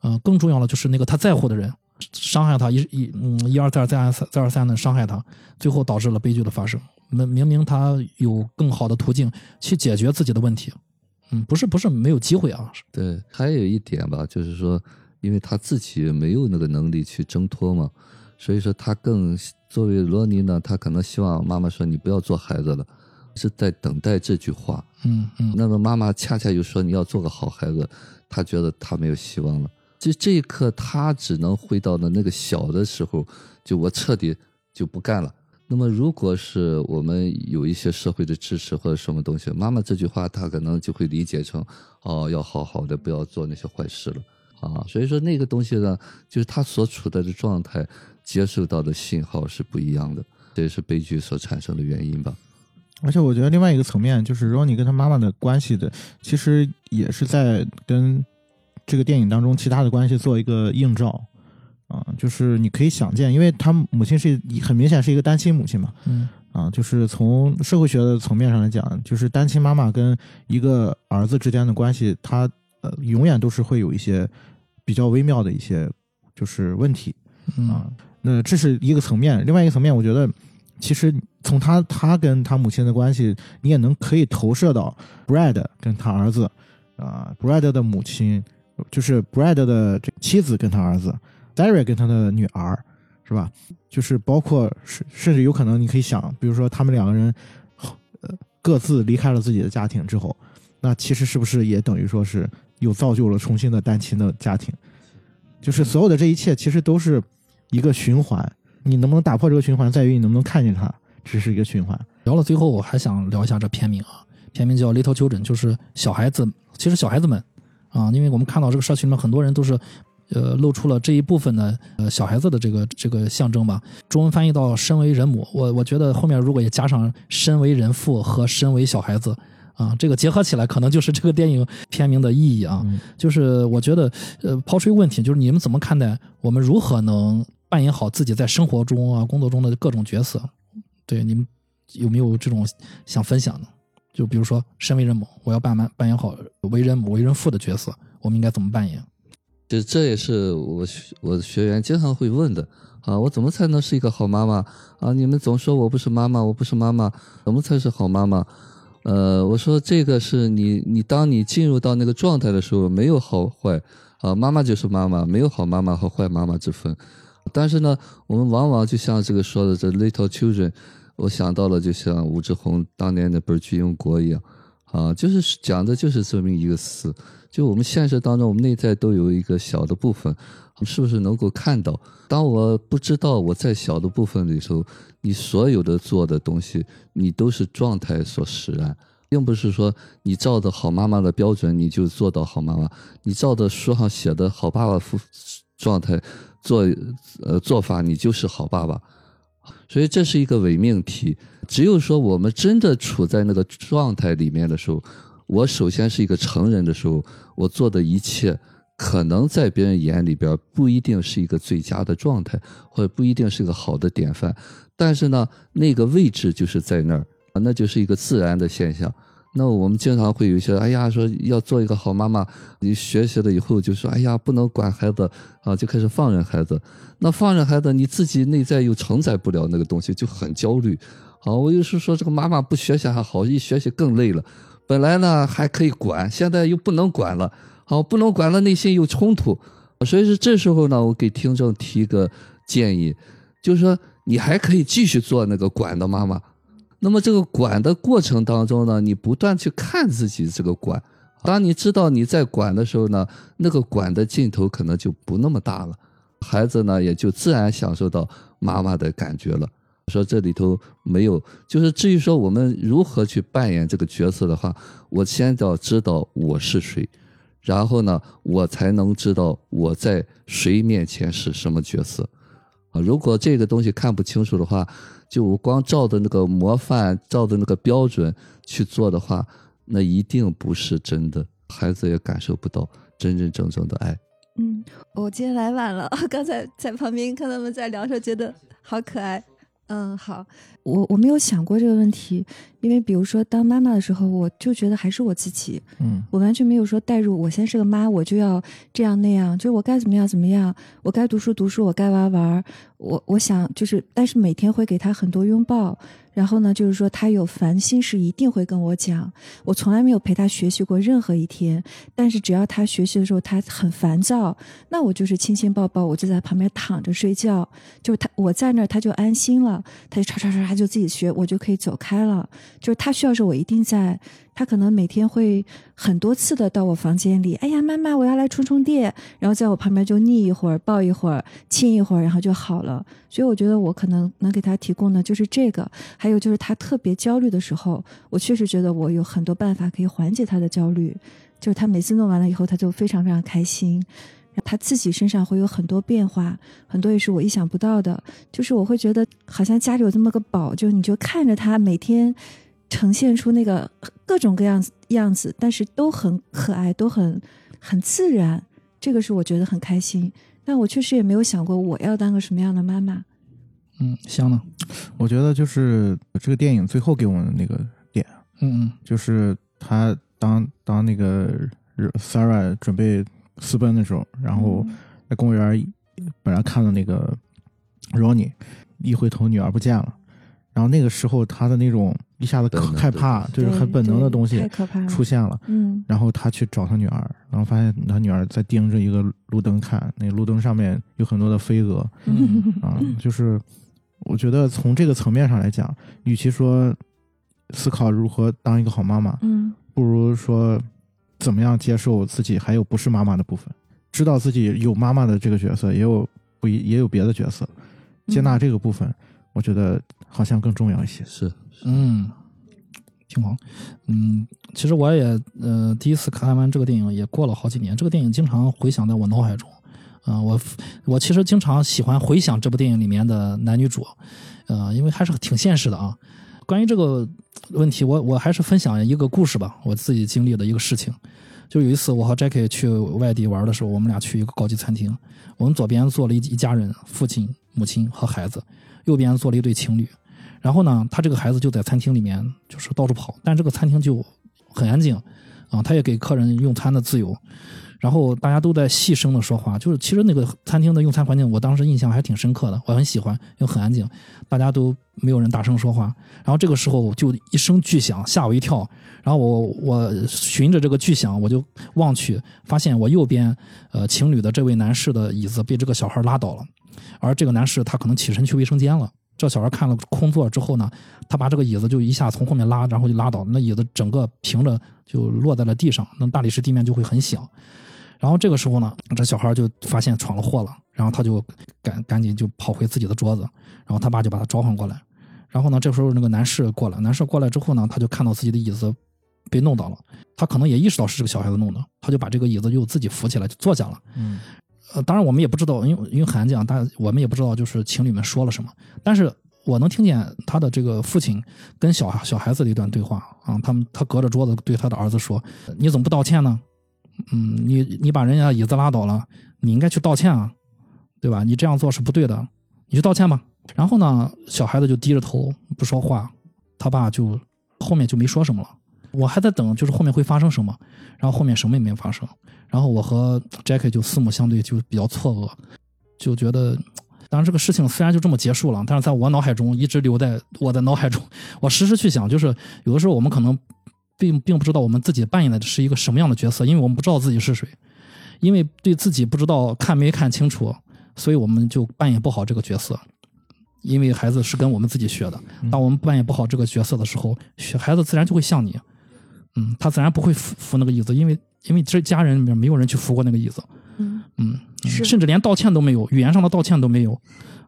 呃，更重要的就是那个他在乎的人伤害他一一嗯一而再再而三再而三的伤害他，最后导致了悲剧的发生。明明明他有更好的途径去解决自己的问题，嗯，不是不是没有机会啊，对，还有一点吧，就是说，因为他自己没有那个能力去挣脱嘛，所以说他更作为罗尼呢，他可能希望妈妈说你不要做孩子了，是在等待这句话。嗯嗯那么妈妈恰恰又说你要做个好孩子，他觉得他没有希望了。就这一刻，他只能回到了那个小的时候，就我彻底就不干了。那么，如果是我们有一些社会的支持或者什么东西，妈妈这句话，他可能就会理解成，哦，要好好的，不要做那些坏事了啊。所以说，那个东西呢，就是他所处在的状态，接受到的信号是不一样的，这也是悲剧所产生的原因吧。而且我觉得另外一个层面就是，Ronnie 跟他妈妈的关系的，其实也是在跟这个电影当中其他的关系做一个映照啊，就是你可以想见，因为他母亲是很明显是一个单亲母亲嘛，嗯。啊，就是从社会学的层面上来讲，就是单亲妈妈跟一个儿子之间的关系，他呃永远都是会有一些比较微妙的一些就是问题，嗯。啊，那这是一个层面，另外一个层面，我觉得其实从他他跟他母亲的关系，你也能可以投射到 Brad 跟他儿子啊，Brad 的母亲就是 Brad 的这妻子跟他儿子 d a r y 跟他的女儿，是吧？就是包括甚甚至有可能你可以想，比如说他们两个人呃各自离开了自己的家庭之后，那其实是不是也等于说是又造就了重新的单亲的家庭？就是所有的这一切其实都是一个循环，你能不能打破这个循环，在于你能不能看见它，只是一个循环。聊了最后，我还想聊一下这片名啊，片名叫《Little Children》，就是小孩子。其实小孩子们啊，因为我们看到这个社群里面很多人都是，呃，露出了这一部分的呃小孩子的这个这个象征吧。中文翻译到“身为人母”，我我觉得后面如果也加上“身为人父”和“身为小孩子”，啊，这个结合起来可能就是这个电影片名的意义啊。嗯就是我觉得，呃，抛出一个问题，就是你们怎么看待我们如何能扮演好自己在生活中啊、工作中的各种角色？对，你们有没有这种想分享的？就比如说，身为人母，我要扮扮扮演好为人母、为人父的角色，我们应该怎么扮演？这这也是我我学员经常会问的啊，我怎么才能是一个好妈妈啊？你们总说我不是妈妈，我不是妈妈，怎么才是好妈妈？呃，我说这个是你你当你进入到那个状态的时候，没有好坏啊，妈妈就是妈妈，没有好妈妈和坏妈妈之分。但是呢，我们往往就像这个说的这 little children，我想到了就像武志红当年那本《巨婴国》一样，啊，就是讲的就是这么一个词，就我们现实当中，我们内在都有一个小的部分，是不是能够看到？当我不知道我在小的部分里头，你所有的做的东西，你都是状态所使然，并不是说你照着好妈妈的标准你就做到好妈妈，你照着书上写的好爸爸夫状态做呃做法，你就是好爸爸。所以这是一个伪命题。只有说我们真的处在那个状态里面的时候，我首先是一个成人的时候，我做的一切可能在别人眼里边不一定是一个最佳的状态，或者不一定是个好的典范。但是呢，那个位置就是在那儿，那就是一个自然的现象。那我们经常会有一些，哎呀，说要做一个好妈妈，你学习了以后就说，哎呀，不能管孩子啊，就开始放任孩子。那放任孩子，你自己内在又承载不了那个东西，就很焦虑。好，我有时说这个妈妈不学习还好，一学习更累了。本来呢还可以管，现在又不能管了。好，不能管了，内心有冲突。所以说这时候呢，我给听众提一个建议，就是说你还可以继续做那个管的妈妈。那么这个管的过程当中呢，你不断去看自己这个管，当你知道你在管的时候呢，那个管的尽头可能就不那么大了，孩子呢也就自然享受到妈妈的感觉了。说这里头没有，就是至于说我们如何去扮演这个角色的话，我先要知道我是谁，然后呢，我才能知道我在谁面前是什么角色。啊，如果这个东西看不清楚的话，就我光照的那个模范、照的那个标准去做的话，那一定不是真的，孩子也感受不到真真正正的爱。嗯，我今天来晚了，<laughs> 刚才在旁边看他们在聊的时候，觉得好可爱。嗯，好，我我没有想过这个问题，因为比如说当妈妈的时候，我就觉得还是我自己，嗯。我完全没有说代入，我现在是个妈，我就要这样那样，就是我该怎么样怎么样，我该读书读书，我该玩玩，我我想就是，但是每天会给他很多拥抱，然后呢，就是说他有烦心事一定会跟我讲，我从来没有陪他学习过任何一天，但是只要他学习的时候他很烦躁，那我就是亲亲抱抱，我就在旁边躺着睡觉，就是他我在那儿他就安心了，他就唰唰唰他就自己学，我就可以走开了，就是他需要时候我一定在。他可能每天会很多次的到我房间里，哎呀，妈妈，我要来充充电，然后在我旁边就腻一会儿，抱一会儿，亲一会儿，然后就好了。所以我觉得我可能能给他提供的就是这个，还有就是他特别焦虑的时候，我确实觉得我有很多办法可以缓解他的焦虑。就是他每次弄完了以后，他就非常非常开心，他自己身上会有很多变化，很多也是我意想不到的。就是我会觉得好像家里有这么个宝，就你就看着他每天。呈现出那个各种各样子样子，但是都很可爱，都很很自然，这个是我觉得很开心。但我确实也没有想过我要当个什么样的妈妈。嗯，香呢？我觉得就是这个电影最后给我们的那个点，嗯嗯就是他当当那个 Sarah 准备私奔的时候，然后在公园本来看到那个 Ronnie，一回头女儿不见了，然后那个时候他的那种一下子可害怕，就是很本能的东西。出现了。嗯。然后他去找他女儿，然后发现他女儿在盯着一个路灯看，那路灯上面有很多的飞蛾。嗯。啊，就是我觉得从这个层面上来讲，与其说思考如何当一个好妈妈，嗯。不如说怎么样接受自己还有不是妈妈的部分，知道自己有妈妈的这个角色，也有不一也有别的角色，接纳这个部分，我觉得好像更重要一些。是，嗯，挺好。嗯，其实我也呃第一次看完这个电影也过了好几年，这个电影经常回响在我脑海中。啊、我我其实经常喜欢回想这部电影里面的男女主，呃，因为还是挺现实的啊。关于这个问题，我我还是分享一个故事吧，我自己经历的一个事情。就有一次我和 Jackie 去外地玩的时候，我们俩去一个高级餐厅，我们左边坐了一一家人，父亲、母亲和孩子，右边坐了一对情侣。然后呢，他这个孩子就在餐厅里面就是到处跑，但这个餐厅就很安静，啊，他也给客人用餐的自由。然后大家都在细声的说话，就是其实那个餐厅的用餐环境，我当时印象还挺深刻的，我很喜欢，又很安静，大家都没有人大声说话。然后这个时候就一声巨响，吓我一跳。然后我我循着这个巨响，我就望去，发现我右边呃情侣的这位男士的椅子被这个小孩拉倒了，而这个男士他可能起身去卫生间了。这小孩看了空座之后呢，他把这个椅子就一下从后面拉，然后就拉倒，那椅子整个平着就落在了地上，那大理石地面就会很响。然后这个时候呢，这小孩就发现闯了祸了，然后他就赶赶紧就跑回自己的桌子，然后他爸就把他召唤过来。然后呢，这时候那个男士过来，男士过来之后呢，他就看到自己的椅子被弄倒了，他可能也意识到是这个小孩子弄的，他就把这个椅子又自己扶起来就坐下了。嗯呃，当然我们也不知道，因为因为很安静，但我们也不知道就是情侣们说了什么，但是我能听见他的这个父亲跟小小孩子的一段对话啊，他们他隔着桌子对他的儿子说：“你怎么不道歉呢？嗯，你你把人家椅子拉倒了，你应该去道歉啊，对吧？你这样做是不对的，你去道歉吧。”然后呢，小孩子就低着头不说话，他爸就后面就没说什么了。我还在等，就是后面会发生什么，然后后面什么也没发生。然后我和 Jackie 就四目相对，就比较错愕，就觉得，当然这个事情虽然就这么结束了，但是在我脑海中一直留在我的脑海中，我时时去想，就是有的时候我们可能并并不知道我们自己扮演的是一个什么样的角色，因为我们不知道自己是谁，因为对自己不知道看没看清楚，所以我们就扮演不好这个角色。因为孩子是跟我们自己学的，当我们扮演不好这个角色的时候，学孩子自然就会像你，嗯，他自然不会扶扶那个椅子，因为因为这家人里面没有人去扶过那个椅子，嗯。甚至连道歉都没有，语言上的道歉都没有，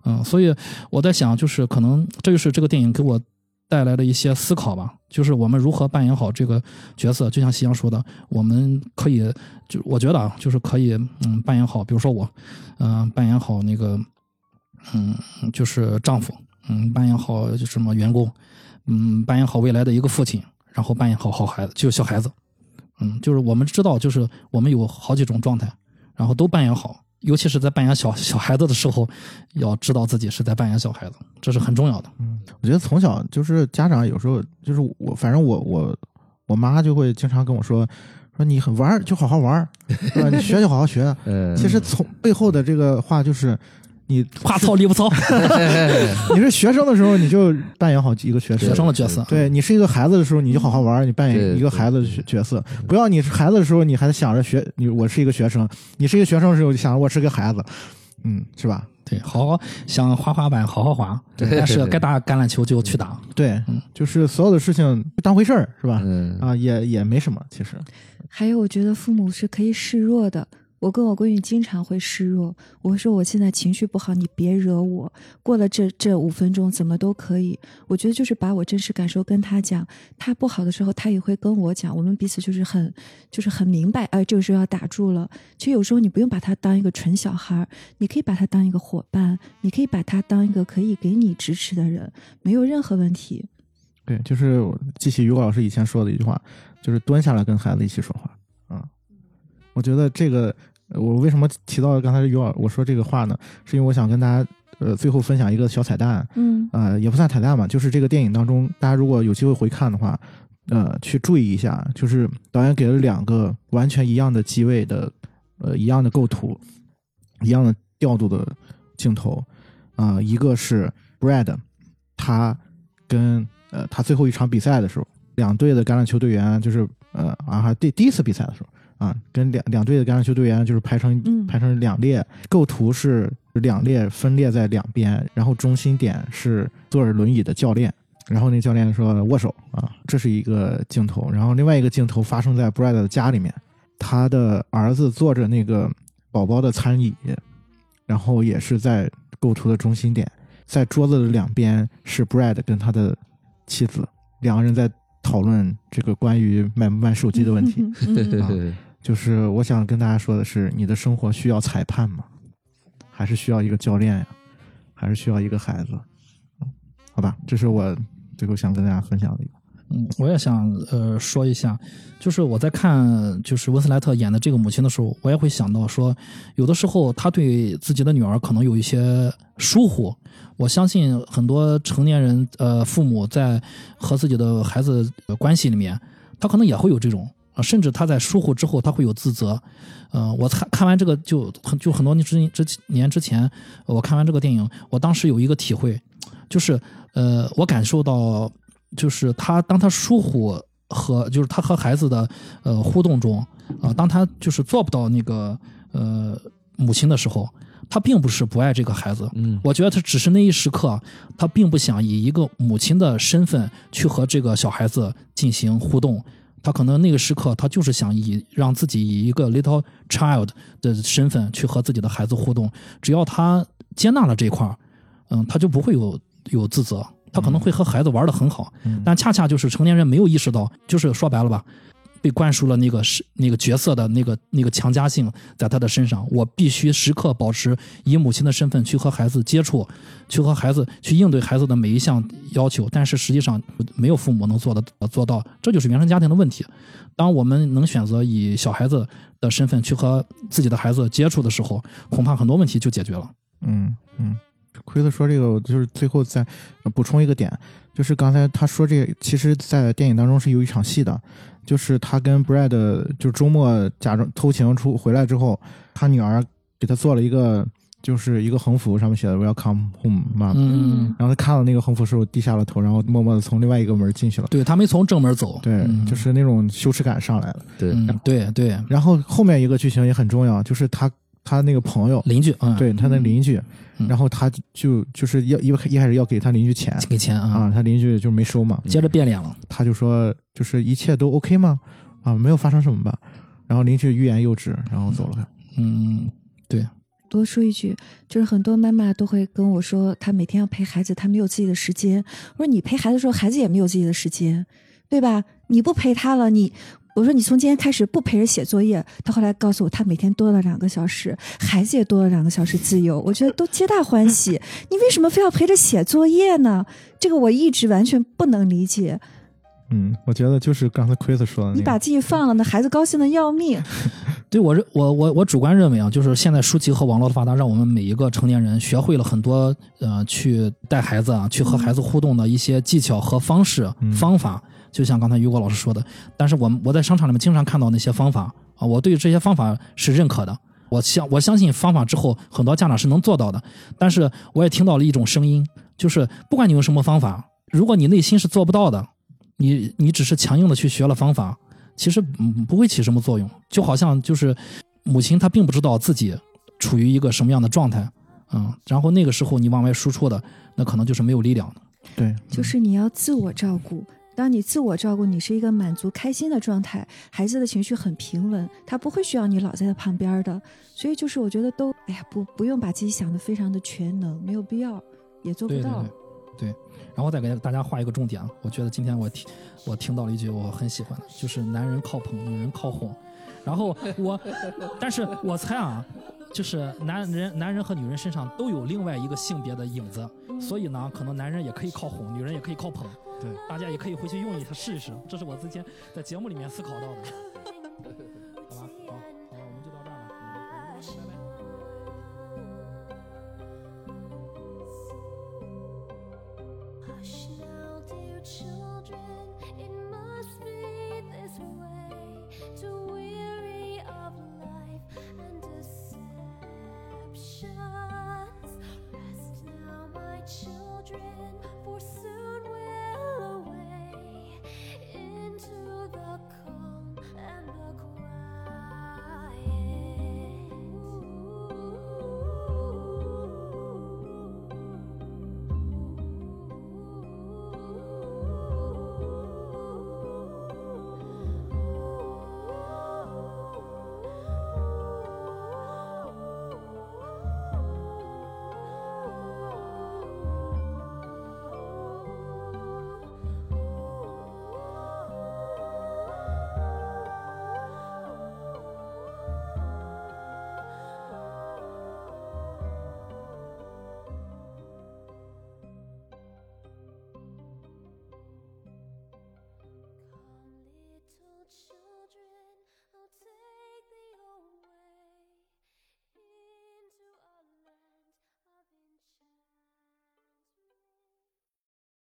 嗯，所以我在想，就是可能这就是这个电影给我带来的一些思考吧，就是我们如何扮演好这个角色。就像夕阳说的，我们可以，就我觉得啊，就是可以，嗯，扮演好，比如说我，嗯、扮演好那个，嗯，就是丈夫，嗯，扮演好就是什么员工，嗯，扮演好未来的一个父亲，然后扮演好好孩子，就小孩子。嗯，就是我们知道，就是我们有好几种状态，然后都扮演好，尤其是在扮演小小孩子的时候，要知道自己是在扮演小孩子，这是很重要的。嗯我觉得从小就是家长有时候就是我，反正我我我妈就会经常跟我说说你很玩就好好玩儿，是吧？你学就好好学。呃，<laughs> 其实从背后的这个话就是，你话糙理不糙，<laughs> 你是学生的时候你就扮演好一个学生学生的角色。对你是一个孩子的时候，你就好好玩，你扮演一个孩子的角角色，不要你是孩子的时候，你还想着学你我是一个学生，你是一个学生的时候，就想着我是个孩子，嗯，是吧？对，好好想滑滑板，好好滑，但是该打橄榄球就去打。对，嗯就是所有的事情不当回事儿，是吧？嗯啊，也也没什么，其实，还有，我觉得父母是可以示弱的。我跟我闺女经常会示弱，我说我现在情绪不好，你别惹我。过了这这五分钟，怎么都可以。我觉得就是把我真实感受跟她讲，她不好的时候，她也会跟我讲，我们彼此就是很就是很明白，哎，这个时候要打住了。其实有时候你不用把她当一个纯小孩，你可以把她当一个伙伴，你可以把她当一个可以给你支持的人，没有任何问题。对，就是记起于果老师以前说的一句话，就是蹲下来跟孩子一起说话。啊、我觉得这个，我为什么提到刚才于老我说这个话呢？是因为我想跟大家，呃，最后分享一个小彩蛋，嗯呃，也不算彩蛋吧，就是这个电影当中，大家如果有机会回看的话，呃，去注意一下，就是导演给了两个完全一样的机位的，呃，一样的构图，一样的调度的镜头，啊、一个是 Brad，他跟呃他最后一场比赛的时候，两队的橄榄球队员就是呃啊还第第一次比赛的时候啊，跟两两队的橄榄球队员就是排成、嗯排成两列，构图是两列分列在两边，然后中心点是坐着轮椅的教练。然后那教练说握手啊，这是一个镜头。然后另外一个镜头发生在 Brad 的家里面，他的儿子坐着那个宝宝的餐椅，然后也是在构图的中心点，在桌子的两边是 Brad 跟他的妻子，两个人在讨论这个关于卖不卖手机的问题。对对对就是我想跟大家说的是，你的生活需要裁判吗？还是需要一个教练呀？还是需要一个孩子？嗯好吧，这是我最后想跟大家分享的一个。嗯，我也想呃说一下，就是我在看就是温斯莱特演的这个母亲的时候，我也会想到说，有的时候他对自己的女儿可能有一些疏忽。我相信很多成年人呃父母在和自己的孩子关系里面，他可能也会有这种。啊，甚至他在疏忽之后，他会有自责。呃，我看看完这个就很就很多年之之年之前，我看完这个电影，我当时有一个体会，就是呃，我感受到，就是他当他疏忽和就是他和孩子的呃互动中啊、当他就是做不到那个呃母亲的时候，他并不是不爱这个孩子，嗯我觉得他只是那一时刻，他并不想以一个母亲的身份去和这个小孩子进行互动。他可能那个时刻，他就是想以让自己以一个 little child 的身份去和自己的孩子互动。只要他接纳了这一块儿，嗯，他就不会有有自责，他可能会和孩子玩的很好。嗯但恰恰就是成年人没有意识到，就是说白了吧，被灌输了那个是那个角色的那个那个强加性在他的身上。我必须时刻保持以母亲的身份去和孩子接触，去和孩子去应对孩子的每一项要求。但是实际上没有父母能做的做到，这就是原生家庭的问题。当我们能选择以小孩子的身份去和自己的孩子接触的时候，恐怕很多问题就解决了。嗯嗯，奎子说这个，我就是最后再呃补充一个点，就是刚才他说这个，其实，在电影当中是有一场戏的，就是他跟 Brad 就周末假装偷情出回来之后，他女儿给他做了一个就是一个横幅，上面写的 Welcome Home Mom。嗯，然后他看到那个横幅时候低下了头，然后默默的从另外一个门进去了。对他没从正门走。对，嗯就是那种羞耻感上来了。对，嗯，对对，然后后面一个剧情也很重要，就是他他那个朋友，邻居，嗯，对他那邻居，嗯然后他就就是要一一开始要给他邻居钱给钱啊，啊，他邻居就没收嘛，接着变脸了。他就说就是一切都 OK 吗？啊，没有发生什么吧？然后邻居欲言又止，然后走了。嗯，对，多说一句，就是很多妈妈都会跟我说，她每天要陪孩子，她没有自己的时间。我说你陪孩子的时候，孩子也没有自己的时间，对吧？你不陪他了，你我说你从今天开始不陪着写作业。他后来告诉我，他每天多了两个小时，孩子也多了两个小时自由，我觉得都皆大欢喜。你为什么非要陪着写作业呢？这个我一直完全不能理解。嗯，我觉得就是刚才 Chris 说的那个，你把自己放了，那孩子高兴的要命。<laughs> 对我认我我我主观认为啊，就是现在书籍和网络的发达，让我们每一个成年人学会了很多呃去带孩子啊，去和孩子互动的一些技巧和方式、嗯方法。就像刚才于果老师说的，但是我们我在商场里面经常看到那些方法啊，我对这些方法是认可的。我相我相信方法之后，很多家长是能做到的。但是我也听到了一种声音，就是不管你用什么方法，如果你内心是做不到的，你你只是强硬的去学了方法，其实嗯不会起什么作用。就好像就是母亲她并不知道自己处于一个什么样的状态，嗯，然后那个时候你往外输出的，那可能就是没有力量的。对，就是你要自我照顾。当你自我照顾，你是一个满足、开心的状态，孩子的情绪很平稳，他不会需要你老在他旁边的。所以就是我觉得都，哎呀，不不用把自己想的非常的全能，没有必要，也做不到。对对对对，然后再给大家画一个重点啊，我觉得今天我听我听到了一句我很喜欢的，就是男人靠捧，女人靠哄。然后我，但是我猜啊，就是男人男人和女人身上都有另外一个性别的影子，所以呢，可能男人也可以靠哄，女人也可以靠捧。对，大家也可以回去用一下试一试。这是我之前在节目里面思考到的。好吧，好，好，我们就到这儿了，拜拜。Children, for.